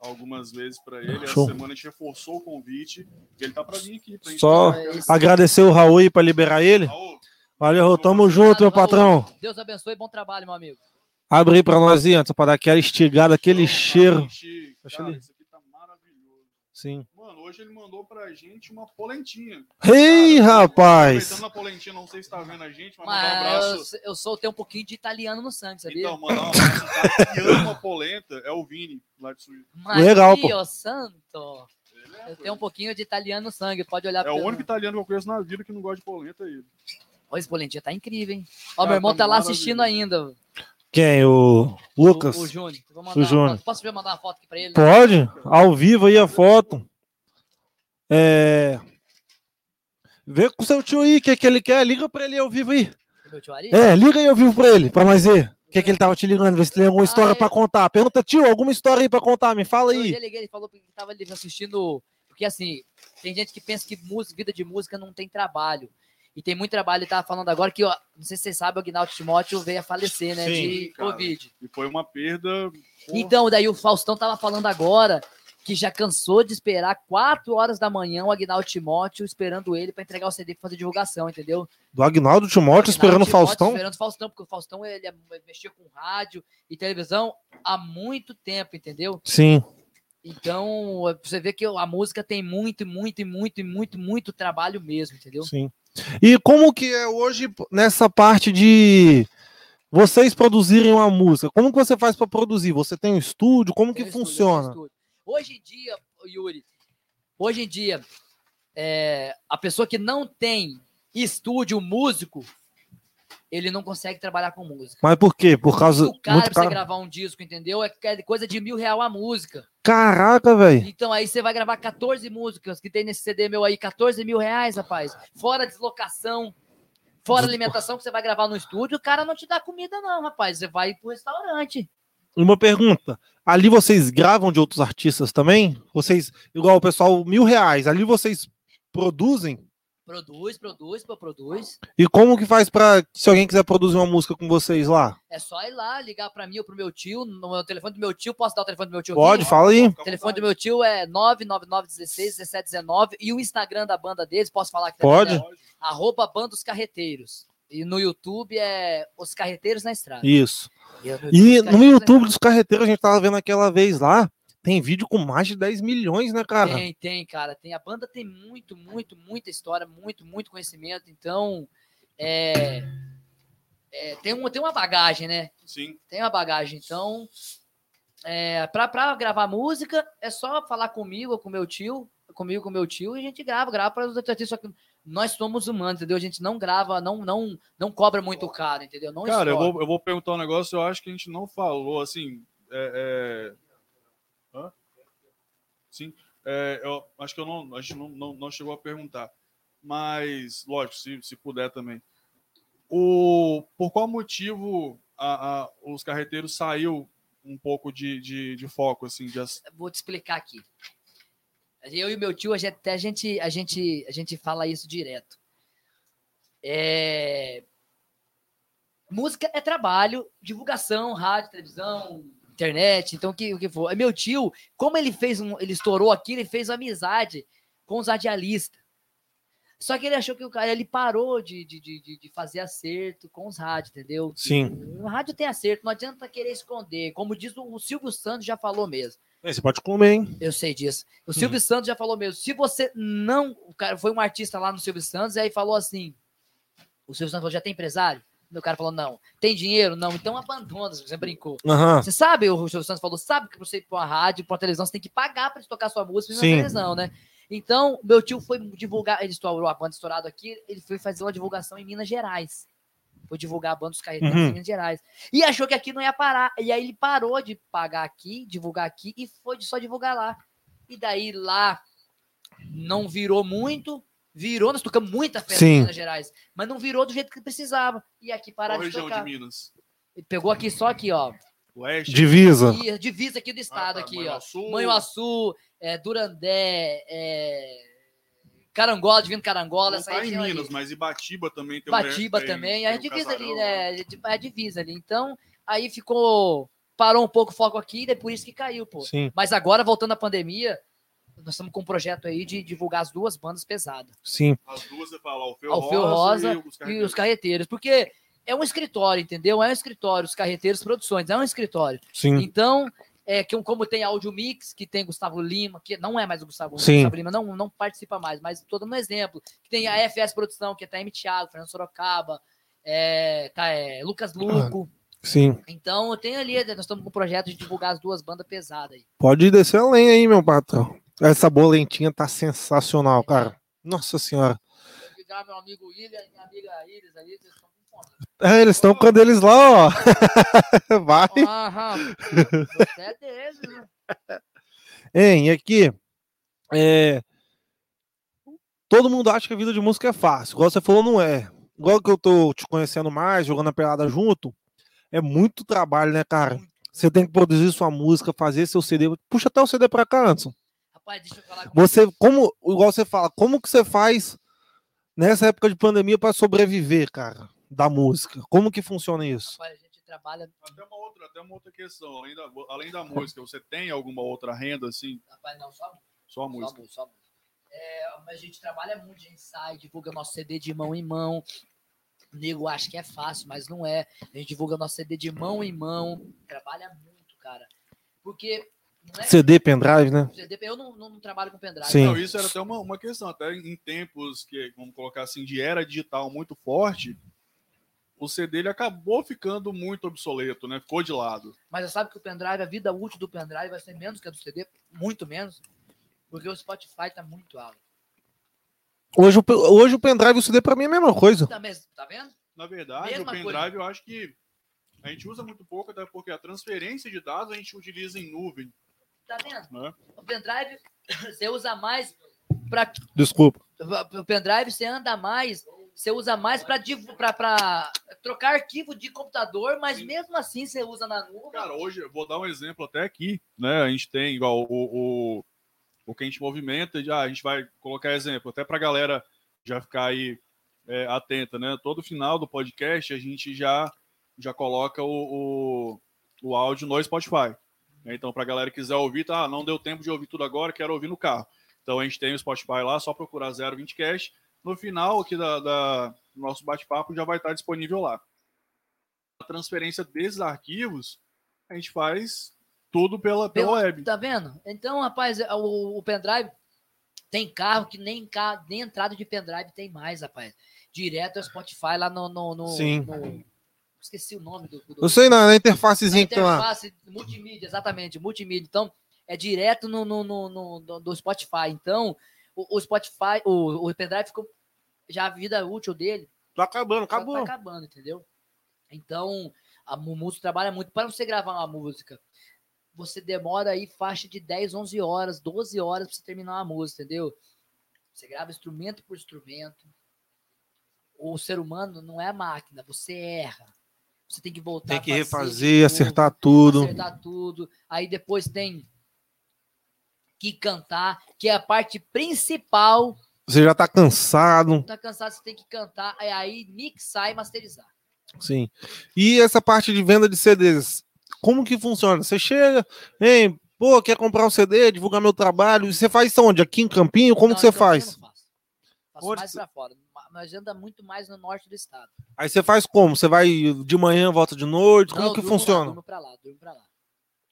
algumas vezes para ele. Show. Essa semana a gente reforçou o convite. E ele tá para vir aqui. Pra gente Só agradecer o Raul aí pra liberar ele. Raul, Valeu, Raul. Tamo junto, meu patrão. Deus abençoe, bom trabalho, meu amigo. Abre aí pra nós aí, antes, pra dar aquela estigada, aquele cheiro. Deixa cara, ele- isso aqui tá maravilhoso. Sim. Mano, hoje ele mandou pra gente uma polentinha. Ei, Cara, rapaz. Aproveitando a polentinha, não sei se tá vendo a gente, mas mandar um Mas abraço. eu, eu sou, tenho um pouquinho de italiano no sangue, sabia? Então, mandar um abraço. Tá, que ama polenta é o Vini, lá de Suíça. Legal, pô. Maria santo. Eu tenho um pouquinho de italiano no sangue, pode olhar É o único italiano que eu conheço na vida que não gosta de polenta aí. Olha, esse bolentinha tá incrível, hein? Ó, Cara, meu irmão tá tá lá assistindo ainda. Quem? O Lucas? O, o Júnior. O Júnior. Posso ver mandar uma foto aqui pra ele? Pode? Ao vivo aí a foto. É. Vê com o seu tio aí o que, que ele quer. Liga pra ele ao vivo aí. É, liga aí ao vivo pra ele, pra nós ver. O que, que ele tava te ligando, ver se tem alguma história Ah, é. pra contar. Pergunta, tio, alguma história aí pra contar? Me fala Eu aí. já liguei, ele falou que tava ali assistindo. Porque assim, tem gente que pensa que música, vida de música não tem trabalho. E tem muito trabalho. Ele tava falando agora que, ó, não sei se vocês sabem, o Agnaldo Timóteo veio a falecer, né? Sim, de cara. Covid. E foi uma perda. porra, Então, daí o Faustão tava falando agora que já cansou de esperar 4 horas da manhã o Agnaldo Timóteo esperando ele para entregar o CD para fazer divulgação, entendeu? Do Agnaldo Timóteo esperando o Faustão. Esperando o Faustão, porque o Faustão ele é- mexia com rádio e televisão há muito tempo, entendeu? Sim. Então, você vê que a música tem muito, muito, muito, muito, muito trabalho mesmo, entendeu? Sim. E como que é hoje nessa parte de vocês produzirem uma música? Como que você faz pra produzir? Você tem um estúdio? Como que estúdio, funciona? Hoje em dia, Yuri, hoje em dia, é, a pessoa que não tem estúdio músico, ele não consegue trabalhar com música. Mas por quê? Por causa Muito caro muito pra você gravar um disco, entendeu? É é coisa de mil real a música. Caraca, velho. Então aí você vai gravar 14 músicas que tem nesse CD meu aí, 14 mil reais, rapaz. Fora deslocação, fora alimentação que você vai gravar no estúdio, o cara não te dá comida, não, rapaz. Você vai pro restaurante. Uma pergunta. Ali vocês gravam de outros artistas também? Vocês, igual o pessoal, mil reais. Ali vocês produzem? Produz, produz, pô, produz. E como que faz pra, se alguém quiser produzir uma música com vocês lá? É só ir lá, ligar pra mim ou pro meu tio, no meu telefone do meu tio. Posso dar o telefone do meu tio Pode, aqui? fala aí. O telefone do meu tio é 999161719 e o Instagram da banda deles, posso falar aqui Pode. né? Arroba Banda Os Carreteiros. E no YouTube é Os Carreteiros na Estrada. Isso. E, no E no YouTube dos carreteiros, a gente tava vendo aquela vez lá, tem vídeo com mais de 10 milhões, né, cara? Tem, tem, cara. Tem, a banda tem muito, muito, muita história, muito, muito conhecimento. Então, é, é, tem, uma, tem uma bagagem, né? Sim. Tem uma bagagem. Então, é, pra, pra gravar música, é só falar comigo ou com meu tio, comigo com meu tio, e a gente grava, grava para os outros artistas. Só que nós somos humanos, entendeu? A gente não grava, não, não, não cobra muito caro, entendeu? Não Cara, eu vou, eu vou perguntar um negócio, eu acho que a gente não falou, assim. É, é... Sim. É, eu acho que eu não, a gente não, não, não chegou a perguntar. Mas, lógico, se, se puder também. O, por qual motivo a, a- os carreteiros saiu um pouco de, de, de foco, assim, de, vou te explicar aqui. Eu e meu tio, a gente, até a gente, a gente, a gente fala isso direto. É... Música é trabalho, divulgação, rádio, televisão, internet, então o que, o que for. Meu tio, como ele fez um, ele estourou aqui, ele fez amizade com os radialistas. Só que ele achou que o cara, ele parou de, de, de, de fazer acerto com os rádios, entendeu? Sim. O rádio tem acerto, não adianta querer esconder. Como diz o, Silvio Santos já falou mesmo. Você pode comer, hein? Eu sei disso. O Silvio Santos já falou mesmo. Se você não. O cara foi um artista lá no Silvio Santos e aí falou assim: o Silvio Santos falou, já tem empresário? O cara falou, não. Tem dinheiro? Não. Então abandona, você brincou. Aham. Você sabe, o Silvio Santos falou, sabe que você ir pra uma rádio, pra uma televisão, você tem que pagar pra tocar sua música na televisão, né? Então, meu tio foi divulgar, ele estourou a banda estourado aqui, ele foi fazer uma divulgação em Minas Gerais. Foi divulgar a banda dos carreteiros Uhum. em Minas Gerais. E achou que aqui não ia parar. E aí ele parou de pagar aqui, divulgar aqui, e foi só divulgar lá. E daí lá não virou muito, virou, nós tocamos muita festa Sim. em Minas Gerais, mas não virou do jeito que precisava. E aqui pararam de região tocar. de Minas? Ele pegou aqui só aqui, ó. Oeste? Divisa. E divisa aqui do estado, Ah, tá, aqui, ó. Manhuaçu. É, Durandé, é, Carangola, Divino Carangola, Não essa tá em Minas, ali. mas Ibatiba também tem um Batiba tem- também, tem é a o divisa ali, né? É a divisa ali. Então, aí ficou. Parou um pouco o foco aqui, e é por isso que caiu, pô. Sim, Mas agora, voltando à pandemia, nós estamos com um projeto aí de divulgar as duas bandas pesadas. sim. As duas você fala, Alfeu Alfeu Rosa, Rosa e os E os Carreteiros. Porque é um escritório, entendeu? É um escritório, os carreteiros produções, é um escritório. Sim. Então, é que como tem Audio Mix, que tem Gustavo Lima, que não é mais o Gustavo, Sim. Gustavo Lima, não, não participa mais, mas estou dando um exemplo. Que tem a FS Produção, que é Taime Thiago, Fernando Sorocaba, é, tá, é, Lucas Luco. Sim. Então, eu tenho ali, nós estamos com um projeto de divulgar as duas bandas pesadas aí. Pode descer além aí, meu patrão. Essa bolentinha tá sensacional, cara. Nossa senhora. Ligar meu amigo William e minha amiga Iris ali, vocês estão com fome. É, eles estão com eles lá, ó. Vai. Aham, você é deles, né? Hein, e aqui. É... Todo mundo acha que a vida de música é fácil. Igual você falou, não é. Igual que eu tô te conhecendo mais, jogando a pelada junto. É muito trabalho, né, cara? Você tem que produzir sua música, fazer seu CD. Puxa até o CD pra cá, Anderson. Rapaz, deixa eu falar com Você, como, igual você fala, como que você faz nessa época de pandemia para sobreviver, cara, da música? Como que funciona isso? Rapaz, a gente trabalha. Até uma outra, até uma outra questão, além da, além da música, você tem alguma outra renda assim? Rapaz, não, só Só a Só música. música, só música. É, mas a gente trabalha muito, a gente sai, divulga nosso CD de mão em mão. O nego acha que é fácil, mas não é. A gente divulga nosso CD de mão em mão. Trabalha muito, cara. Porque é CD, pendrive, né? CD, eu não, não, não trabalho com pendrive. Sim. Não, isso era até uma, uma questão, até em tempos que, vamos colocar assim, de era digital muito forte, o CD ele acabou ficando muito obsoleto, né? Ficou de lado. Mas você sabe que o pendrive, a vida útil do pendrive vai ser menos que a do CD, muito menos. Porque o Spotify tá muito alto. Hoje, hoje o pendrive e o CD pra mim é a mesma coisa. Tá, mesmo, tá vendo? Na verdade, Mesma o pendrive eu acho que a gente usa muito pouco, até porque a transferência de dados a gente utiliza em nuvem, Tá vendo? né? O pendrive você usa mais para Desculpa. o pendrive você anda mais, você usa mais para trocar arquivo de computador, mas Sim. mesmo assim você usa na nuvem. Cara, hoje eu vou dar um exemplo até aqui, né? A gente tem igual o, o, o que a gente movimenta, já a gente vai colocar exemplo, até pra galera já ficar aí é, atenta, né? Todo final do podcast a gente já, já coloca o, o, o áudio no Spotify. Né? Então, pra galera que quiser ouvir, tá? Ah, não deu tempo de ouvir tudo agora, quero ouvir no carro. Então a gente tem o Spotify lá, só procurar 020 Cast. No final aqui da, da- do nosso bate-papo já vai estar disponível lá. A transferência desses arquivos a gente faz tudo pela, pela Pela- web. Tá vendo? Então, rapaz, o, o pendrive tem carro que nem, nem entrada de pendrive tem mais, rapaz. Direto é o Spotify lá no. no, no- Sim. no- esqueci o nome do. do Eu sei na, na na interfacezinha que tem lá. interface multimídia, exatamente, multimídia. Então, é direto no, no, no, no- no- do Spotify. Então, o, o Spotify, o, o pendrive ficou. Já a vida útil dele Tá acabando, já acabou. tá acabando, entendeu? Então, a música trabalha muito. Para você gravar uma música, você demora aí faixa de 10, 11 horas, 12 horas para você terminar uma música, entendeu? Você grava instrumento por instrumento. O ser humano não é máquina, você erra. Você tem que voltar. Tem que refazer, novo, acertar tudo. Acertar tudo. Aí depois tem que cantar, que é a parte principal. Você já tá cansado. Tá cansado, você tem que cantar, é aí mixar e masterizar. Sim. E essa parte de venda de CDs, como que funciona? Você chega, hein, pô, quer comprar um CD, divulgar meu trabalho, e você faz isso onde? Aqui em Campinho? Como Não, que você faz? eu não faço. Faço Onde mais você- pra fora. Ma- Mas anda muito mais no norte do estado. Aí você faz como? Você vai de manhã, volta de noite? Como Não, que durmo Lá, funciona? durmo pra lá, durmo pra lá.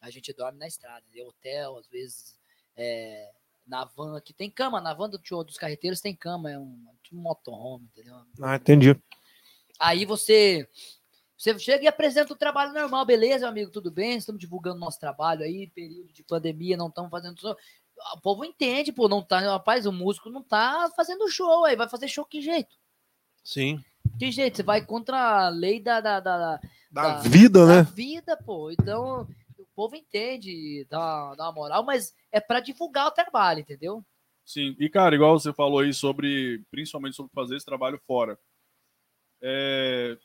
A gente dorme na estrada, em hotel, às vezes é, na van, que tem cama, na van do show dos carreteiros tem cama, é um, tipo um motorhome, entendeu? Ah, entendi. Aí você. Você chega e apresenta o trabalho normal, beleza, amigo, tudo bem? Estamos divulgando nosso trabalho aí, período de pandemia, não estamos fazendo. O povo entende, pô, não tá. Rapaz, o músico não tá fazendo show aí, vai fazer show que jeito? Sim. Que jeito? Você vai contra a lei da, da, da, Da da- vida, da né? vida, pô. Então, o povo entende, dá, dá uma moral, mas é pra divulgar o trabalho, entendeu? Sim, e cara, igual você falou aí sobre, principalmente sobre fazer esse trabalho fora. É,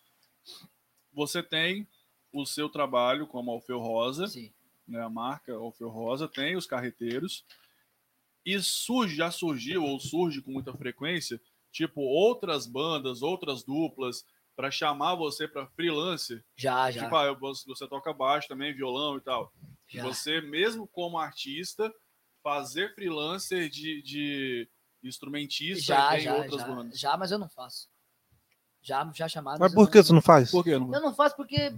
você tem o seu trabalho como Alfeu Rosa, Sim. né, a marca Alfeu Rosa, tem os carreteiros, e surge, já surgiu, ou surge com muita frequência, tipo, outras bandas, outras duplas, para chamar você para freelancer. Já, já. Tipo, ah, você você toca baixo também, violão e tal. já. Você, mesmo como artista, fazer freelancer de, de instrumentista Já, em já, outras já, bandas. já, mas eu não faço. Já, já chamaram. Mas por não- que você não faz? Por quê? Não? Eu não faço porque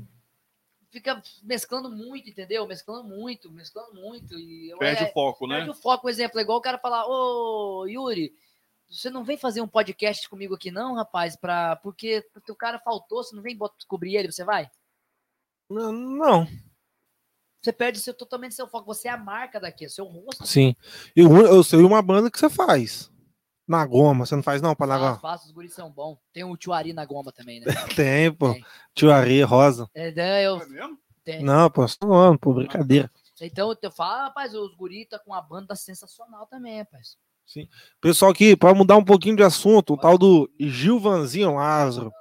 fica mesclando muito, entendeu? Mesclando muito, mesclando muito. E eu, Perde é, o foco, né? perde o foco, por exemplo. É igual o cara falar, ô Yuri, você não vem fazer um podcast comigo aqui, não, rapaz? Pra, porque, porque o cara faltou, você não vem bota- descobrir ele, você vai? Não. não. Você perde seu, totalmente seu foco. Você é a marca daqui, é seu rosto. Sim. Eu, eu sei uma banda que você faz. Na goma, você não faz não, pra na Faço, os guris são bons. Tem o tio Ari na goma também, né? Tem, pô. Tem. Areia, Rosa. É, né, eu É mesmo? tenho. Não, pô, só não, pô, brincadeira. Então eu falo, rapaz, os guris tá com uma banda sensacional também, rapaz. Pessoal aqui, para mudar um pouquinho de assunto, o tal do Gilvanzinho Lázaro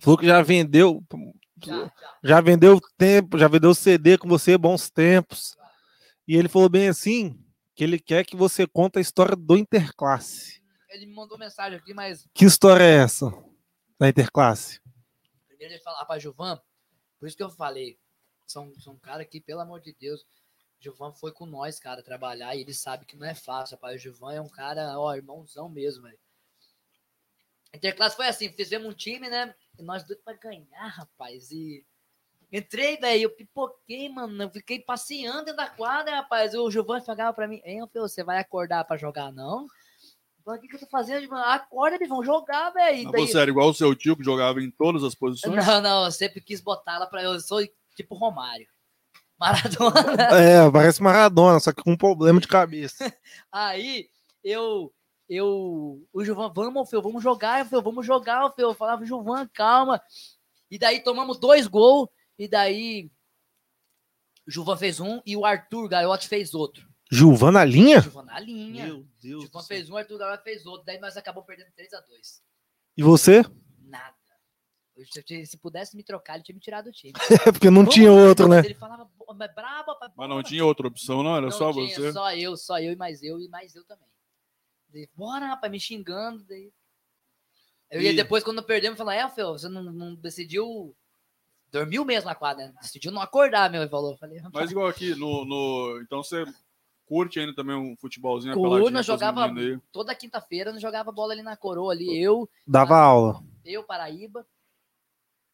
falou que já vendeu, Já, já. já vendeu tempo, já vendeu CD com você, bons tempos. E ele falou bem assim, que ele quer que você conte a história do Interclasse. Ele me mandou mensagem aqui, mas Que história é essa da Interclasse? primeiro ele fala, rapaz, Gilvan, por isso que eu falei, são, são um cara que, pelo amor de Deus, Gilvan foi com nós, cara, trabalhar, e ele sabe que não é fácil, rapaz. O Gilvan é um cara, ó, irmãozão mesmo, velho. Interclasse foi assim, fizemos um time, né? E nós dois pra ganhar, rapaz. E entrei, velho, eu pipoquei, mano. Eu fiquei passeando dentro da quadra, rapaz. O Gilvan falava pra mim, hein, Fê, você vai acordar pra jogar, não? O que, que eu tô fazendo, Gilvan? Acorda, eles vão jogar, velho. Daí- você era igual o seu tio que jogava em todas as posições? Não, não, eu sempre quis botar ela pra. Eu sou tipo Romário. Maradona. É, parece Maradona, só que com um problema de cabeça. Aí eu. Eu. O Gilvan, vamos, Feu, vamos jogar, Feu, vamos jogar, Feu. Eu falava, Gilvan, calma. E daí tomamos dois gols. E daí. O Gilvan fez um e o Arthur Gaiotti fez outro. Gilvan na linha? O Gilvan na linha. O Deus. Gilvan fez um, Arthur Gaiotti fez outro. Daí nós acabamos perdendo 3x2. E você? Nada. Eu, se, se pudesse me trocar, ele tinha me tirado do time. É porque não tinha outro, né? Ele falava, "Pô, mas brabo, Mas não bora." tinha outra opção, não? Era Não só tinha, você? Só eu, só eu e mais eu e mais eu também. Daí, Bora, rapaz, me xingando. Daí. Eu ia E- depois, quando perdemos, falar, é, Fel, você não, não decidiu. Dormiu mesmo na quadra, né? Decidiu não acordar, meu, ele falou. Falei, rapaz, Mas igual aqui, no, no... Então você curte ainda também um futebolzinho as jogava- toda quinta-feira nós jogava bola ali na coroa ali. Eu, Dava aula. eu, Paraíba,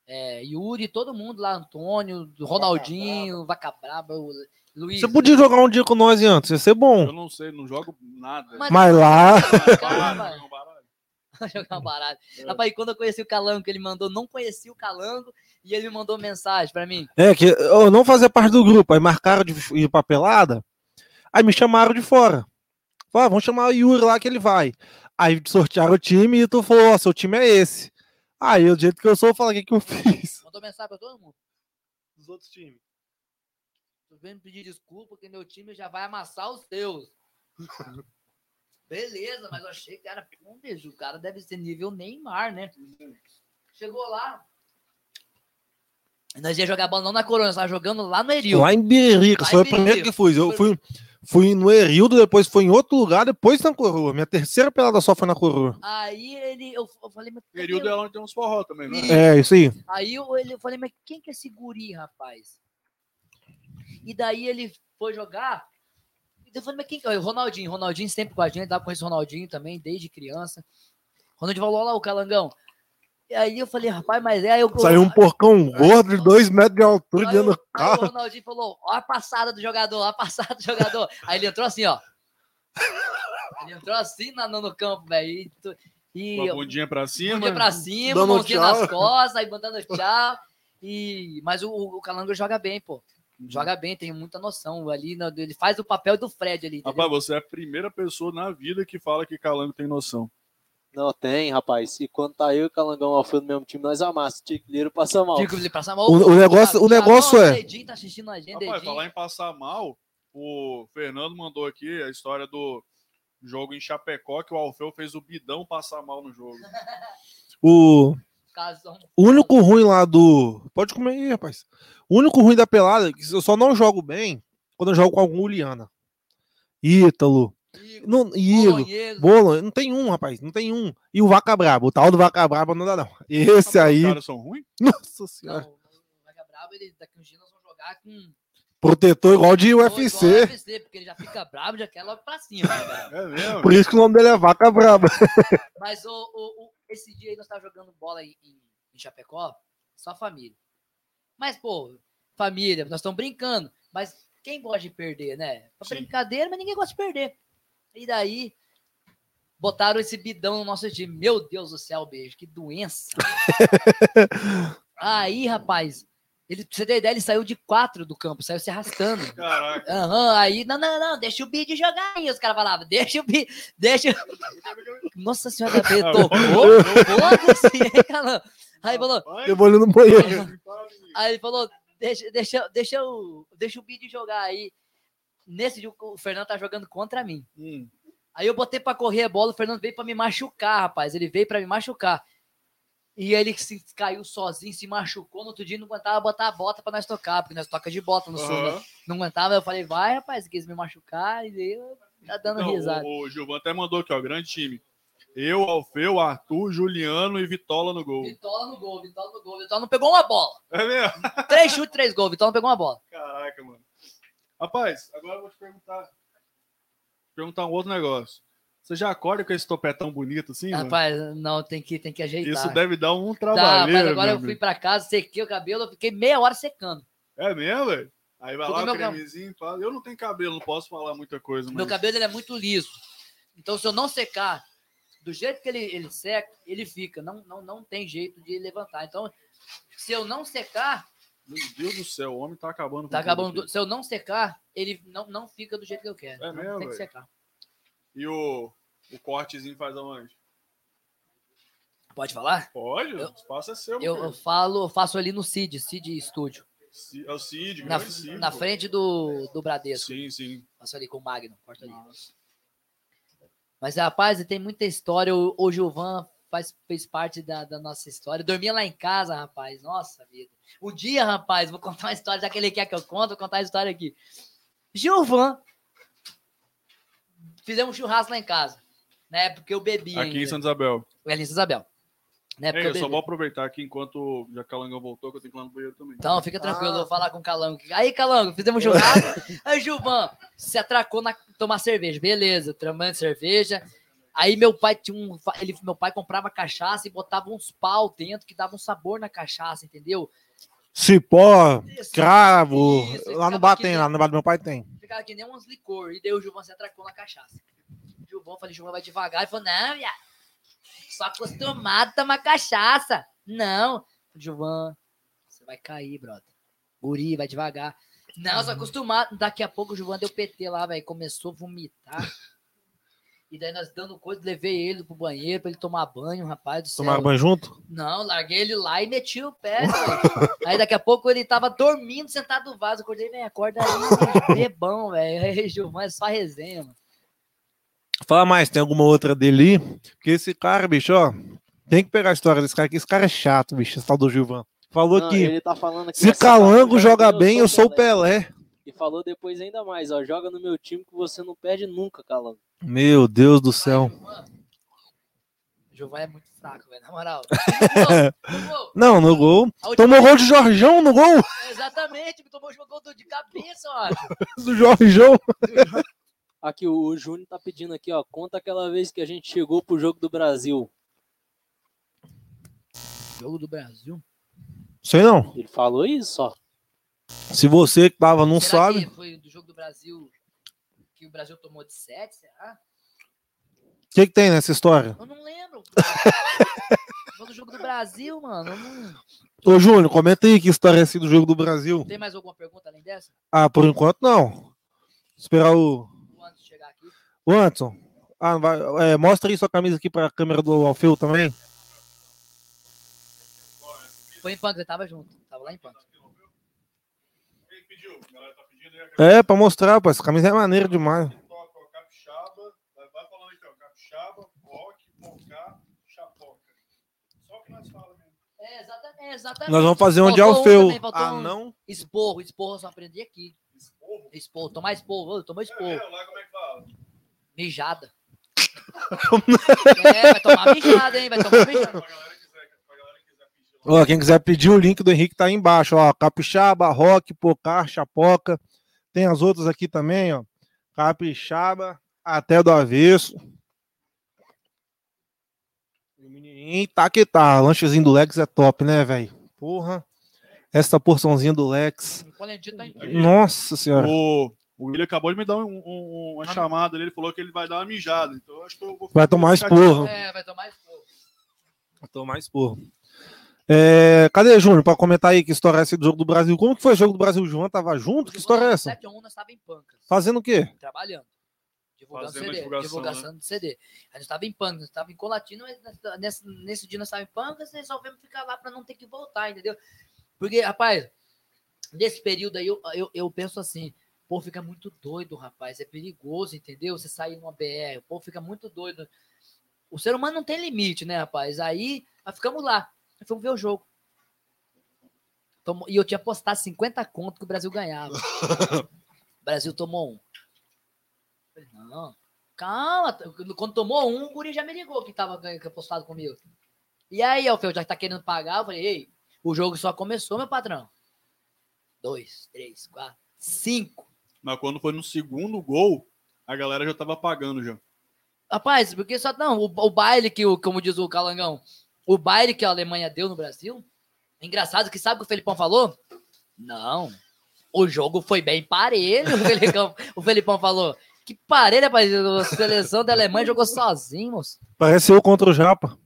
é, Yuri, todo mundo lá, Antônio, Ronaldinho, Vaca Braba, o Luiz. Você podia jogar um dia com nós antes, ia ser bom. Eu não sei, não jogo nada. Mas- Mas lá. Não, jogar um baralho. É. Rapaz, quando eu conheci o Calango, que ele mandou, não conheci o Calango, e ele me mandou mensagem pra mim. É, que eu não fazia parte do grupo, aí marcaram de ir pra pelada, aí me chamaram de fora. Falaram, ah, vamos chamar o Yuri lá que ele vai. Aí sortearam o time e tu falou, ó, seu time é esse. Aí, do jeito que eu sou, eu falei, o que, que eu fiz? Mandou mensagem pra todo mundo. Dos outros times. Tô vendo pedir desculpa, porque meu time já vai amassar os teus. Beleza, mas eu achei que era, pô, bicho, o cara deve ser nível Neymar, né? Chegou lá. Nós ia jogar bola não na Corona, nós tava jogando lá no Eril. Lá em Biririca, Lá foi o primeiro que fui. Eu fui, fui no Erildo, depois fui em outro lugar, depois na Coroa. Minha terceira pelada só foi na Coroa. Aí ele, eu, eu falei, mas cadê Período o- é onde tem uns forró também, né? É, isso aí. Aí eu, ele, eu falei, mas quem que é esse guri, rapaz? E daí ele foi jogar. E eu falei, mas quem que é? O Ronaldinho. Ronaldinho sempre com a gente, dá com esse Ronaldinho também, desde criança. Ronaldinho falou, olha lá o Calangão. E aí eu falei, rapaz, mas é. Aí eu, Saiu um porcão gordo de dois metros de altura dentro do aí o carro. Ronaldinho falou, ó a passada do jogador, ó a passada do jogador. Aí ele entrou assim, ó. Ele entrou assim na, no, no campo, velho. E, tu- E Com a bundinha pra cima. bundinha pra cima, Dando mãozinha tchau. nas costas, aí mandando tchau. E... Mas o, o Calango joga bem, pô. Joga bem, tem muita noção. Ali, ele faz o papel do Fred ali. entendeu? Rapaz, você é a primeira pessoa na vida que fala que Calango tem noção. Não, tem, rapaz. E quando tá eu e o Calangão Alfredo no mesmo time, nós amassa. Tiqueiro passa mal. Ele passa mal. O- o negócio- o negócio é- Dedinho tá assistindo a gente, Rapaz, falar em passar mal, o Fernando mandou aqui a história do jogo em Chapecó, que o Alfeu fez o bidão passar mal no jogo. O, o único ruim lá do. Pode comer aí, rapaz. O único ruim da pelada é que eu só não jogo bem quando eu jogo com algum Uliana. Ítalo. Igor, Não, Igor. Bolo, não tem um, rapaz, não tem um. E o Vaca Braba, o tal do Vaca Braba não dá, não. Esse aí, Os caras são ruins? nossa senhora. Não, o Vaga Brabo, ele, daqui uns dias nós vamos jogar com. Protetor igual de igual UFC. UFC, porque ele já fica bravo, já quer logo pra cima. né, cara? É mesmo? Por isso que o nome dele é Vaca Braba. Mas o, o- o- esse dia aí nós tava jogando bola em, em- em Chapecó, só família. Mas, pô, família, nós estamos brincando. Mas quem gosta de perder, né? Pra Sim. brincadeira, mas ninguém gosta de perder. E daí, botaram esse bidão no nosso time. Meu Deus do céu, beijo, que doença. aí, rapaz, ele, pra você ter ideia, ele saiu de quatro do campo, saiu se arrastando. Caraca. Aham, aí, não, não, não, deixa o Bid jogar aí. Os caras falavam, deixa o Bid, deixa. Nossa senhora, Bid, tocou, foda-se, hein, cara? Aí falou, Eu vou ali no banheiro. aí ele falou, deixa, deixa, deixa, o, deixa o Bid jogar aí. Nesse dia, o Fernando tá jogando contra mim. Hum. Aí eu botei pra correr a bola, o Fernando veio pra me machucar, rapaz. Ele veio pra me machucar. E ele se caiu sozinho, se machucou. No outro dia não aguentava botar a bota pra nós tocar, porque nós toca de bota no sul, né? Não aguentava, eu falei, vai, rapaz, quis me machucar, e eu tá dando Não, risada. o, o Gilvan até mandou aqui, ó, grande time. Eu, Alfeu, Arthur, Juliano e Vitola no gol. Vitola no gol, Vitola no gol. Vitola não pegou uma bola. É mesmo? Três chutes, três gols. Vitola não pegou uma bola. Caraca, mano. Rapaz, agora eu vou te perguntar. Perguntar um outro negócio. Você já acorda com esse topetão bonito assim? mano? Rapaz, não, tem que, tem que ajeitar. Isso deve dar um Tá, trabalho. rapaz, agora eu fui pra casa, sequei o cabelo, eu fiquei meia hora secando. É mesmo, velho? Aí vai Porque lá o meu cremezinho fala. Eu não tenho cabelo, não posso falar muita coisa. Meu mas- cabelo ele é muito liso. Então, se eu não secar, do jeito que ele, ele seca, ele fica. Não, não, não tem jeito de levantar. Então, se eu não secar, Meu Deus do céu, o homem tá acabando com tá acabando. aqui. Se eu não secar, ele não, não fica do jeito que eu quero. É mesmo, tem que secar. E o, o cortezinho faz aonde? Pode falar? Pode, Eu- o espaço é seu. Eu, eu falo, faço ali no CID, CID Studio. É o Cid, Na, Cid, na frente do, do Bradesco. Sim, sim. Faço ali com o Magno, corta ali. Nossa. Mas, rapaz, tem muita história. O, o Gilvan faz, fez parte da, da nossa história. Eu dormia lá em casa, rapaz. Nossa vida. Um dia, rapaz, vou contar uma história, já que ele quer que eu conte, vou contar a história aqui. Gilvan. Fizemos um churrasco lá em casa. Né? Porque eu bebi. Aqui em ainda. Santa Isabel. Ali em Isabel. Né? Ei, eu eu só vou aproveitar aqui enquanto já Calangão voltou, que eu tenho que ir lá no banheiro também. Então, fica tranquilo, Ah. eu vou falar com o Calango. Aí, Calango, fizemos um churrasco. Aí, Gilvan, se atracou na tomar cerveja. Beleza, tramando cerveja. Aí meu pai tinha um. Ele, meu pai comprava cachaça e botava uns pau dentro que dava um sabor na cachaça, entendeu? Cipó, cravo. Isso, lá no bar tem, nem- lá no bar do meu pai tem. Ficava que nem uns licor. E daí o Gilvan se atracou na cachaça. Gilvan, eu falei, Gilvan vai devagar. Ele falou, não, viado. Sou acostumado a tomar cachaça. Não. Gilvan, você vai cair, brother. Guri, vai devagar. Não, sou acostumado. Daqui a pouco o Gilvan deu PT lá, velho. Começou a vomitar. E daí nós dando coisa, levei ele pro banheiro pra ele tomar banho, rapaz do céu. Tomaram banho junto? Não, larguei ele lá e meti o pé. velho. aí daqui a pouco ele tava dormindo, sentado no vaso. Acordei, velho, acorda aí, bebão, velho. Aí, Gilvan, é só resenha, mano. Fala mais, tem alguma outra dele? Porque esse cara, bicho, ó. Tem que pegar a história desse cara aqui. Esse cara é chato, bicho. Esse tal do Gilvan. Falou Não, que ele tá falando que se Calango joga bem, eu sou o Pelé. E falou depois ainda mais, ó, joga no meu time que você não perde nunca, Calango. Meu Deus do céu. O Gilvan é muito fraco, velho, na moral. No gol, Não, no gol. Tomou gol de Jorjão no gol Exatamente, me tomou um gol de cabeça, acho. do Jorjão. Aqui, o, o Júnior tá pedindo aqui, ó, conta aquela vez que a gente chegou pro jogo do Brasil. Jogo do Brasil. Sei não. Ele falou isso, ó. Se você que tava não será sabe. foi do jogo do Brasil que o Brasil tomou de 7, será? O que, que tem nessa história? Eu não lembro. Jogo, jogo do Brasil, mano. eu Não... Ô, Júnior, comenta aí que história é esse do jogo do Brasil. Tem mais alguma pergunta além dessa? Ah, por enquanto não. Esperar o, O Anderson chegar aqui. o Anderson. Ah, vai, é, mostra aí sua camisa aqui pra câmera do Alfeu também. Foi em Pancas, ele tava junto. Tava lá em Pancas. Quem pediu? A galera tá pedindo aí. a É, pra mostrar, pô. Essa camisa é maneira demais. vai, falando aqui, ó, capixaba, rock, pocá, chapoca. Só o que nós falamos mesmo. É, exatamente. exatamente. Nós vamos fazer um de um Alfeu. Ah, um. não? Esporro, esporro eu só aprendi aqui. Esporro? Esporro, tomar esporro. Tomou É, esporro. lá como é que fala? Mijada. é, vai tomar mijada, hein? Vai tomar mijada. Ó, quem quiser pedir o link do Henrique tá aí embaixo, ó. Capixaba, Rock, Pocar, Chapoca. Tem as outras aqui também, ó. Capixaba, até do avesso. E o menininho tá que tá. Lanchezinho do Lex é top, né, velho? Porra. Essa porçãozinha do Lex. O Valentino tá Nossa senhora. O, o William acabou de me dar um- um- uma chamada ali, ele falou que ele vai dar uma mijada. Então eu acho que eu vou Vai tomar esporro. É, vai tomar esporro. Tô mais porra. É, cadê, Júnior, pra comentar aí que história é essa do jogo do Brasil? Como que foi o jogo do Brasil? O João tava junto? Que história é essa? 7 a 1 nós tava em Pancas. Fazendo o quê? Trabalhando. Divulgando Fazendo CD. divulgação, Divulgação do CD. A gente tava em Pancas, nós tava em Colatina, mas nesse, nesse dia nós tava em Pancas e resolvemos ficar lá pra não ter que voltar, entendeu? Porque, rapaz, nesse período aí eu, eu, eu penso assim, pô, fica muito doido, rapaz. É perigoso, entendeu? Você sair numa BR, o povo fica muito doido. O ser humano não tem limite, né, rapaz? Aí nós ficamos lá, fomos ver o jogo. Tomou- e eu tinha postado 50 conto que o Brasil ganhava. o Brasil tomou um. Falei, não, calma. Quando tomou um, o Guri já me ligou que tava ganhando, que postado comigo. E aí, Alfeu, já tá querendo pagar? Eu falei, ei, o jogo só começou, meu patrão. Dois, três, quatro, cinco. Mas quando foi no segundo gol, a galera já tava pagando já. Rapaz, porque só não, o, o baile que, o, como diz o Calangão, o baile que a Alemanha deu no Brasil, engraçado que sabe o que o Felipão falou? Não, o jogo foi bem parelho, o Felipão, o Felipão falou. Que parelho, rapaz, a seleção da Alemanha jogou sozinho, moço. Parece eu contra o Japa.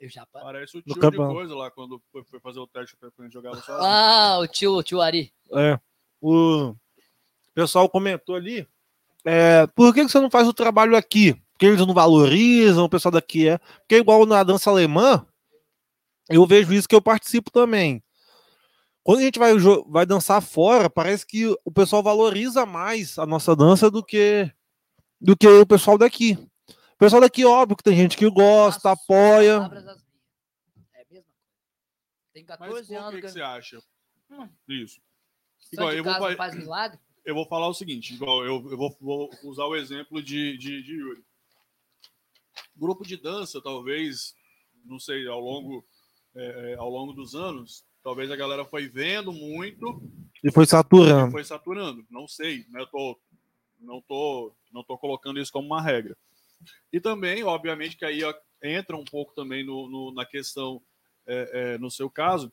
Eu já... pa- Parece o No tio de coisa lá, quando foi, foi fazer o teste quando a gente jogava só. Ah, o tio, o tio Ari. É. O pessoal comentou ali. é, por que que você não faz o trabalho aqui? Porque eles não valorizam, o pessoal daqui é. Porque igual na dança alemã, eu vejo isso que eu participo também. Quando a gente vai, vai dançar fora, parece que o pessoal valoriza mais a nossa dança do que do que o pessoal daqui. O pessoal daqui, óbvio que tem gente que gosta, Faço apoia. palavras as minhas. É a mesma coisa. Tem Mas 14 por que, anos que que você acha? Hum. Isso. igual, de eu vou casa fa- não faz milagre. Eu vou falar o seguinte, igual eu, eu vou, vou usar o exemplo de, de, de Yuri. Grupo de dança, talvez, não sei, ao longo, é, é, ao longo dos anos, talvez a galera foi vendo muito E foi saturando. foi saturando. Não sei, né? Eu tô, não tô, não tô colocando isso como uma regra. E também, obviamente, que aí ó, entra um pouco também no, no- na questão, é, é, no seu caso,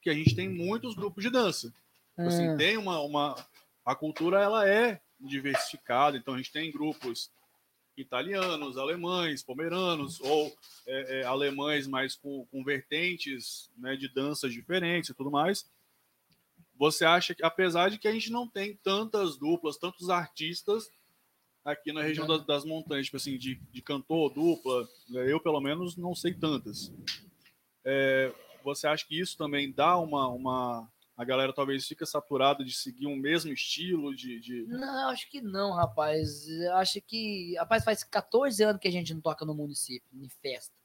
que a gente tem muitos grupos de dança. Assim, Ah. tem uma, uma, a cultura ela é diversificada, então a gente tem grupos italianos, alemães, pomeranos, ou é, é, alemães mais com, com vertentes né, de danças diferentes e tudo mais você acha que, apesar de que a gente não tem tantas duplas, tantos artistas aqui na região das, das montanhas, tipo assim, de, de cantor, dupla, né, eu pelo menos não sei tantas. É, você acha que isso também dá uma, uma. A galera talvez fica saturada de seguir um mesmo estilo de. de... Não, acho que não, rapaz. Acho que. Rapaz, faz 14 anos que a gente não toca no município, em festa.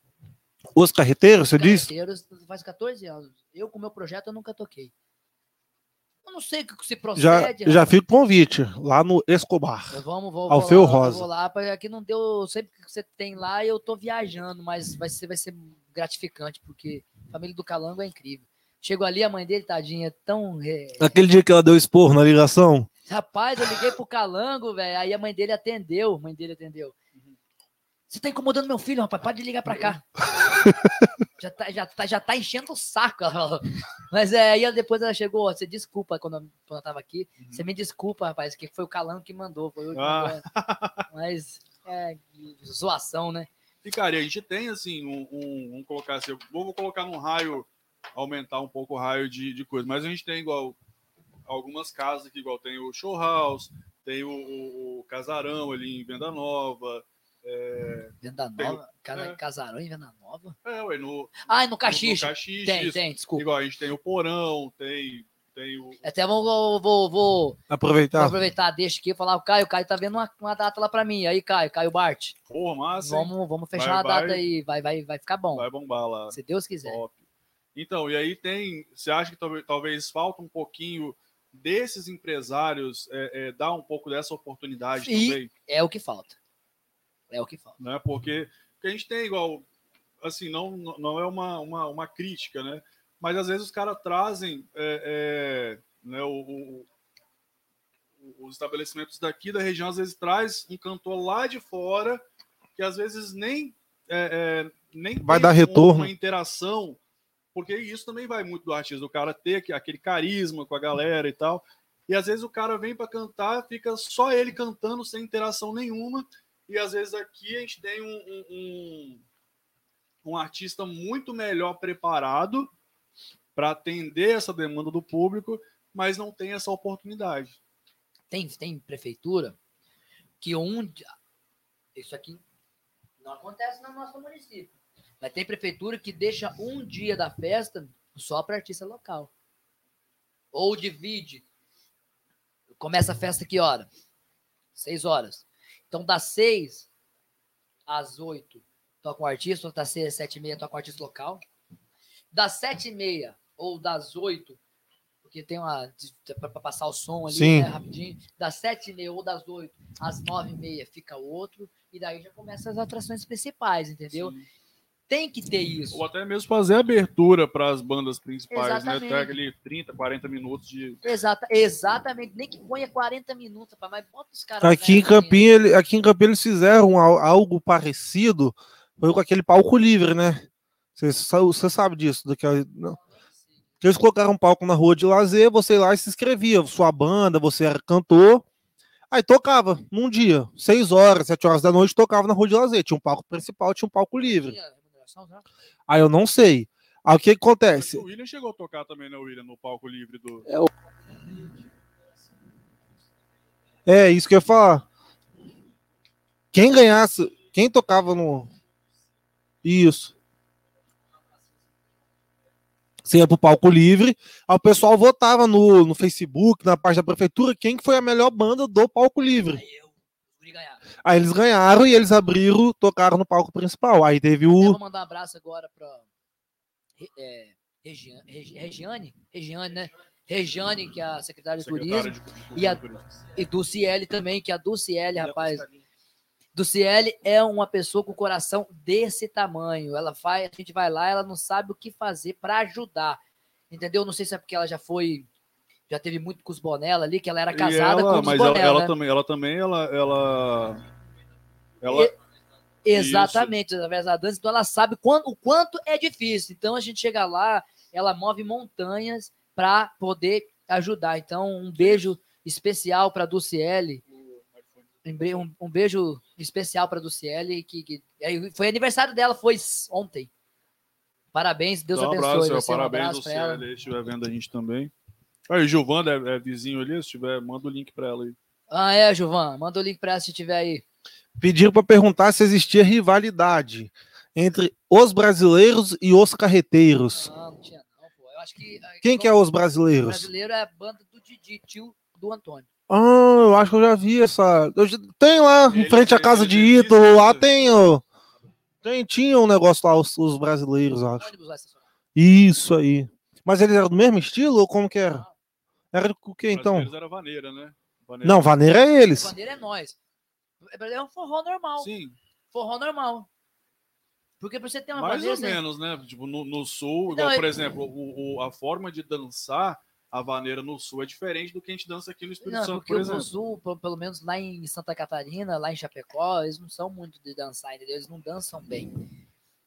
Os carreteiros, você disse? Carreteiros, Faz 14 anos. Eu, com o meu projeto, eu nunca toquei. Eu não sei o que se Já, procede. já rapaz. fica o convite, lá no Escobar. Eu Vamos, vou, Alfeu vou lá, Rosa. Vou lá, porque aqui não deu. Sempre que você tem lá, eu tô viajando, mas vai ser, vai ser gratificante, porque a família do Calango é incrível. Chegou ali, a mãe dele, tadinha, é tão. é, Aquele dia que ela deu esporro na ligação. Rapaz, eu liguei pro Calango, velho. Aí a mãe dele atendeu. Mãe dele atendeu. Você tá incomodando meu filho, rapaz. Pode ligar pra cá. já, tá, já, tá, já tá enchendo o saco. ela falou. Mas é, aí depois ela chegou. Você desculpa quando, eu- quando eu tava aqui. Você me desculpa, rapaz, que foi o Calango que mandou. Foi eu que Ah. mandou. Mas é zoação, né? ficaria. A gente tem, assim, um, um- vamos colocar assim, vou colocar num raio, aumentar um pouco o raio de, de coisa, mas a gente tem igual algumas casas aqui, igual tem o Show House, tem o, o- o Casarão ali em Venda Nova, Venda Tem- Nova. Casa, é. Casarão em Venda Nova? é, ué, no, Ah, no no Caxixa. Caxixa, Tem, isso. tem, desculpa. Igual a gente tem o Porão, tem, tem o... Até vou, vou, vou, vou- vou Aproveitar. aproveitar, deixa aqui e falar, o Caio, o Caio tá vendo uma, uma data lá pra mim. Aí, Caio, Caio Bart, Porra, massa, vamos, vamos fechar Vai, uma data vai. aí, vai, vai, vai ficar bom. vai bombar lá. Se Deus quiser. Top. Então, e aí tem. Você acha que talvez, talvez falta um pouquinho desses empresários é, é, dar um pouco dessa oportunidade E- também? É o que falta. É o que falta. Né? Porque, porque a gente tem igual. Assim, não, não é uma, uma, uma crítica, né? Mas às vezes os caras trazem é, é, né, o, o- o- os estabelecimentos daqui da região, às vezes traz um cantor lá de fora, que às vezes nem, é, é, nem Vai tem dar uma- retorno. uma interação, porque isso também vai muito do artista, o cara ter aque- aquele carisma com a galera e tal. E às vezes o cara vem para cantar, fica só ele cantando sem interação nenhuma. E às vezes aqui a gente tem um, um, um, artista muito melhor preparado para atender essa demanda do público, mas não tem essa oportunidade. Tem, tem prefeitura que dia- Isso aqui não acontece no nosso município. Mas tem prefeitura que deixa um dia da festa só para artista local. Ou divide. Começa a festa que hora? Seis horas. Então, das seis às oito, toca um artista, das seis às sete e meia, toca um artista local. Das sete e meia ou das oito, porque tem uma. para passar o som ali, né, rapidinho. Das sete e meia ou das oito às nove e meia fica outro, e daí já começam as atrações principais, entendeu? Sim. Tem que ter isso. Ou até mesmo fazer abertura para as bandas principais, né? Exatamente. Até aquele 30, 40 minutos de. Exata, exatamente, nem que ponha 40 minutos, rapaz, mas bota os caras. Aqui em Campinho, ele- aqui em Campinho eles fizeram al- algo parecido, foi com aquele palco livre, né? Você sa- você sabe disso, do que não. Eles colocaram um palco na rua de lazer, você ia lá e se inscrevia, sua banda, você era cantor, aí tocava num dia, seis horas, sete horas da noite, tocava na rua de lazer, tinha um palco principal, tinha um palco livre. Já? Aí eu não sei. Aí o que acontece? O William chegou a tocar também, né, William, no palco livre do. É, isso que eu ia falar. Quem ganhasse, quem tocava no. Isso. Você ia pro palco livre, aí o pessoal votava no, no Facebook, na parte da prefeitura, quem que foi a melhor banda do palco livre. Aí eu, ganharam. Aí eles ganharam e eles abriram, tocaram no palco principal. Aí teve Eu o. vou mandar um abraço agora pra é, Regiane, Regi- Regiane, Regiane, né? Regiane, que é a secretária de turismo, de Cultura e a- e do Ciel também, que a do Ciel, rapaz, do Ciel é uma pessoa com coração desse tamanho. Ela vai, a gente vai lá, ela não sabe o que fazer para ajudar. Entendeu? Não sei se é porque ela já foi já teve muito com os Bonella ali, que ela era casada ela- com os mas ela, Bonella. ela né? também, ela também, ela, ela, ela, E- Exatamente, através da dança. Então ela sabe quanto, o quanto é difícil. Então a gente chega lá, ela move montanhas para poder ajudar. Então um beijo especial para Dulciele. Um, um- um beijo especial para Dulciele, que, que é, foi aniversário dela, foi ontem. Parabéns, Deus Dá um abençoe. abraço, você, um parabéns abraço ela. CL, se estiver vendo a gente também. Aí, o Gilvanda é, é vizinho ali, se tiver, manda o link para ela aí. Ah, é, Gilvan, manda o link para ela se tiver aí. Pediram para perguntar se existia rivalidade entre os brasileiros e os carreteiros. Não, não tinha não, pô. Eu acho que Quem que é os o brasileiros? brasileiro é a banda do Didi, tio do Antônio. Ah, eu acho que eu já vi essa. eu já- Tem lá, em Ele- frente à casa ele de Ítalo, lá tem, ó. Tem, tinha um negócio lá, os, os brasileiros, acho. Isso aí. Mas eles eram do mesmo estilo ou como que era? Era o que então? Era vaneira, né? Vaneira. Não, Vaneira é eles. Bandeira é nós. É um forró normal. Sim, Forró normal. Porque pra você ter uma mais bandeira. ou você- menos, né? Tipo, no, no sul, Não, igual, é- por exemplo, o, o- a forma de dançar a vaneira no sul é diferente do que a gente dança aqui no Espírito Não, Santo, porque por o exemplo. Sul, pe- pelo menos lá em Santa Catarina, lá em Chapecó, eles não são muito de dançar, entendeu? Eles não dançam bem.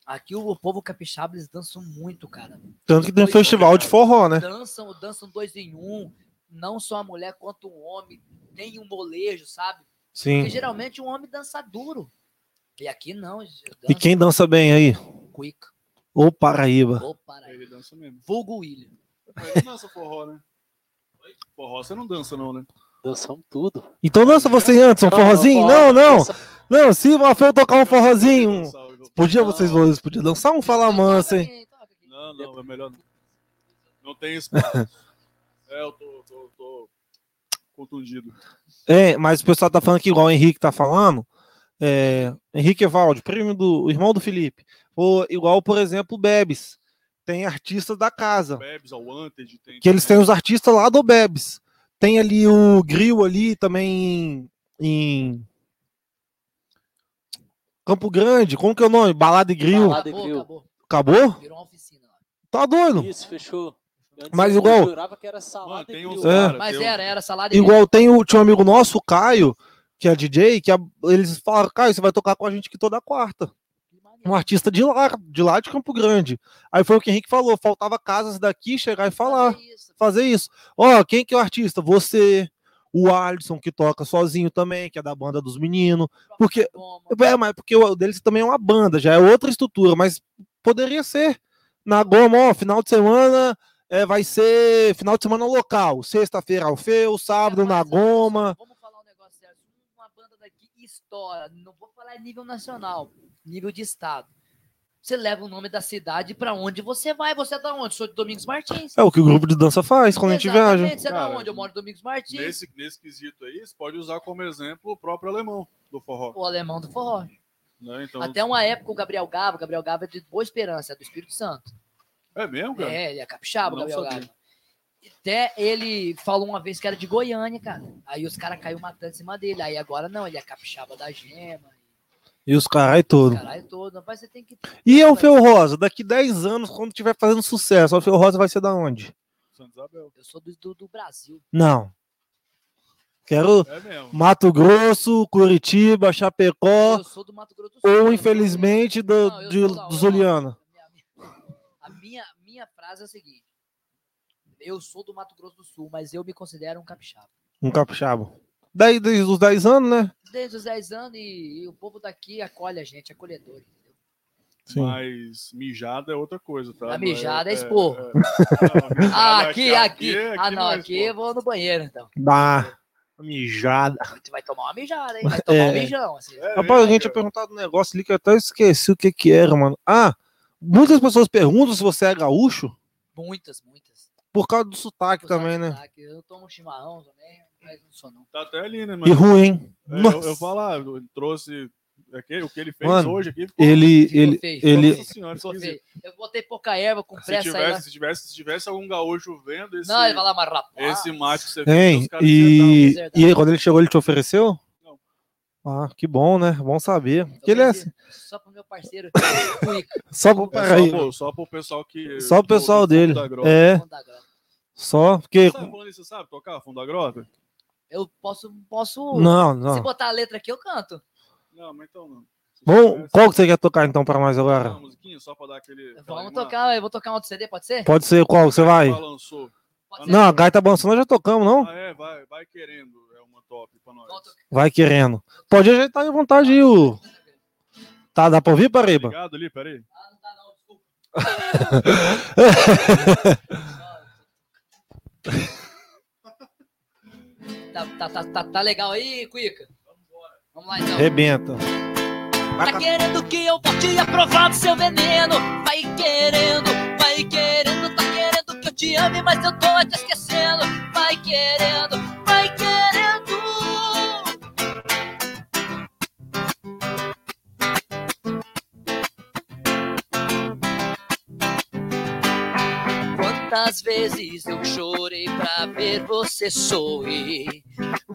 Aqui o, povo capixaba, eles dançam muito, cara. Tanto que tem um festival de forró, né? Dançam, dançam dois em um, não só a mulher quanto o homem, tem um molejo, sabe? Porque Sim. geralmente o homem dança duro. E aqui não. E quem dança bem aí? Cuica. Ô Paraíba. Ô, para aí. Ele dança mesmo. Vulgo William. Ele dança forró, né? Forró você não dança, não, né? Dançamos tudo. Então dança você antes, um forrozinho? Não, não. Não, se o Rafael tocar um forrozinho. Podia vocês dois, podia dançar um Fala Mansa, hein? Não, não, é melhor não. Não tem espaço. é, eu tô, tô, tô contundido. É, mas o pessoal tá falando que igual o Henrique tá falando. É, Henrique Evaldi, primo do o irmão do Felipe. Ou igual, por exemplo, o Bebes. Tem artistas da casa. Bebs, ao Wanted, tem. Que eles têm os artistas lá do Bebes. Tem ali o Grill ali também em, em Campo Grande. Como que é o nome? Balada e Grill. Balada. Acabou, Grill. acabou. Acabou? Virou uma oficina lá. Tá doido. Isso, fechou. Antes Mas eu igual- jurava que era salada Mano, tem e grill. É. Mas tem era, era salada e Igual tem o, tinha um amigo nosso, o Caio, que é DJ, que a- eles falaram, Caio, você vai tocar com a gente aqui toda quarta. Um artista de lá, de lá de Campo Grande. Aí foi o que o Henrique falou, faltava casas daqui chegar e falar, Fazer isso. fazer isso. Ó, quem que é o artista? Você, o Alisson, que toca sozinho também, que é da banda dos meninos. Porque-. É, mas porque o deles também é uma banda, já é outra estrutura, mas poderia ser. Na Goma, ó, final de semana é, vai ser final de semana local. Sexta-feira Alfeu, sábado na Mas, olha só, Goma. Vamos falar um negócio sério. Uma banda daqui estoura. Não vou falar nível nacional, nível de estado. Você leva o nome da cidade pra onde você vai. Você é da onde? Sou de Domingos Martins. É o que o grupo de dança faz quando a gente viaja. Exatamente, Você é da onde? Eu moro em Domingos Martins. Nesse, nesse quesito aí, você pode usar como exemplo o próprio alemão do forró. O alemão do forró. Né? Então, Até uma época o Gabriel Gava, Gabriel Gava é de Boa Esperança, é do Espírito Santo. É mesmo, cara? É, ele é capixaba, Gabriel sabia. Gava. Até ele falou uma vez que era de Goiânia, cara. Aí os caras caiu matando em cima dele. Aí agora não, ele é capixaba da gema. E os carai todo. Caralho todo. Rapaz, você tem que. E o Feu Rosa, daqui 10 anos, quando tiver fazendo sucesso, o Feu Rosa vai ser da onde? Santa Isabel. Eu sou do, do, do Brasil. Não. Quero É. Mato Grosso, Curitiba, Chapecó, Eu sou do Mato Grosso do Sul. ou eu infelizmente do, Não, de, do Zuliano. A minha, minha frase é a seguinte: Eu sou do Mato Grosso do Sul, mas eu me considero um capixaba. Um capixaba. Daí, desde os 10 anos, né? Desde os 10 anos e, e o povo daqui acolhe a gente, acolhedor. entendeu? Sim. Mas mijada é outra coisa, tá? A mijada é Não esporro. é- mijada Ah, aqui, aqui. Ah, não, é aqui eu vou no banheiro, então. Dá. Mijada. Você vai tomar uma mijada, hein? Vai tomar É. um mijão. Assim. É Rapaz, a mesmo, gente tinha perguntado um negócio ali que eu até esqueci o que que era, mano. Ah, muitas pessoas perguntam se você é gaúcho Muitas, muitas. por causa do sotaque também, né? Eu tomo chimarrão também, mas não sou não. Tá até ali, né, E mano? ruim, hein? É, eu, Nossa. eu falar, eu trouxe aquele, o que ele fez Mano, hoje aqui. ficou- Ele, ele, ele, Nossa senhora. Eu botei pouca erva com Se pressa aí. lá. tivesse, se, tivesse, se tivesse algum gaúcho vendo esse, Não, ele vai lá, mas rapaz. esse mate que você Hein? os caras iam E, dar um e aí, quando ele chegou, ele te ofereceu? Não. Ah, que bom, né? Bom saber. Eu Que ele é assim, Só pro meu parceiro, Cuica, só pro. É só, pro, só pro pessoal que. Só o do- pessoal do dele. da grota. É, fundo da grota. só porque. Sabe, falando isso, você sabe tocar fundo da grota? Eu posso, posso. Não, Se não. botar a letra aqui, eu canto. Não, mas então não. Se Bom, tivesse, qual que você quer tocar então pra nós agora? Uma musiquinha só pra dar aquele. Vamos animada. tocar, eu vou tocar um outro CD, pode ser? Pode ser qual você vai? Balançou. Ser? Não, a gaita balançando nós já tocamos, não? Ah, é, vai, vai querendo. É uma top pra nós. Vai querendo. Pode ajeitar à vontade aí, o. Tá, dá pra ouvir, Paraíba? Obrigado ali, peraí. Ah, não tá não, desculpa. Tá, tá, tá, tá, tá legal aí, Cuica? Vamos lá então. Arrebenta. Tá querendo que eu volte a provar do seu veneno? Vai querendo, vai querendo, tá querendo que eu te ame, mas eu tô te esquecendo. Vai querendo, vai querendo. Quantas vezes eu chorei pra ver você sorrir?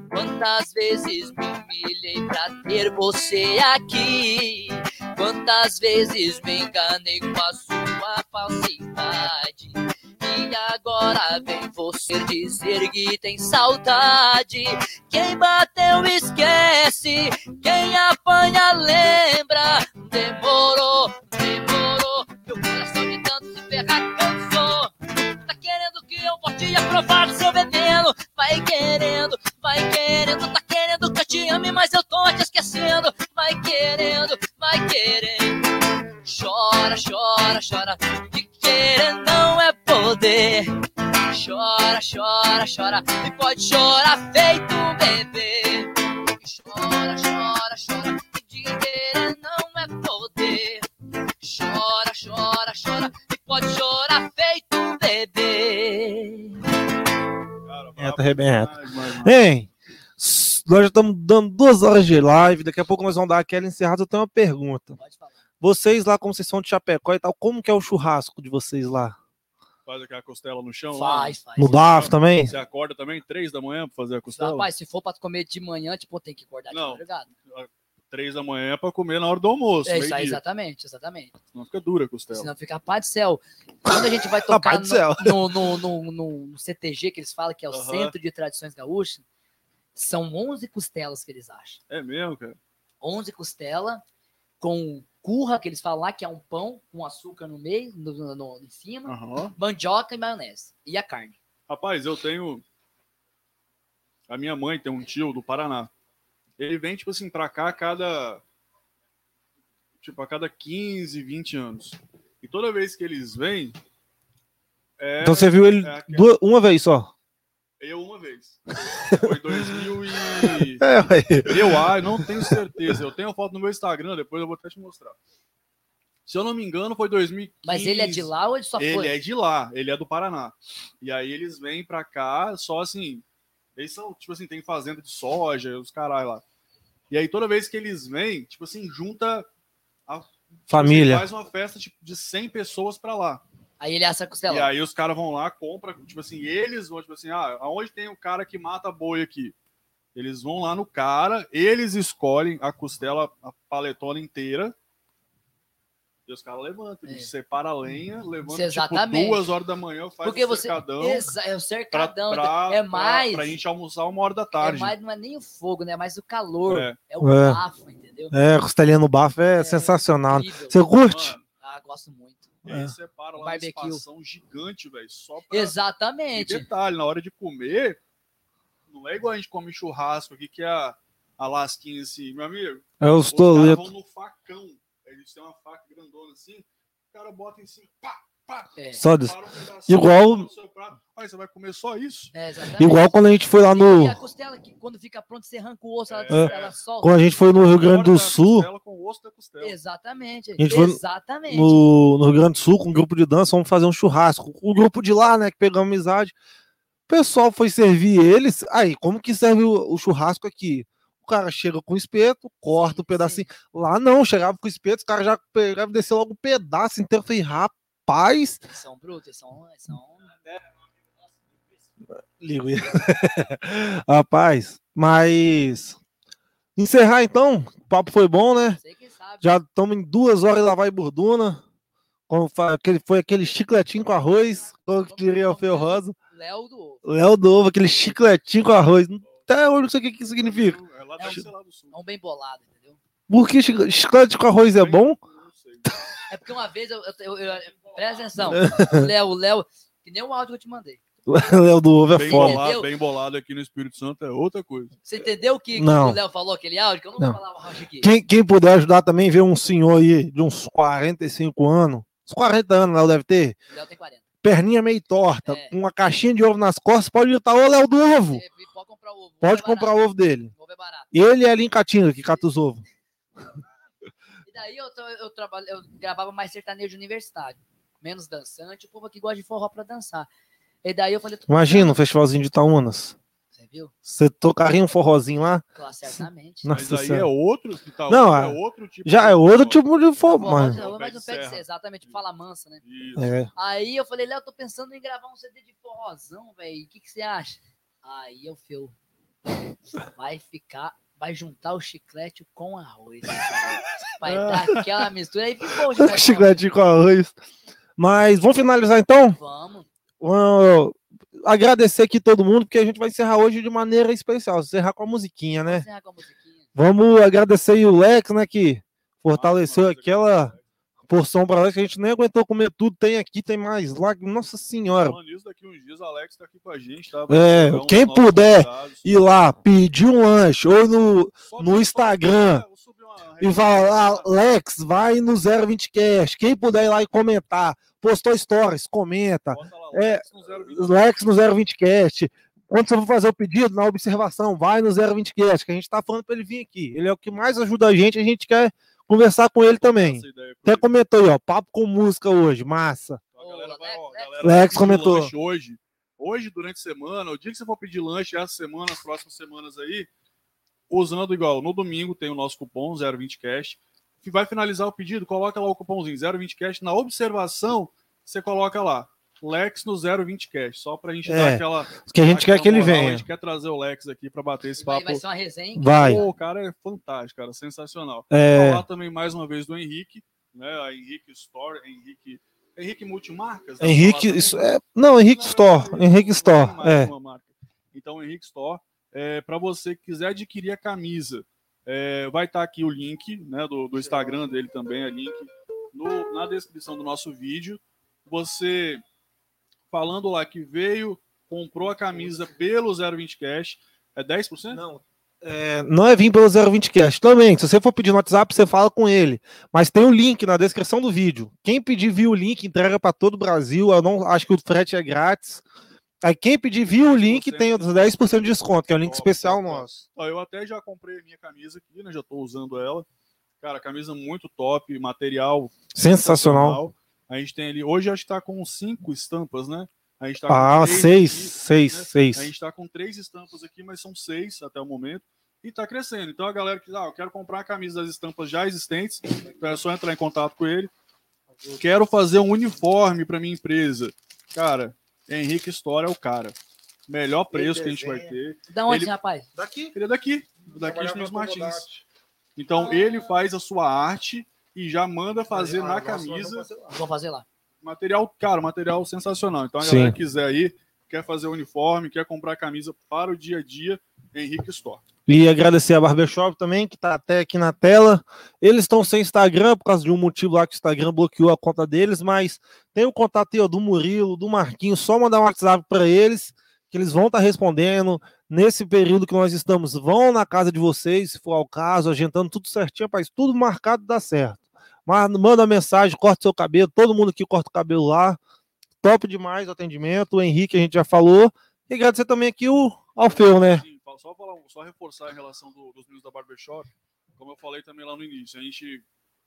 Quantas vezes me humilhei pra ter você aqui? Quantas vezes me enganei com a sua falsidade? E agora vem você dizer que tem saudade. Quem bateu esquece, quem apanha lembra. Demorou, demorou, que eu volte a provar do seu veneno? Vai querendo, vai querendo, tá querendo que eu te ame, mas eu tô te esquecendo. Vai querendo, vai querer. Chora, chora, chora, que querer não é poder. Chora, chora, chora, e pode chorar feito um bebê. Chora, chora, chora, que querer não é poder. Chora, chora, chora, e pode chorar feito bebê. Cara, Arrebenta. Hein? Nós já estamos dando duas horas de live. Daqui a pouco nós vamos dar aquela encerrada. Eu tenho uma pergunta. Vocês lá, como vocês são de Chapecó e tal, como que é o churrasco de vocês lá? Faz aquela costela no chão lá. Faz, faz. No DAF também? Você acorda também três da manhã pra fazer a costela? Rapaz, se for pra comer de manhã, tipo, tem que acordar de Não. madrugada. Três da manhã pra comer na hora do almoço. É isso aí, exatamente, exatamente. Senão fica dura a costela. Senão fica paz do céu. Quando a gente vai tocar no, no, no, no- CTG, que eles falam que é o. Centro de Tradições Gaúchas, são 11 costelas que eles acham. É mesmo, cara. 11 costelas com curra, que eles falam lá, que é um pão com açúcar no meio, no, no- em cima, mandioca e maionese. E a carne. Rapaz, eu tenho. A minha mãe tem um tio do Paraná. Ele vem, tipo assim, pra cá a cada. Tipo, a cada 15, 20 anos. E toda vez que eles vêm. É Então você viu ele é aquela- duas- uma vez só. eu uma vez. Foi 2000 e. É, ué. Eu, ah, não tenho certeza. Eu tenho a foto no meu Instagram, depois eu vou até te mostrar. Se eu não me engano, foi 2015. Mas ele é de lá ou ele só Ele foi? é de lá, ele é do Paraná. E aí eles vêm pra cá só assim. Eles são, tipo assim, tem fazenda de soja, os caralho lá. E aí toda vez que eles vêm, tipo assim, junta. a- Família. faz uma festa tipo, de 100 pessoas pra lá. Aí ele assa a costela. E aí os caras vão lá, compram, tipo assim, eles vão, tipo assim, ah, aonde tem o cara que mata boi aqui? Eles vão lá no cara, eles escolhem a costela, a paletona inteira. E os caras levantam, eles É. separam a lenha, levantam Exatamente. tipo duas horas da manhã, faz Porque o você. cercadão Exa- é o pra, cercadão. pra, é pra- mais. pra gente almoçar uma hora da é tarde. mais, não é nem o fogo, né? É mais o calor. É. É, o É. bafo, entendeu? É, costelinha no bafo é, É, sensacional. Incrível. Você curte? Mano, Ah, gosto muito. e aí É. separa lá Barbecue. uma espação gigante, velho, só pra... E Exatamente. detalhe, na hora de comer, não é igual a gente come churrasco aqui, que é a, a lasquinha assim, meu amigo. É os toletos. no facão. Eles têm uma faca grandona assim. O cara bota em cima. Pá, pá. É. Só des- para um Igual-. Aí você vai comer só isso? É, exatamente. Igual quando a gente foi lá no. E a costela, que quando fica pronta, você arranca o osso, ela, É. ela solta. Quando a gente foi no Rio Grande do a Sul, costela com o osso da costela. Exatamente. gente foi Exatamente. no, no Rio Grande do Sul, com um grupo de dança, vamos fazer um churrasco. O grupo de lá, né, que pegamos amizade. O pessoal foi servir eles. Aí, como que serve o, o churrasco aqui? O cara chega com o espeto, corta Sim, o pedacinho. Lá não, chegava com o espeto, os caras já pegavam e descer logo um pedaço inteiro. Eu falei, rapaz. São brutos, são. são... Ligo. rapaz, mas. Encerrar então, o papo foi bom, né? Já estamos em duas horas lá vai Burduna. Como foi aquele chicletinho com arroz, como que diria o Feu Rosa. Léo do Ovo. Léo do Ovo, aquele chicletinho com arroz. Até hoje não sei o que, que significa. É lá É um- lá do sul. É um bem bolado, entendeu? Por que chi- chiclete com arroz é bom? É porque uma vez eu. eu, eu- eu- presta atenção. O Léo, o Léo. Que nem o áudio que eu te mandei. Léo do Ovo é Bem foda. bolado, bem bolado aqui no Espírito Santo é outra coisa. Você entendeu o que, que Não. o Léo falou, aquele áudio? Que eu não, Não. vou falar o áudio aqui. Quem, quem puder ajudar também, ver um senhor aí de uns 45 anos. Uns 40 anos, Léo deve ter. O Léo tem 40. Perninha meio torta, É. com uma caixinha de ovo nas costas, pode gritar, ô Léo do Ovo. Você pode comprar o ovo. Pode Ovo é comprar o barato. ovo dele. Ovo é barato. Ele é ali em Catinga, que cata os ovos. E daí eu, eu, trabalho, eu gravava mais sertanejo universitário. Menos dançante. O povo aqui gosta de forró pra dançar. E daí eu falei. Imagina um festivalzinho de Itaúnas. Você viu? Você tocaria um forrozinho lá? Claro, certamente. Nossa Mas aí Senhora. é outro que tá Não, é é- outro tipo Já é outro forró. tipo de forró, Forró, mano. Pé mas não pé de serra. ser, exatamente, fala mansa, né? Isso. É. Aí eu falei, Léo, tô pensando em gravar um CD de forrozão, velho. O que, que você acha? Aí eu fio. Vai ficar. Vai juntar o chiclete com arroz. Vai dar aquela mistura aí ficou o chiclete. com arroz. Mas vamos finalizar então? Vamos. Vamos agradecer aqui todo mundo, porque a gente vai encerrar hoje de maneira especial. Encerrar com a musiquinha, né? Encerrar com a musiquinha. Vamos agradecer aí o Lex, né? Que fortaleceu Nossa, aquela porção para nós que a gente nem aguentou comer tudo. Tem aqui, tem mais lá. Nossa Senhora. Nisso, daqui uns dias, Alex tá aqui com a gente, tá? É, um quem dos nossos puder convidados. Ir lá, pedir um lanche, ou no, Sobe- no Instagram. e fala, ah, Lex, vai no 020 Cash. Quem puder ir lá e comentar, postou stories, comenta. Lá, É, Lex no 020. Lex no 020 Cast. Quando você for fazer o pedido, na observação, vai no 020 Cast, que a gente tá falando para ele vir aqui. Ele é o que mais ajuda a gente, a gente quer conversar com ele também. Até comentou aí, ó, papo com música hoje, massa. A galera Ô, vai, ó, Lex- galera Lex comentou. Hoje, hoje, durante a semana, o dia que você for pedir lanche, essa semana, as próximas semanas aí, usando igual, no domingo tem o nosso cupom 020 Cash, que vai finalizar o pedido, coloca lá o cupomzinho 020 Cash, na observação, você coloca lá, Lex no 020 Cash, só pra gente É, dar aquela... Que a gente quer que ele moral, A venha. gente quer trazer o Lex aqui pra bater esse papo. vai ser uma resenha. Vai. Pô, o cara é fantástico, cara, sensacional. É, Falar também mais uma vez do Henrique, né? A Henrique Store, Henrique, Henrique Multimarcas. né? Henrique, isso é, não, Henrique Store, Não, Henrique Store, tem mais é. Então, Henrique Store, é, para você que quiser adquirir a camisa, é, vai estar aqui o link né, do, do Instagram dele também, é link no- na descrição do nosso vídeo. Você falando lá que veio, comprou a camisa pelo 020 Cash, é 10%? Não, é, não é vir pelo 020 Cash. Também, se você for pedir no WhatsApp, você fala com ele. Mas tem o link na descrição do vídeo. Quem pedir via o link, entrega para todo o Brasil. Eu não acho que o frete é grátis. Aí quem pedir via o link tem os 10% de desconto, que é o link especial top. nosso. Ó, eu até já comprei a minha camisa aqui, né? Já estou usando ela. Cara, camisa muito top, material Sensacional. A gente tem ali, hoje acho que está com cinco estampas, né? A gente tá Ah, com três seis, aqui, seis, né? seis. A gente está com três estampas aqui, mas são seis até o momento. E está crescendo. Então a galera que, ah, eu quero comprar a camisa das estampas já existentes, então é só entrar em contato com ele. Quero fazer um uniforme para minha empresa. Cara, Henrique Store é o cara. Melhor preço que a gente vai ter. Da onde, Ele- rapaz? Daqui. Ele é daqui, daqui no Martins. Então ele faz a sua arte e já manda fazer na camisa. Vou fazer lá. Material, cara, material sensacional. Então a Sim. galera que quiser aí, quer fazer o uniforme, quer comprar camisa para o dia a dia, Henrique Store. E agradecer a Barbershop também, que tá até aqui na tela. Eles estão sem Instagram, por causa de um motivo lá que o Instagram bloqueou a conta deles, mas tem o contato aí, ó, do Murilo, do Marquinhos, só mandar um WhatsApp para eles, que eles vão estar respondendo. Nesse período que nós estamos, vão na casa de vocês, se for ao caso, ajeitando tudo certinho, rapaz, tudo marcado dá certo. Mas manda mensagem, corta seu cabelo, todo mundo aqui corta o cabelo lá. Top demais o atendimento. O Henrique, a gente já falou. E agradecer também aqui o Alfeu, né? Sim, só, falar, só reforçar em relação do- dos meninos da Barbershop, como eu falei também lá no início, a gente,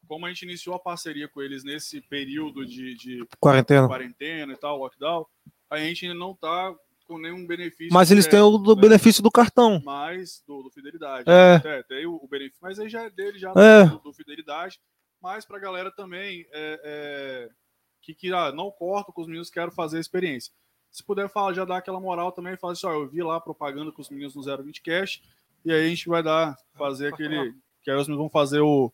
como a gente iniciou a parceria com eles nesse período de, de Quarentena. quarentena e tal, lockdown, a gente ainda não tá com nenhum benefício. Mas eles têm o do né? benefício do cartão. mais do, do Fidelidade. É. né? tem o, o benefício, mas aí já é dele, já É. do, do Fidelidade. Mas pra galera também é, é, que, que ah, não corto com os meninos, quero fazer a experiência. Se puder falar, já dar aquela moral também, fala assim, ó, eu vi lá propaganda com os meninos no 020 Cash, e aí a gente vai dar, fazer aquele. Que aí os meninos vão fazer o,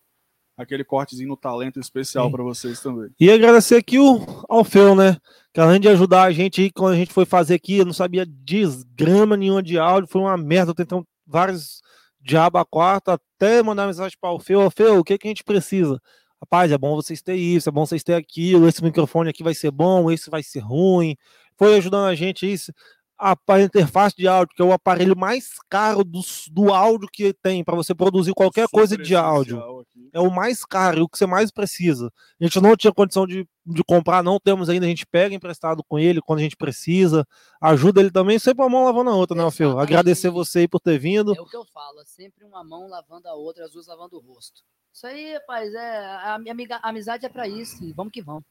aquele cortezinho no talento especial pra vocês também. E agradecer aqui o Alfeu, né? Que além de ajudar a gente aí, quando a gente foi fazer aqui, eu não sabia desgrama nenhuma de áudio, foi uma merda, tentando vários diabo a quarta, até mandar mensagem para o Alfeu, Alfeu, o que, que a gente precisa? Rapaz, é bom vocês terem isso, é bom vocês terem aquilo, esse microfone aqui vai ser bom, esse vai ser ruim. Foi ajudando a gente isso. A, a interface de áudio, que é o aparelho mais caro do, do áudio que tem para você produzir qualquer coisa Super de áudio aqui. é o mais caro, e o que você mais precisa. A gente não tinha condição de, de comprar, não temos ainda, a gente pega emprestado com ele quando a gente precisa, ajuda ele também, sempre uma mão lavando a outra, né? Exatamente. Agradecer você aí por ter vindo. É o que eu falo, é sempre uma mão lavando a outra, as duas lavando o rosto. Isso aí, rapaz, é, a, minha amiga, a amizade é pra isso, e vamos que vamos.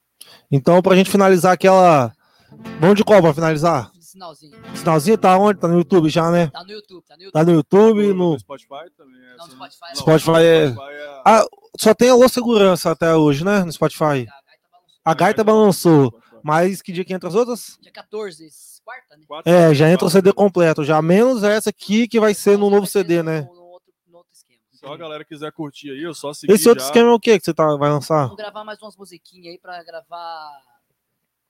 Então, pra gente finalizar aquela. Vamos de qual pra finalizar? Sinalzinho. Sinalzinho tá onde? Tá no YouTube já, né? Tá no YouTube, tá no YouTube. Tá no YouTube, no. Spotify também. é Não, no Spotify né? não. Spotify é- Spotify é- Ah, Só tem alô segurança até hoje, né? No Spotify. A gaita balançou. A gaita balançou. Mas que dia que entra as outras? Dia 14, quarta, né? É, já entra o. CD completo, já menos essa aqui que vai ser no novo CD, né? Então a galera quiser curtir aí, eu só seguir Esse outro já. esquema é o que que você tá, vai lançar? Vamos gravar mais umas musiquinhas aí pra gravar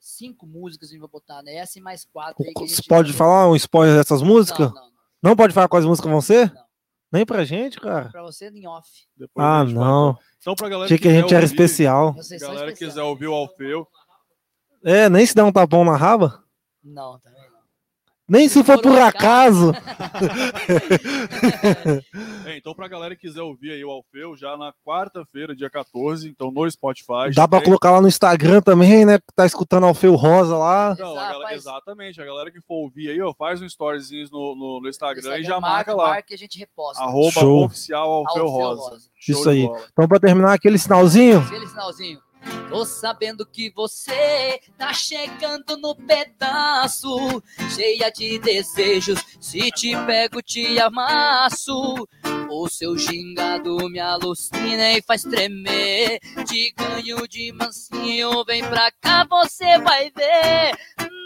cinco músicas a gente vai botar, né? Essa e mais quatro aí que Você pode falar um spoiler dessas músicas? Não, não, não. Não pode falar quais músicas vão ser? Não. Nem pra gente, cara. Pra você em off. Depois Ah, não. fala. Então pra galera Achei que a gente quiser era ouvir, especial. Vocês galera especiais. quiser ouvir o Alfeu, É, nem se der um tapão na raba. Não, não. Nem se for por acaso. É, então, pra galera que quiser ouvir aí o Alfeu, já na quarta-feira, dia 14, então no Spotify. Dá pra tem- colocar lá no Instagram também, né? Que tá escutando Alfeu Rosa lá. Não, a galera- exatamente. A galera que for ouvir aí, ó, faz um storyzinho no, no, no Instagram, Instagram, e já marca lá. Marca e a gente reposta. Arroba Show. oficial Alfeu Alfeu Rosa. Rosa. Isso aí. bola. Então, pra terminar aquele sinalzinho, Aquele sinalzinho. Tô sabendo que você tá chegando no pedaço, cheia de desejos. Se te pego, te amasso. O seu gingado me alucina e faz tremer. Te ganho de mansinho, vem pra cá, você vai ver.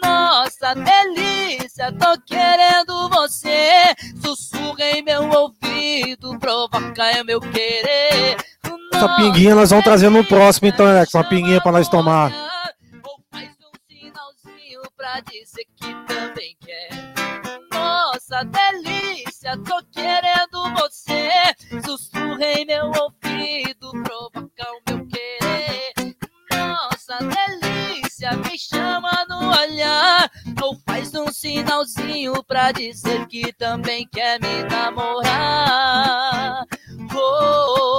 Nossa, delícia, tô querendo você. Sussurra em meu ouvido, provoca o meu querer. Essa pinguinha nós vamos trazer no próximo, então, Alex. Uma pinguinha pra nós tomar. Ou faz um sinalzinho pra dizer que também quer. Nossa, delícia, tô querendo você. Sussurra em meu ouvido, provoca o meu querer. Nossa, delícia, me chama no olhar. Ou faz um sinalzinho pra dizer que também quer me namorar. Oh, ou faz